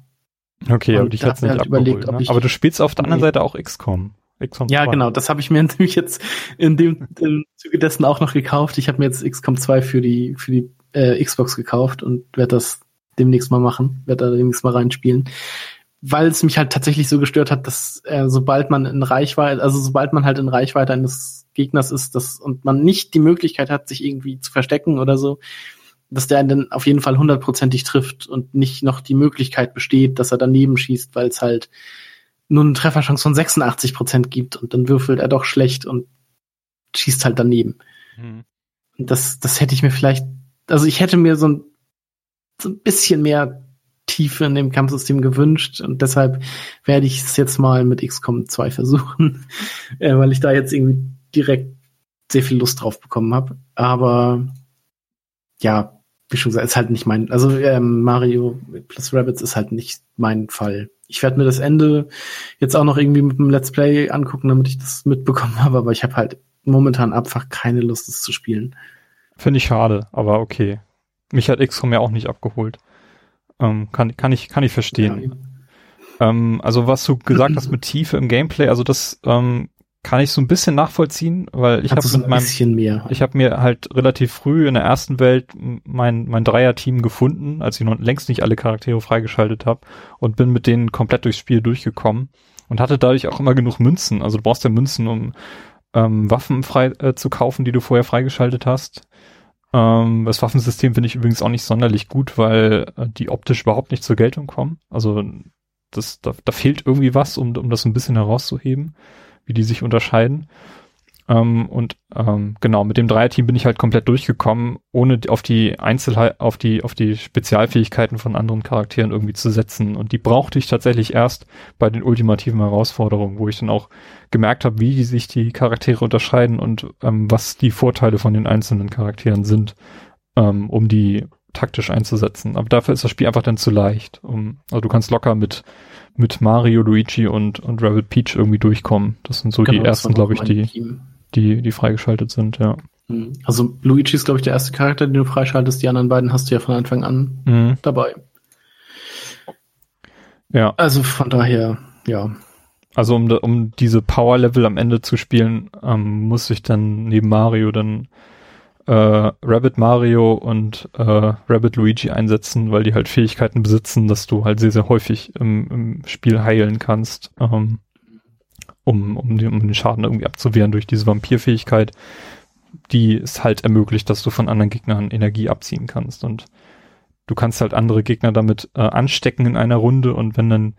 Okay, und aber dich hat's nicht halt überlegt, ne? Aber du spielst auf der anderen nee. Seite auch XCOM. XCOM ja, 2. genau, das habe ich mir (laughs) nämlich jetzt in dem im Zuge dessen auch noch gekauft. Ich habe mir jetzt XCOM 2 für die für die äh, Xbox gekauft und werde das demnächst mal machen, werde da demnächst mal reinspielen. weil es mich halt tatsächlich so gestört hat, dass äh, sobald man in Reichweite, also sobald man halt in Reichweite eines Gegners ist, das und man nicht die Möglichkeit hat, sich irgendwie zu verstecken oder so, dass der einen dann auf jeden Fall hundertprozentig trifft und nicht noch die Möglichkeit besteht, dass er daneben schießt, weil es halt nur eine Trefferchance von 86 Prozent gibt und dann würfelt er doch schlecht und schießt halt daneben. Mhm. Das, das hätte ich mir vielleicht, also ich hätte mir so ein, so ein bisschen mehr Tiefe in dem Kampfsystem gewünscht und deshalb werde ich es jetzt mal mit XCOM 2 (laughs) versuchen, äh, weil ich da jetzt irgendwie direkt sehr viel Lust drauf bekommen habe. Aber ja, wie schon gesagt, ist halt nicht mein, also ähm, Mario plus Rabbits ist halt nicht mein Fall. Ich werde mir das Ende jetzt auch noch irgendwie mit dem Let's Play angucken, damit ich das mitbekommen (laughs) habe, aber ich habe halt momentan einfach keine Lust, es zu spielen. Finde ich schade, aber okay. Mich hat XCOM ja auch nicht abgeholt. Ähm, kann, kann, ich, kann ich verstehen. Ja. Ähm, also was du gesagt hast mit Tiefe im Gameplay, also das ähm, kann ich so ein bisschen nachvollziehen, weil ich habe so mit meinem, mehr. ich habe mir halt relativ früh in der ersten Welt mein mein Dreier-Team gefunden, als ich noch längst nicht alle Charaktere freigeschaltet habe und bin mit denen komplett durchs Spiel durchgekommen und hatte dadurch auch immer genug Münzen. Also du brauchst ja Münzen, um ähm, Waffen frei äh, zu kaufen, die du vorher freigeschaltet hast. Ähm, das Waffensystem finde ich übrigens auch nicht sonderlich gut, weil äh, die optisch überhaupt nicht zur Geltung kommen. Also das, da, da fehlt irgendwie was, um, um das ein bisschen herauszuheben wie die sich unterscheiden. Ähm, und ähm, genau, mit dem Dreierteam bin ich halt komplett durchgekommen, ohne auf die Einzelheit, auf die, auf die Spezialfähigkeiten von anderen Charakteren irgendwie zu setzen. Und die brauchte ich tatsächlich erst bei den ultimativen Herausforderungen, wo ich dann auch gemerkt habe, wie die sich die Charaktere unterscheiden und ähm, was die Vorteile von den einzelnen Charakteren sind, ähm, um die taktisch einzusetzen. Aber dafür ist das Spiel einfach dann zu leicht. Um, also du kannst locker mit mit Mario, Luigi und, und Rabbit Peach irgendwie durchkommen. Das sind so genau, die ersten, glaube ich, die, die, die freigeschaltet sind, ja. Mhm. Also Luigi ist, glaube ich, der erste Charakter, den du freischaltest. Die anderen beiden hast du ja von Anfang an mhm. dabei. Ja. Also von daher, ja. Also um, um diese Power-Level am Ende zu spielen, ähm, muss ich dann neben Mario dann äh, Rabbit Mario und äh, Rabbit Luigi einsetzen, weil die halt Fähigkeiten besitzen, dass du halt sehr, sehr häufig im, im Spiel heilen kannst, ähm, um, um, den, um den Schaden irgendwie abzuwehren durch diese Vampirfähigkeit, die es halt ermöglicht, dass du von anderen Gegnern Energie abziehen kannst. Und du kannst halt andere Gegner damit äh, anstecken in einer Runde und wenn dann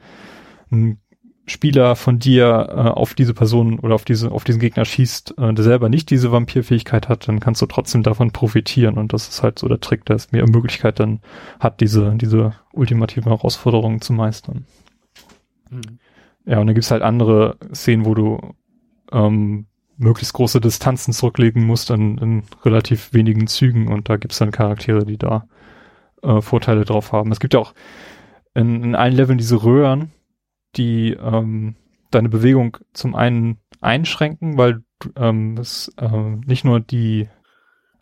ein Spieler von dir äh, auf diese Person oder auf diese auf diesen Gegner schießt, äh, der selber nicht diese Vampirfähigkeit hat, dann kannst du trotzdem davon profitieren und das ist halt so der Trick, der es mir Möglichkeit dann hat, diese diese ultimativen Herausforderungen zu meistern. Mhm. Ja, und dann gibt's halt andere Szenen, wo du ähm, möglichst große Distanzen zurücklegen musst in, in relativ wenigen Zügen und da gibt's dann Charaktere, die da äh, Vorteile drauf haben. Es gibt ja auch in, in allen Leveln diese Röhren, die ähm, deine Bewegung zum einen einschränken, weil ähm, es äh, nicht nur die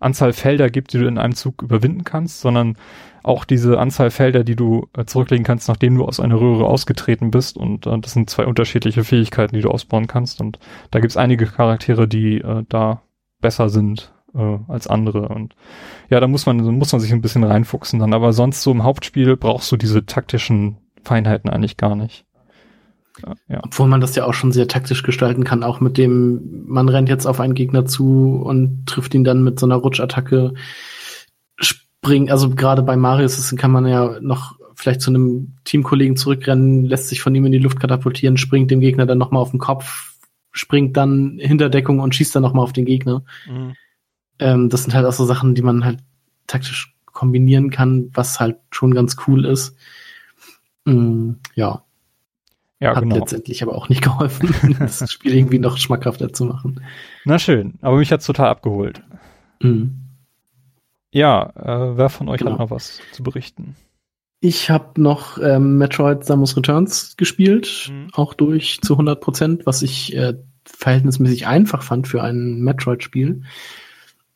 Anzahl Felder gibt, die du in einem Zug überwinden kannst, sondern auch diese Anzahl Felder, die du äh, zurücklegen kannst, nachdem du aus einer Röhre ausgetreten bist. Und äh, das sind zwei unterschiedliche Fähigkeiten, die du ausbauen kannst. Und da gibt es einige Charaktere, die äh, da besser sind äh, als andere. Und ja, da muss man, muss man sich ein bisschen reinfuchsen dann. Aber sonst so im Hauptspiel brauchst du diese taktischen Feinheiten eigentlich gar nicht. Ja. Obwohl man das ja auch schon sehr taktisch gestalten kann, auch mit dem, man rennt jetzt auf einen Gegner zu und trifft ihn dann mit so einer Rutschattacke. Springen, also gerade bei Marius kann man ja noch vielleicht zu einem Teamkollegen zurückrennen, lässt sich von ihm in die Luft katapultieren, springt dem Gegner dann nochmal auf den Kopf, springt dann hinter Deckung und schießt dann nochmal auf den Gegner. Mhm. Ähm, das sind halt auch so Sachen, die man halt taktisch kombinieren kann, was halt schon ganz cool ist. Mhm, ja. Ja, Hat genau. letztendlich aber auch nicht (laughs) geholfen, das Spiel irgendwie noch schmackhafter zu machen. Na schön, aber mich hat's total abgeholt. Mhm. Ja, äh, wer von euch genau. hat noch was zu berichten? Ich habe noch ähm, Metroid Samus Returns gespielt, mhm. auch durch zu 100 Prozent, was ich äh, verhältnismäßig einfach fand für ein Metroid-Spiel.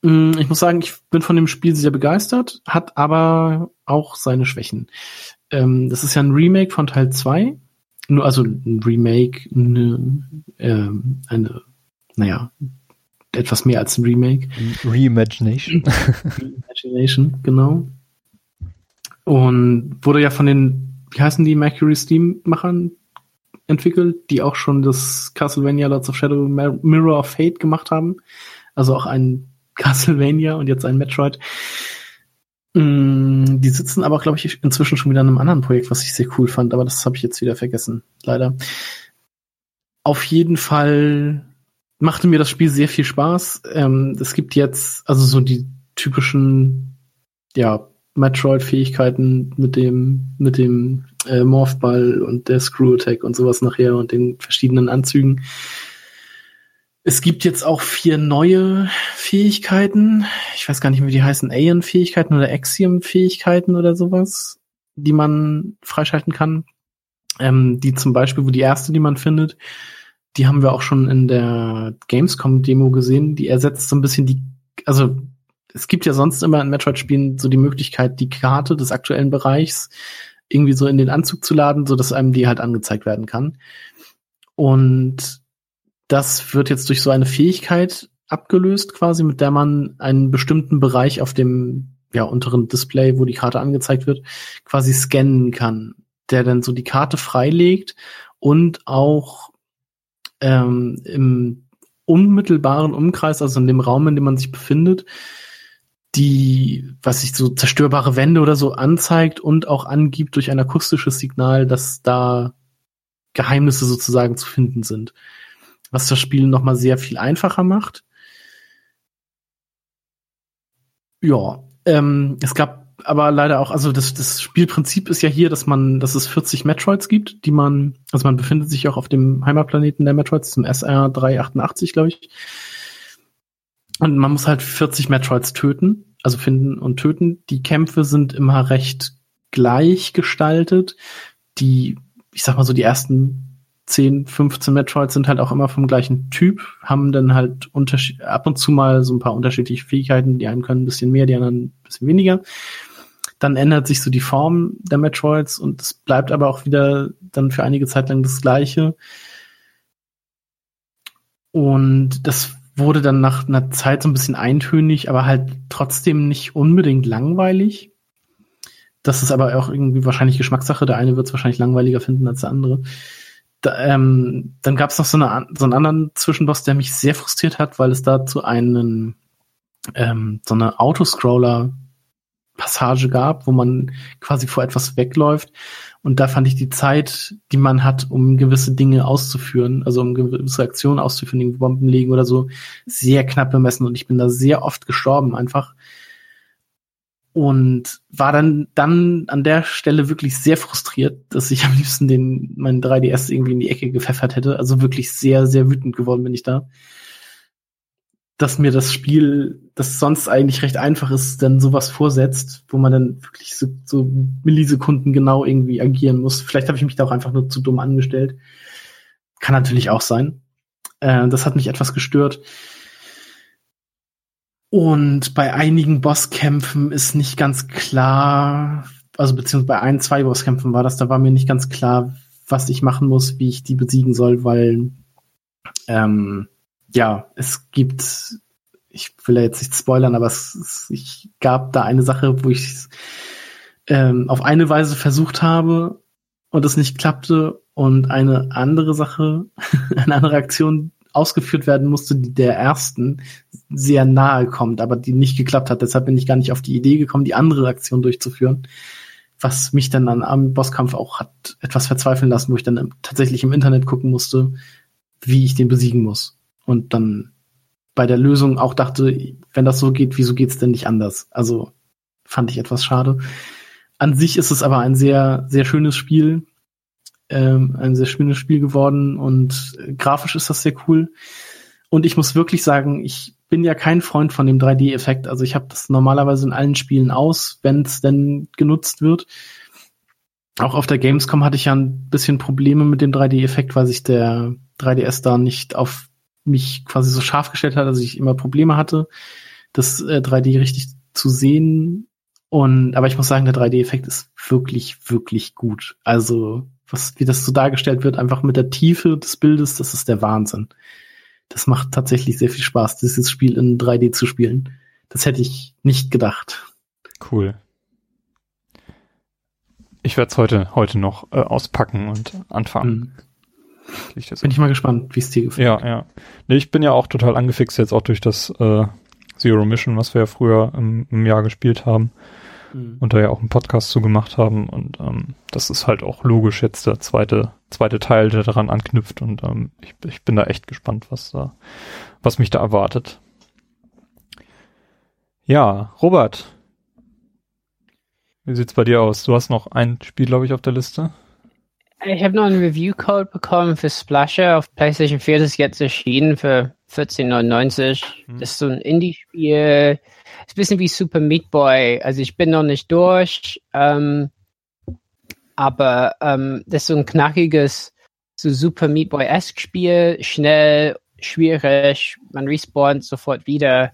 Mhm, ich muss sagen, ich bin von dem Spiel sehr begeistert, hat aber auch seine Schwächen. Ähm, das ist ja ein Remake von Teil 2 nur also ein Remake, eine, äh, eine, naja, etwas mehr als ein Remake. Reimagination. Reimagination, genau. Und wurde ja von den wie heißen die Mercury Steam Machern entwickelt, die auch schon das Castlevania Lords of Shadow Mirror of Fate gemacht haben. Also auch ein (laughs) Castlevania und jetzt ein Metroid. Mm, die sitzen aber, glaube ich, inzwischen schon wieder in einem anderen Projekt, was ich sehr cool fand, aber das habe ich jetzt wieder vergessen, leider. Auf jeden Fall machte mir das Spiel sehr viel Spaß. Ähm, es gibt jetzt also so die typischen, ja, Metroid-Fähigkeiten mit dem, mit dem äh, Morphball und der Screw Attack und sowas nachher und den verschiedenen Anzügen. Es gibt jetzt auch vier neue Fähigkeiten. Ich weiß gar nicht, wie die heißen. Aeon-Fähigkeiten oder Axiom-Fähigkeiten oder sowas, die man freischalten kann. Ähm, die zum Beispiel, wo die erste, die man findet, die haben wir auch schon in der Gamescom-Demo gesehen. Die ersetzt so ein bisschen die, also es gibt ja sonst immer in Metroid-Spielen so die Möglichkeit, die Karte des aktuellen Bereichs irgendwie so in den Anzug zu laden, so dass einem die halt angezeigt werden kann. Und das wird jetzt durch so eine Fähigkeit abgelöst, quasi, mit der man einen bestimmten Bereich auf dem ja, unteren Display, wo die Karte angezeigt wird, quasi scannen kann, der dann so die Karte freilegt und auch ähm, im unmittelbaren Umkreis, also in dem Raum, in dem man sich befindet, die, was sich so zerstörbare Wände oder so anzeigt und auch angibt durch ein akustisches Signal, dass da Geheimnisse sozusagen zu finden sind was das Spiel noch mal sehr viel einfacher macht. Ja, ähm, es gab aber leider auch, also das, das Spielprinzip ist ja hier, dass man, dass es 40 Metroids gibt, die man, also man befindet sich auch auf dem Heimatplaneten der Metroids, zum SR 388, glaube ich. Und man muss halt 40 Metroids töten, also finden und töten. Die Kämpfe sind immer recht gleich gestaltet. Die, ich sag mal so, die ersten 10, 15 Metroids sind halt auch immer vom gleichen Typ, haben dann halt ab und zu mal so ein paar unterschiedliche Fähigkeiten. Die einen können ein bisschen mehr, die anderen ein bisschen weniger. Dann ändert sich so die Form der Metroids und es bleibt aber auch wieder dann für einige Zeit lang das Gleiche. Und das wurde dann nach einer Zeit so ein bisschen eintönig, aber halt trotzdem nicht unbedingt langweilig. Das ist aber auch irgendwie wahrscheinlich Geschmackssache. Der eine wird es wahrscheinlich langweiliger finden als der andere. Da, ähm, dann gab es noch so, eine, so einen anderen Zwischenboss, der mich sehr frustriert hat, weil es dazu einen ähm, so eine Autoscroller Passage gab, wo man quasi vor etwas wegläuft. Und da fand ich die Zeit, die man hat, um gewisse Dinge auszuführen, also um gewisse Aktionen auszuführen, Bomben legen oder so, sehr knapp bemessen. Und ich bin da sehr oft gestorben einfach, und war dann dann an der Stelle wirklich sehr frustriert, dass ich am liebsten den meinen 3DS irgendwie in die Ecke gepfeffert hätte. Also wirklich sehr sehr wütend geworden bin ich da, dass mir das Spiel, das sonst eigentlich recht einfach ist, dann sowas vorsetzt, wo man dann wirklich so, so Millisekunden genau irgendwie agieren muss. Vielleicht habe ich mich da auch einfach nur zu dumm angestellt. Kann natürlich auch sein. Äh, das hat mich etwas gestört. Und bei einigen Bosskämpfen ist nicht ganz klar, also beziehungsweise bei ein, zwei Bosskämpfen war das, da war mir nicht ganz klar, was ich machen muss, wie ich die besiegen soll, weil ähm, ja, es gibt, ich will ja jetzt nicht spoilern, aber es, es ich gab da eine Sache, wo ich ähm, auf eine Weise versucht habe und es nicht klappte. Und eine andere Sache, (laughs) eine andere Aktion, ausgeführt werden musste, die der ersten sehr nahe kommt, aber die nicht geklappt hat. Deshalb bin ich gar nicht auf die Idee gekommen, die andere Aktion durchzuführen. Was mich dann an, am Bosskampf auch hat etwas verzweifeln lassen, wo ich dann tatsächlich im Internet gucken musste, wie ich den besiegen muss. Und dann bei der Lösung auch dachte, wenn das so geht, wieso geht's denn nicht anders? Also fand ich etwas schade. An sich ist es aber ein sehr, sehr schönes Spiel ähm, ein sehr schönes Spiel geworden und äh, grafisch ist das sehr cool. Und ich muss wirklich sagen, ich bin ja kein Freund von dem 3D-Effekt. Also ich habe das normalerweise in allen Spielen aus, wenn es denn genutzt wird. Auch auf der Gamescom hatte ich ja ein bisschen Probleme mit dem 3D-Effekt, weil sich der 3DS da nicht auf mich quasi so scharf gestellt hat, also ich immer Probleme hatte, das äh, 3D richtig zu sehen. Und aber ich muss sagen, der 3D-Effekt ist wirklich, wirklich gut. Also was, wie das so dargestellt wird, einfach mit der Tiefe des Bildes, das ist der Wahnsinn. Das macht tatsächlich sehr viel Spaß, dieses Spiel in 3D zu spielen. Das hätte ich nicht gedacht. Cool. Ich werde es heute, heute noch äh, auspacken und anfangen. Mhm. Bin ich mal gespannt, wie es dir gefällt. Ja, ja. Nee, ich bin ja auch total angefixt jetzt auch durch das äh, Zero Mission, was wir ja früher im, im Jahr gespielt haben mhm. und da ja auch einen Podcast zu gemacht haben. Und ähm, das ist halt auch logisch jetzt der zweite, zweite Teil, der daran anknüpft. Und ähm, ich, ich bin da echt gespannt, was da, was mich da erwartet. Ja, Robert. Wie sieht's bei dir aus? Du hast noch ein Spiel, glaube ich, auf der Liste. Ich habe noch einen Review-Code bekommen für Splasher auf PlayStation 4. Das ist jetzt erschienen für 14,99. Hm. Das ist so ein Indie-Spiel. Ist ein bisschen wie Super Meat Boy. Also ich bin noch nicht durch. Ähm, aber ähm, das ist so ein knackiges, so Super Meat Boy-esque Spiel. Schnell, schwierig. Man respawnt sofort wieder.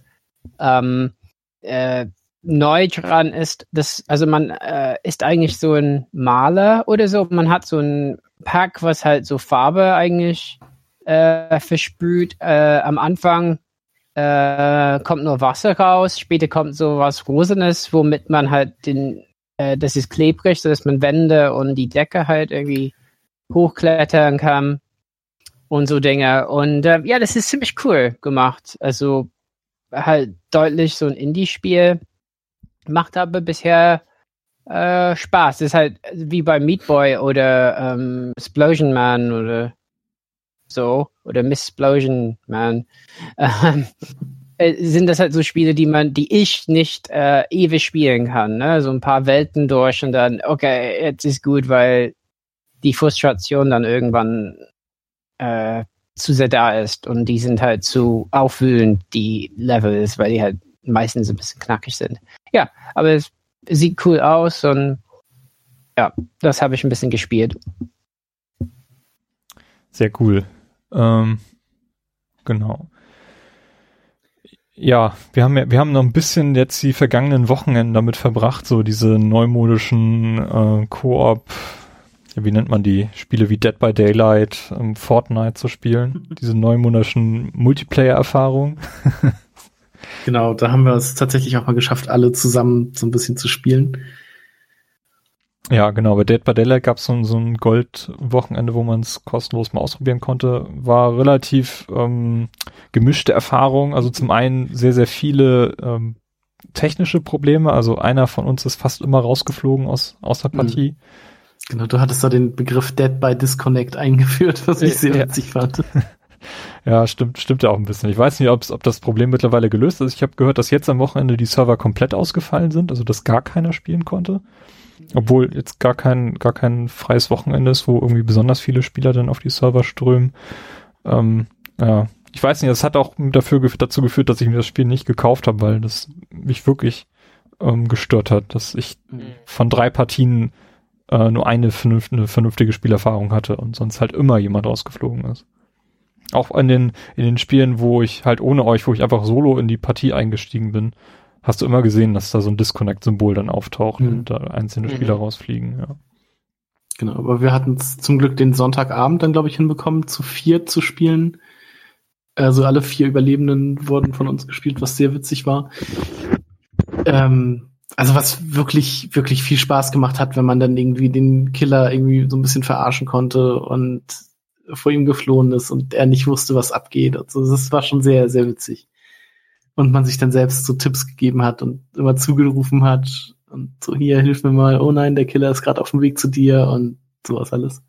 Ähm, äh, neu dran ist, dass, also man äh, ist eigentlich so ein Maler oder so. Man hat so ein Pack, was halt so Farbe eigentlich äh, versprüht. Äh, am Anfang äh, kommt nur Wasser raus, später kommt so was Rosenes, womit man halt den, äh, das ist klebrig, sodass man Wände und die Decke halt irgendwie hochklettern kann und so Dinge. Und äh, ja, das ist ziemlich cool gemacht. Also halt deutlich so ein Indie-Spiel macht aber bisher äh, Spaß. Das ist halt wie bei Meat Boy oder ähm, Explosion Man oder so oder Miss Explosion Man. Ähm, äh, sind das halt so Spiele, die man, die ich nicht äh, ewig spielen kann. Ne? So ein paar Welten durch und dann, okay, jetzt ist gut, weil die Frustration dann irgendwann äh, zu sehr da ist und die sind halt zu aufwühlend, die Levels, weil die halt meistens ein bisschen knackig sind. Ja, aber es sieht cool aus und ja, das habe ich ein bisschen gespielt. Sehr cool. Ähm, genau. Ja, wir haben ja, wir haben noch ein bisschen jetzt die vergangenen Wochenenden damit verbracht, so diese neumodischen äh, Koop, wie nennt man die Spiele wie Dead by Daylight, ähm, Fortnite zu spielen, (laughs) diese neumodischen Multiplayer-Erfahrungen. (laughs) Genau, da haben wir es tatsächlich auch mal geschafft, alle zusammen so ein bisschen zu spielen. Ja, genau. Bei Dead by Daylight gab es so, so ein Gold-Wochenende, wo man es kostenlos mal ausprobieren konnte. War relativ ähm, gemischte Erfahrung. Also zum einen sehr, sehr viele ähm, technische Probleme. Also einer von uns ist fast immer rausgeflogen aus, aus der mhm. Partie. Genau, du hattest da den Begriff Dead by Disconnect (laughs) eingeführt, was ich sehr witzig fand. (laughs) Ja, stimmt, stimmt ja auch ein bisschen. Ich weiß nicht, ob das Problem mittlerweile gelöst ist. Ich habe gehört, dass jetzt am Wochenende die Server komplett ausgefallen sind, also dass gar keiner spielen konnte. Obwohl jetzt gar kein, gar kein freies Wochenende ist, wo irgendwie besonders viele Spieler dann auf die Server strömen. Ähm, ja, ich weiß nicht, das hat auch dafür, dazu geführt, dass ich mir das Spiel nicht gekauft habe, weil das mich wirklich ähm, gestört hat, dass ich mhm. von drei Partien äh, nur eine, vernünft, eine vernünftige Spielerfahrung hatte und sonst halt immer jemand rausgeflogen ist. Auch in den, in den Spielen, wo ich halt ohne euch, wo ich einfach solo in die Partie eingestiegen bin, hast du immer gesehen, dass da so ein Disconnect-Symbol dann auftaucht mhm. und da einzelne mhm. Spieler rausfliegen, ja. Genau, aber wir hatten zum Glück den Sonntagabend dann, glaube ich, hinbekommen, zu vier zu spielen. Also alle vier Überlebenden wurden von uns gespielt, was sehr witzig war. Ähm, also was wirklich, wirklich viel Spaß gemacht hat, wenn man dann irgendwie den Killer irgendwie so ein bisschen verarschen konnte und vor ihm geflohen ist und er nicht wusste, was abgeht. Also das war schon sehr, sehr witzig. Und man sich dann selbst so Tipps gegeben hat und immer zugerufen hat und so hier, hilf mir mal, oh nein, der Killer ist gerade auf dem Weg zu dir und sowas alles.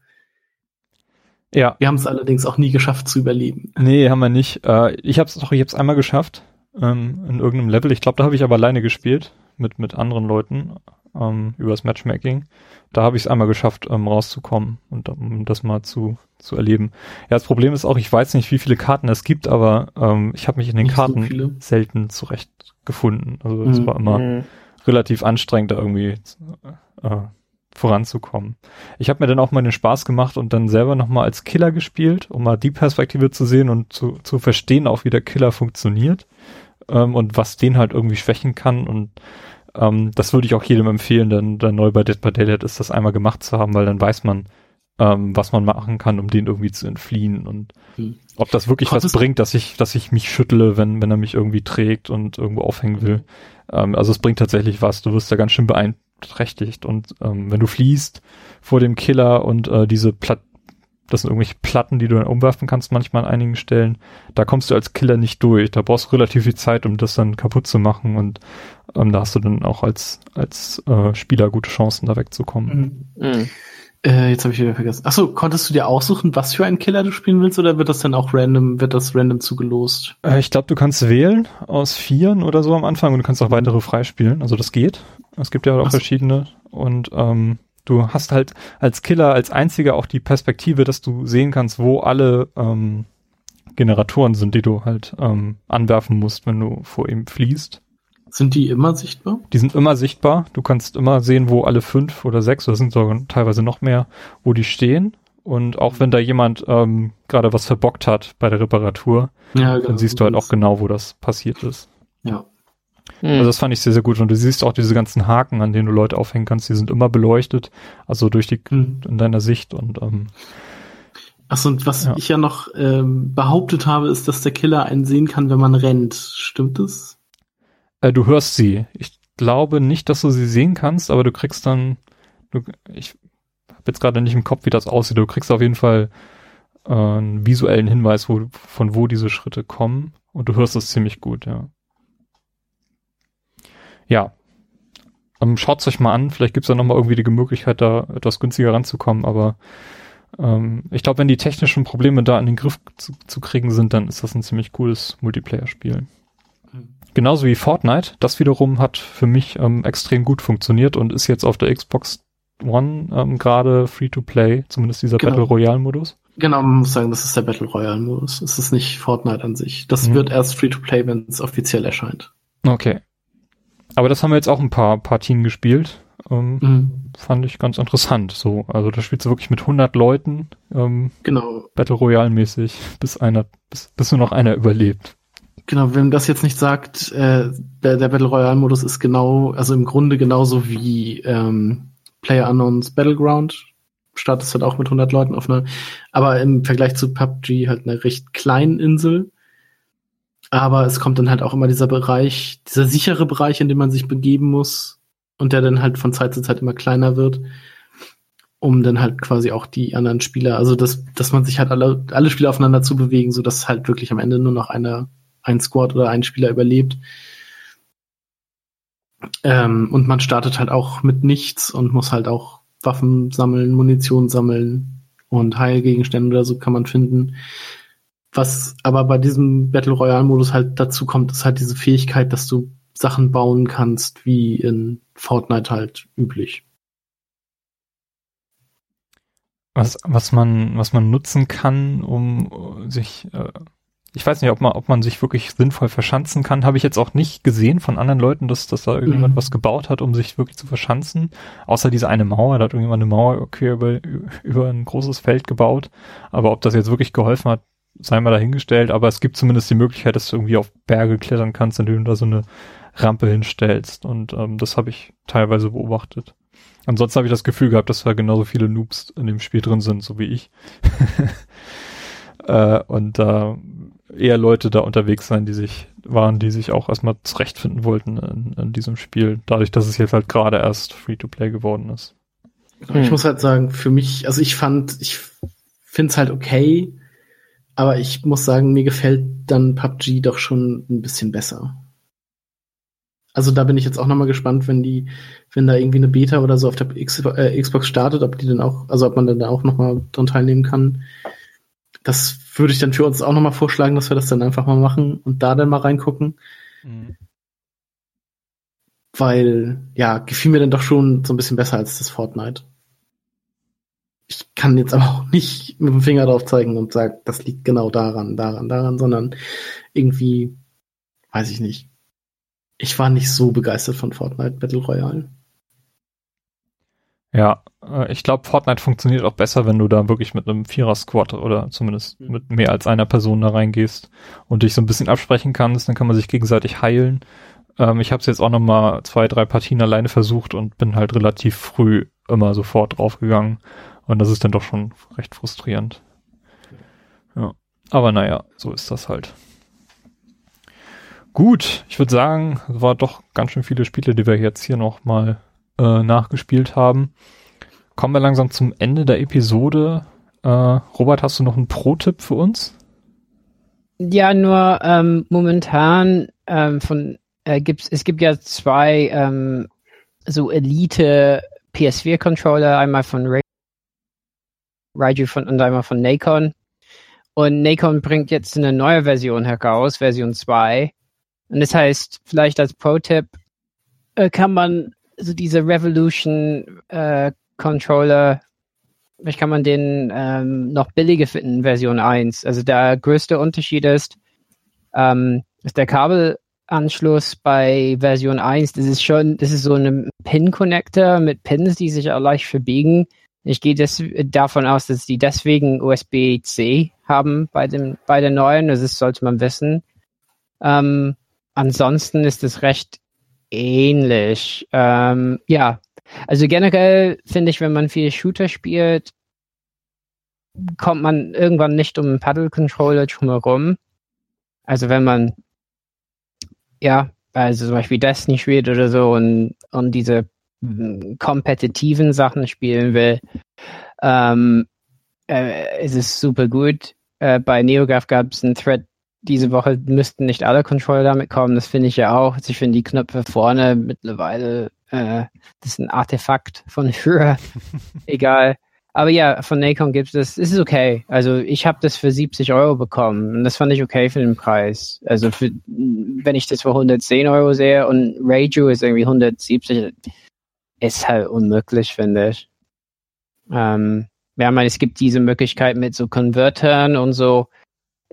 Ja. Wir haben es allerdings auch nie geschafft zu überleben. Nee, haben wir nicht. Äh, ich habe es doch jetzt einmal geschafft ähm, in irgendeinem Level. Ich glaube, da habe ich aber alleine gespielt mit mit anderen Leuten ähm, übers Matchmaking. Da habe ich es einmal geschafft, ähm, rauszukommen und um das mal zu, zu erleben. Ja, das Problem ist auch, ich weiß nicht, wie viele Karten es gibt, aber ähm, ich habe mich in den nicht Karten so selten zurechtgefunden. Also es mhm. war immer mhm. relativ anstrengend, da irgendwie äh, voranzukommen. Ich habe mir dann auch mal den Spaß gemacht und dann selber nochmal als Killer gespielt, um mal die Perspektive zu sehen und zu, zu verstehen, auch wie der Killer funktioniert ähm, und was den halt irgendwie schwächen kann und ähm, das würde ich auch jedem empfehlen, denn der neu bei Dead by Daylight ist, das einmal gemacht zu haben, weil dann weiß man, ähm, was man machen kann, um den irgendwie zu entfliehen und hm. ob das wirklich Konntest was bringt, dass ich, dass ich mich schüttle, wenn, wenn er mich irgendwie trägt und irgendwo aufhängen will. Ähm, also es bringt tatsächlich was. Du wirst ja ganz schön beeinträchtigt. Und ähm, wenn du fliehst vor dem Killer und äh, diese Platt das sind irgendwelche Platten, die du dann umwerfen kannst, manchmal an einigen Stellen. Da kommst du als Killer nicht durch. Da brauchst du relativ viel Zeit, um das dann kaputt zu machen und ähm, da hast du dann auch als, als äh, Spieler gute Chancen, da wegzukommen. Mhm. Mhm. Äh, jetzt habe ich wieder vergessen. Achso, konntest du dir aussuchen, was für einen Killer du spielen willst, oder wird das dann auch random, wird das random zugelost? Äh, ich glaube, du kannst wählen aus vieren oder so am Anfang und du kannst auch weitere freispielen. Also das geht. Es gibt ja auch so. verschiedene. Und ähm, du hast halt als Killer als einziger auch die Perspektive, dass du sehen kannst, wo alle ähm, Generatoren sind, die du halt ähm, anwerfen musst, wenn du vor ihm fließt. Sind die immer sichtbar? Die sind immer sichtbar. Du kannst immer sehen, wo alle fünf oder sechs, oder sind sogar teilweise noch mehr, wo die stehen. Und auch wenn da jemand ähm, gerade was verbockt hat bei der Reparatur, ja, genau, dann siehst du halt auch genau, wo das passiert ist. Ja. Also das fand ich sehr, sehr gut. Und du siehst auch diese ganzen Haken, an denen du Leute aufhängen kannst, die sind immer beleuchtet, also durch die mhm. in deiner Sicht und ähm, Achso, und was ja. ich ja noch ähm, behauptet habe, ist, dass der Killer einen sehen kann, wenn man rennt. Stimmt es? Äh, du hörst sie. Ich glaube nicht, dass du sie sehen kannst, aber du kriegst dann, du, ich habe jetzt gerade nicht im Kopf, wie das aussieht. Du kriegst auf jeden Fall äh, einen visuellen Hinweis, wo, von wo diese Schritte kommen und du hörst es ziemlich gut, ja. Ja. Ähm, Schaut euch mal an, vielleicht gibt es da nochmal irgendwie die Möglichkeit, da etwas günstiger ranzukommen, aber ähm, ich glaube, wenn die technischen Probleme da in den Griff zu, zu kriegen sind, dann ist das ein ziemlich cooles Multiplayer-Spiel. Genauso wie Fortnite. Das wiederum hat für mich ähm, extrem gut funktioniert und ist jetzt auf der Xbox One ähm, gerade Free-to-Play, zumindest dieser genau. Battle Royale-Modus. Genau, man muss sagen, das ist der Battle Royale-Modus. Es ist nicht Fortnite an sich. Das mhm. wird erst Free-to-Play, wenn es offiziell erscheint. Okay. Aber das haben wir jetzt auch ein paar Partien gespielt. Ähm, mhm. Fand ich ganz interessant. So, also da spielst du wirklich mit 100 Leuten. Ähm, genau. Battle Royale mäßig, bis einer, bis, bis nur noch einer überlebt. Genau, wenn das jetzt nicht sagt, äh, der, der Battle Royale Modus ist genau, also im Grunde genauso wie ähm, Player Unknowns Battleground. Startest halt auch mit 100 Leuten auf einer, aber im Vergleich zu PUBG halt eine recht kleinen Insel. Aber es kommt dann halt auch immer dieser Bereich, dieser sichere Bereich, in dem man sich begeben muss und der dann halt von Zeit zu Zeit immer kleiner wird, um dann halt quasi auch die anderen Spieler, also dass, dass man sich halt alle, alle Spieler aufeinander zu bewegen, so dass halt wirklich am Ende nur noch einer ein Squad oder ein Spieler überlebt. Ähm, und man startet halt auch mit nichts und muss halt auch Waffen sammeln, Munition sammeln und Heilgegenstände oder so kann man finden. Was aber bei diesem Battle Royale Modus halt dazu kommt, ist halt diese Fähigkeit, dass du Sachen bauen kannst, wie in Fortnite halt üblich. Was, was man, was man nutzen kann, um sich äh, ich weiß nicht, ob man, ob man sich wirklich sinnvoll verschanzen kann. Habe ich jetzt auch nicht gesehen von anderen Leuten, dass, dass da irgendjemand mhm. was gebaut hat, um sich wirklich zu verschanzen. Außer diese eine Mauer, da hat irgendjemand eine Mauer okay, über, über ein großes Feld gebaut. Aber ob das jetzt wirklich geholfen hat, sei mal dahingestellt. Aber es gibt zumindest die Möglichkeit, dass du irgendwie auf Berge klettern kannst, indem du da so eine Rampe hinstellst. Und ähm, das habe ich teilweise beobachtet. Ansonsten habe ich das Gefühl gehabt, dass da genauso viele Noobs in dem Spiel drin sind, so wie ich. (laughs) äh, und da äh, eher Leute da unterwegs sein, die sich waren, die sich auch erstmal zurechtfinden wollten in, in diesem Spiel, dadurch, dass es jetzt halt gerade erst Free-to-Play geworden ist. Ich hm. muss halt sagen, für mich, also ich fand, ich finde es halt okay, aber ich muss sagen, mir gefällt dann PUBG doch schon ein bisschen besser. Also da bin ich jetzt auch nochmal gespannt, wenn die, wenn da irgendwie eine Beta oder so auf der X, äh, Xbox startet, ob die dann auch, also ob man dann da auch nochmal dran teilnehmen kann. Das würde ich dann für uns auch nochmal vorschlagen, dass wir das dann einfach mal machen und da dann mal reingucken. Mhm. Weil, ja, gefiel mir dann doch schon so ein bisschen besser als das Fortnite. Ich kann jetzt aber auch nicht mit dem Finger drauf zeigen und sagen, das liegt genau daran, daran, daran, sondern irgendwie, weiß ich nicht. Ich war nicht so begeistert von Fortnite Battle Royale. Ja, äh, ich glaube, Fortnite funktioniert auch besser, wenn du da wirklich mit einem Vierer-Squad oder zumindest mhm. mit mehr als einer Person da reingehst und dich so ein bisschen absprechen kannst, dann kann man sich gegenseitig heilen. Ähm, ich habe es jetzt auch noch mal zwei, drei Partien alleine versucht und bin halt relativ früh immer sofort draufgegangen und das ist dann doch schon recht frustrierend. Ja, aber naja, so ist das halt. Gut, ich würde sagen, es war doch ganz schön viele Spiele, die wir jetzt hier noch mal äh, nachgespielt haben. Kommen wir langsam zum Ende der Episode. Äh, Robert, hast du noch einen Pro-Tipp für uns? Ja, nur ähm, momentan ähm, von äh, gibt's es gibt ja zwei ähm, so Elite PS4 Controller, einmal von Ray Raiju von, und einmal von Nacon. Und Nacon bringt jetzt eine neue Version heraus, Version 2. Und das heißt, vielleicht als Pro-Tipp äh, kann man so diese Revolution äh, Controller, vielleicht kann man den ähm, noch billiger finden, Version 1. Also der größte Unterschied ist, ähm, ist der Kabelanschluss bei Version 1. Das ist schon, das ist so ein Pin-Connector mit Pins, die sich auch leicht verbiegen. Ich gehe des, davon aus, dass die deswegen USB-C haben bei dem bei der neuen. Das ist, sollte man wissen. Ähm, ansonsten ist es recht ähnlich. Ähm, ja, also generell finde ich, wenn man viel Shooter spielt, kommt man irgendwann nicht um einen Paddle-Controller drumherum. Also wenn man ja, also zum Beispiel Destiny spielt oder so und, und diese kompetitiven Sachen spielen will, ähm, äh, ist es super gut. Äh, bei NeoGAF gab es einen Thread diese Woche, müssten nicht alle Controller damit kommen. Das finde ich ja auch. Also ich finde die Knöpfe vorne mittlerweile, äh, das ist ein Artefakt von früher. (laughs) Egal. Aber ja, von Nacon gibt es, es ist okay. Also ich habe das für 70 Euro bekommen und das fand ich okay für den Preis. Also für, wenn ich das für 110 Euro sehe und Raju ist irgendwie 170, ist halt unmöglich, finde ich. Ähm, ja, ich meine, es gibt diese Möglichkeit mit so Convertern und so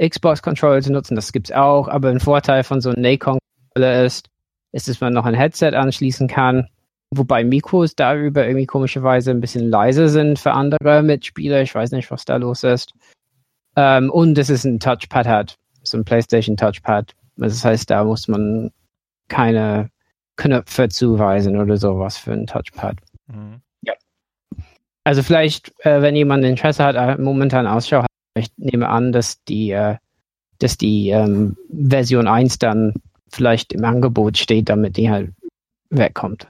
Xbox-Controller zu nutzen, das gibt's auch, aber ein Vorteil von so einem Nacon-Controller ist, ist, dass man noch ein Headset anschließen kann, wobei Mikros darüber irgendwie komischerweise ein bisschen leiser sind für andere Mitspieler, ich weiß nicht, was da los ist. Ähm, und es ein Touchpad hat, so ein PlayStation Touchpad. Das heißt, da muss man keine Knöpfe zuweisen oder sowas für ein Touchpad. Mhm. Ja. Also vielleicht, äh, wenn jemand Interesse hat, äh, momentan Ausschau hat, ich nehme an, dass die, äh, dass die ähm, Version 1 dann vielleicht im Angebot steht, damit die halt wegkommt.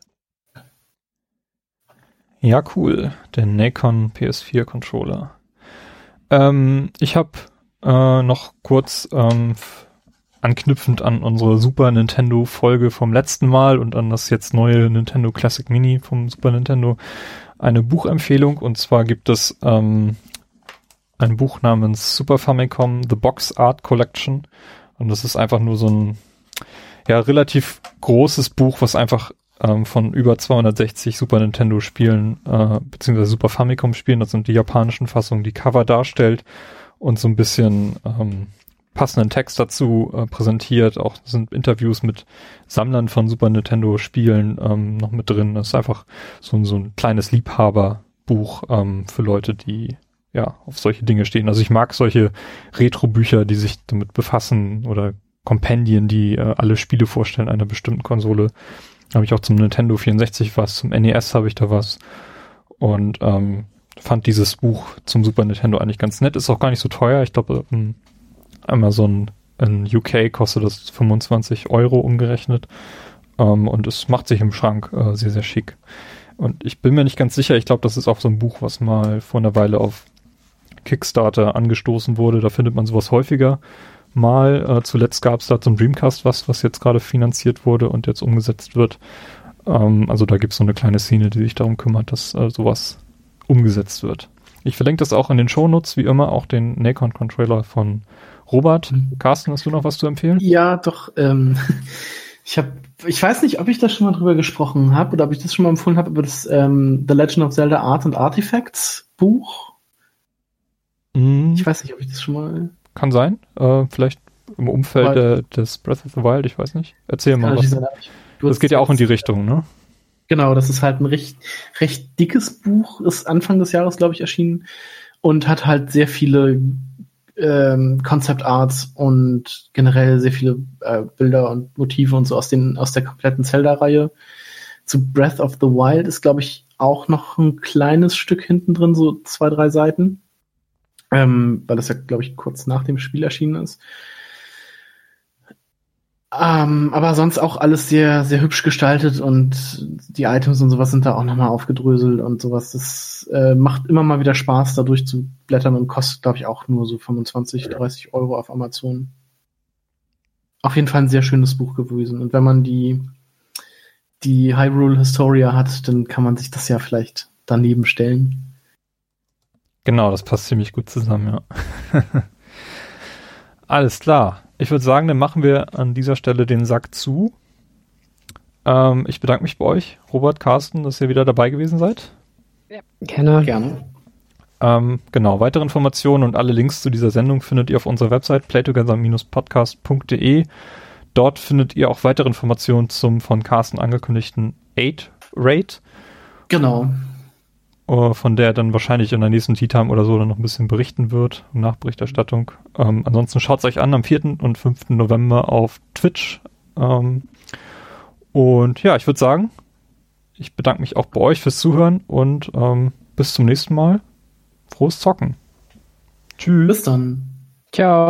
Ja, cool. Der Nacon PS4 Controller. Ähm, ich habe äh, noch kurz ähm, anknüpfend an unsere Super Nintendo Folge vom letzten Mal und an das jetzt neue Nintendo Classic Mini vom Super Nintendo eine Buchempfehlung. Und zwar gibt es ähm, ein Buch namens Super Famicom The Box Art Collection. Und das ist einfach nur so ein ja relativ großes Buch, was einfach ähm, von über 260 Super Nintendo Spielen äh, beziehungsweise Super Famicom Spielen, das sind die japanischen Fassungen, die Cover darstellt und so ein bisschen ähm, passenden Text dazu äh, präsentiert. Auch sind Interviews mit Sammlern von Super Nintendo Spielen ähm, noch mit drin. Das ist einfach so, so ein kleines Liebhaberbuch ähm, für Leute, die ja auf solche Dinge stehen. Also ich mag solche Retro-Bücher, die sich damit befassen oder Kompendien, die äh, alle Spiele vorstellen einer bestimmten Konsole. Habe ich auch zum Nintendo 64 was, zum NES habe ich da was. Und ähm, fand dieses Buch zum Super Nintendo eigentlich ganz nett. Ist auch gar nicht so teuer. Ich glaube, ähm, Amazon in UK kostet das 25 Euro umgerechnet. Ähm, und es macht sich im Schrank äh, sehr, sehr schick. Und ich bin mir nicht ganz sicher, ich glaube, das ist auch so ein Buch, was mal vor einer Weile auf Kickstarter angestoßen wurde. Da findet man sowas häufiger mal. Äh, zuletzt gab es da zum Dreamcast was, was jetzt gerade finanziert wurde und jetzt umgesetzt wird. Ähm, also da gibt es so eine kleine Szene, die sich darum kümmert, dass äh, sowas umgesetzt wird. Ich verlinke das auch in den Shownotes, wie immer, auch den Nacon Controller von Robert, mhm. Carsten, hast du noch was zu empfehlen? Ja, doch. Ähm, (laughs) ich habe, ich weiß nicht, ob ich da schon mal drüber gesprochen habe oder ob ich das schon mal empfohlen habe über das ähm, The Legend of Zelda Art and Artifacts Buch. Mhm. Ich weiß nicht, ob ich das schon mal. Kann sein. Äh, vielleicht im Umfeld der, des Breath of the Wild, ich weiß nicht. Erzähl mal was. Das geht ja auch in die Richtung, ne? Genau, das ist halt ein recht, recht dickes Buch, ist Anfang des Jahres, glaube ich, erschienen und hat halt sehr viele ähm, Concept Arts und generell sehr viele äh, Bilder und Motive und so aus den aus der kompletten Zelda-Reihe. Zu Breath of the Wild ist, glaube ich, auch noch ein kleines Stück hinten drin, so zwei, drei Seiten. Ähm, weil das ja, glaube ich, kurz nach dem Spiel erschienen ist. Ähm, aber sonst auch alles sehr, sehr hübsch gestaltet und die Items und sowas sind da auch nochmal aufgedröselt und sowas. Das äh, macht immer mal wieder Spaß, da durchzublättern und kostet, glaube ich, auch nur so 25, 30 Euro auf Amazon. Auf jeden Fall ein sehr schönes Buch gewesen. Und wenn man die, die Hyrule Historia hat, dann kann man sich das ja vielleicht daneben stellen. Genau, das passt ziemlich gut zusammen, ja. (laughs) Alles klar. Ich würde sagen, dann machen wir an dieser Stelle den Sack zu. Ähm, ich bedanke mich bei euch, Robert, Carsten, dass ihr wieder dabei gewesen seid. Ja, gerne. Gerne. Ähm, genau, weitere Informationen und alle Links zu dieser Sendung findet ihr auf unserer Website playtogether-podcast.de. Dort findet ihr auch weitere Informationen zum von Carsten angekündigten 8 Rate. Genau. Äh, von der dann wahrscheinlich in der nächsten Tea Time oder so dann noch ein bisschen berichten wird, Nachberichterstattung. Ähm, ansonsten schaut es euch an am 4. und 5. November auf Twitch. Ähm, und ja, ich würde sagen, ich bedanke mich auch bei euch fürs Zuhören und ähm, bis zum nächsten Mal. Frohes Zocken. Tschüss. Bis dann. Ciao.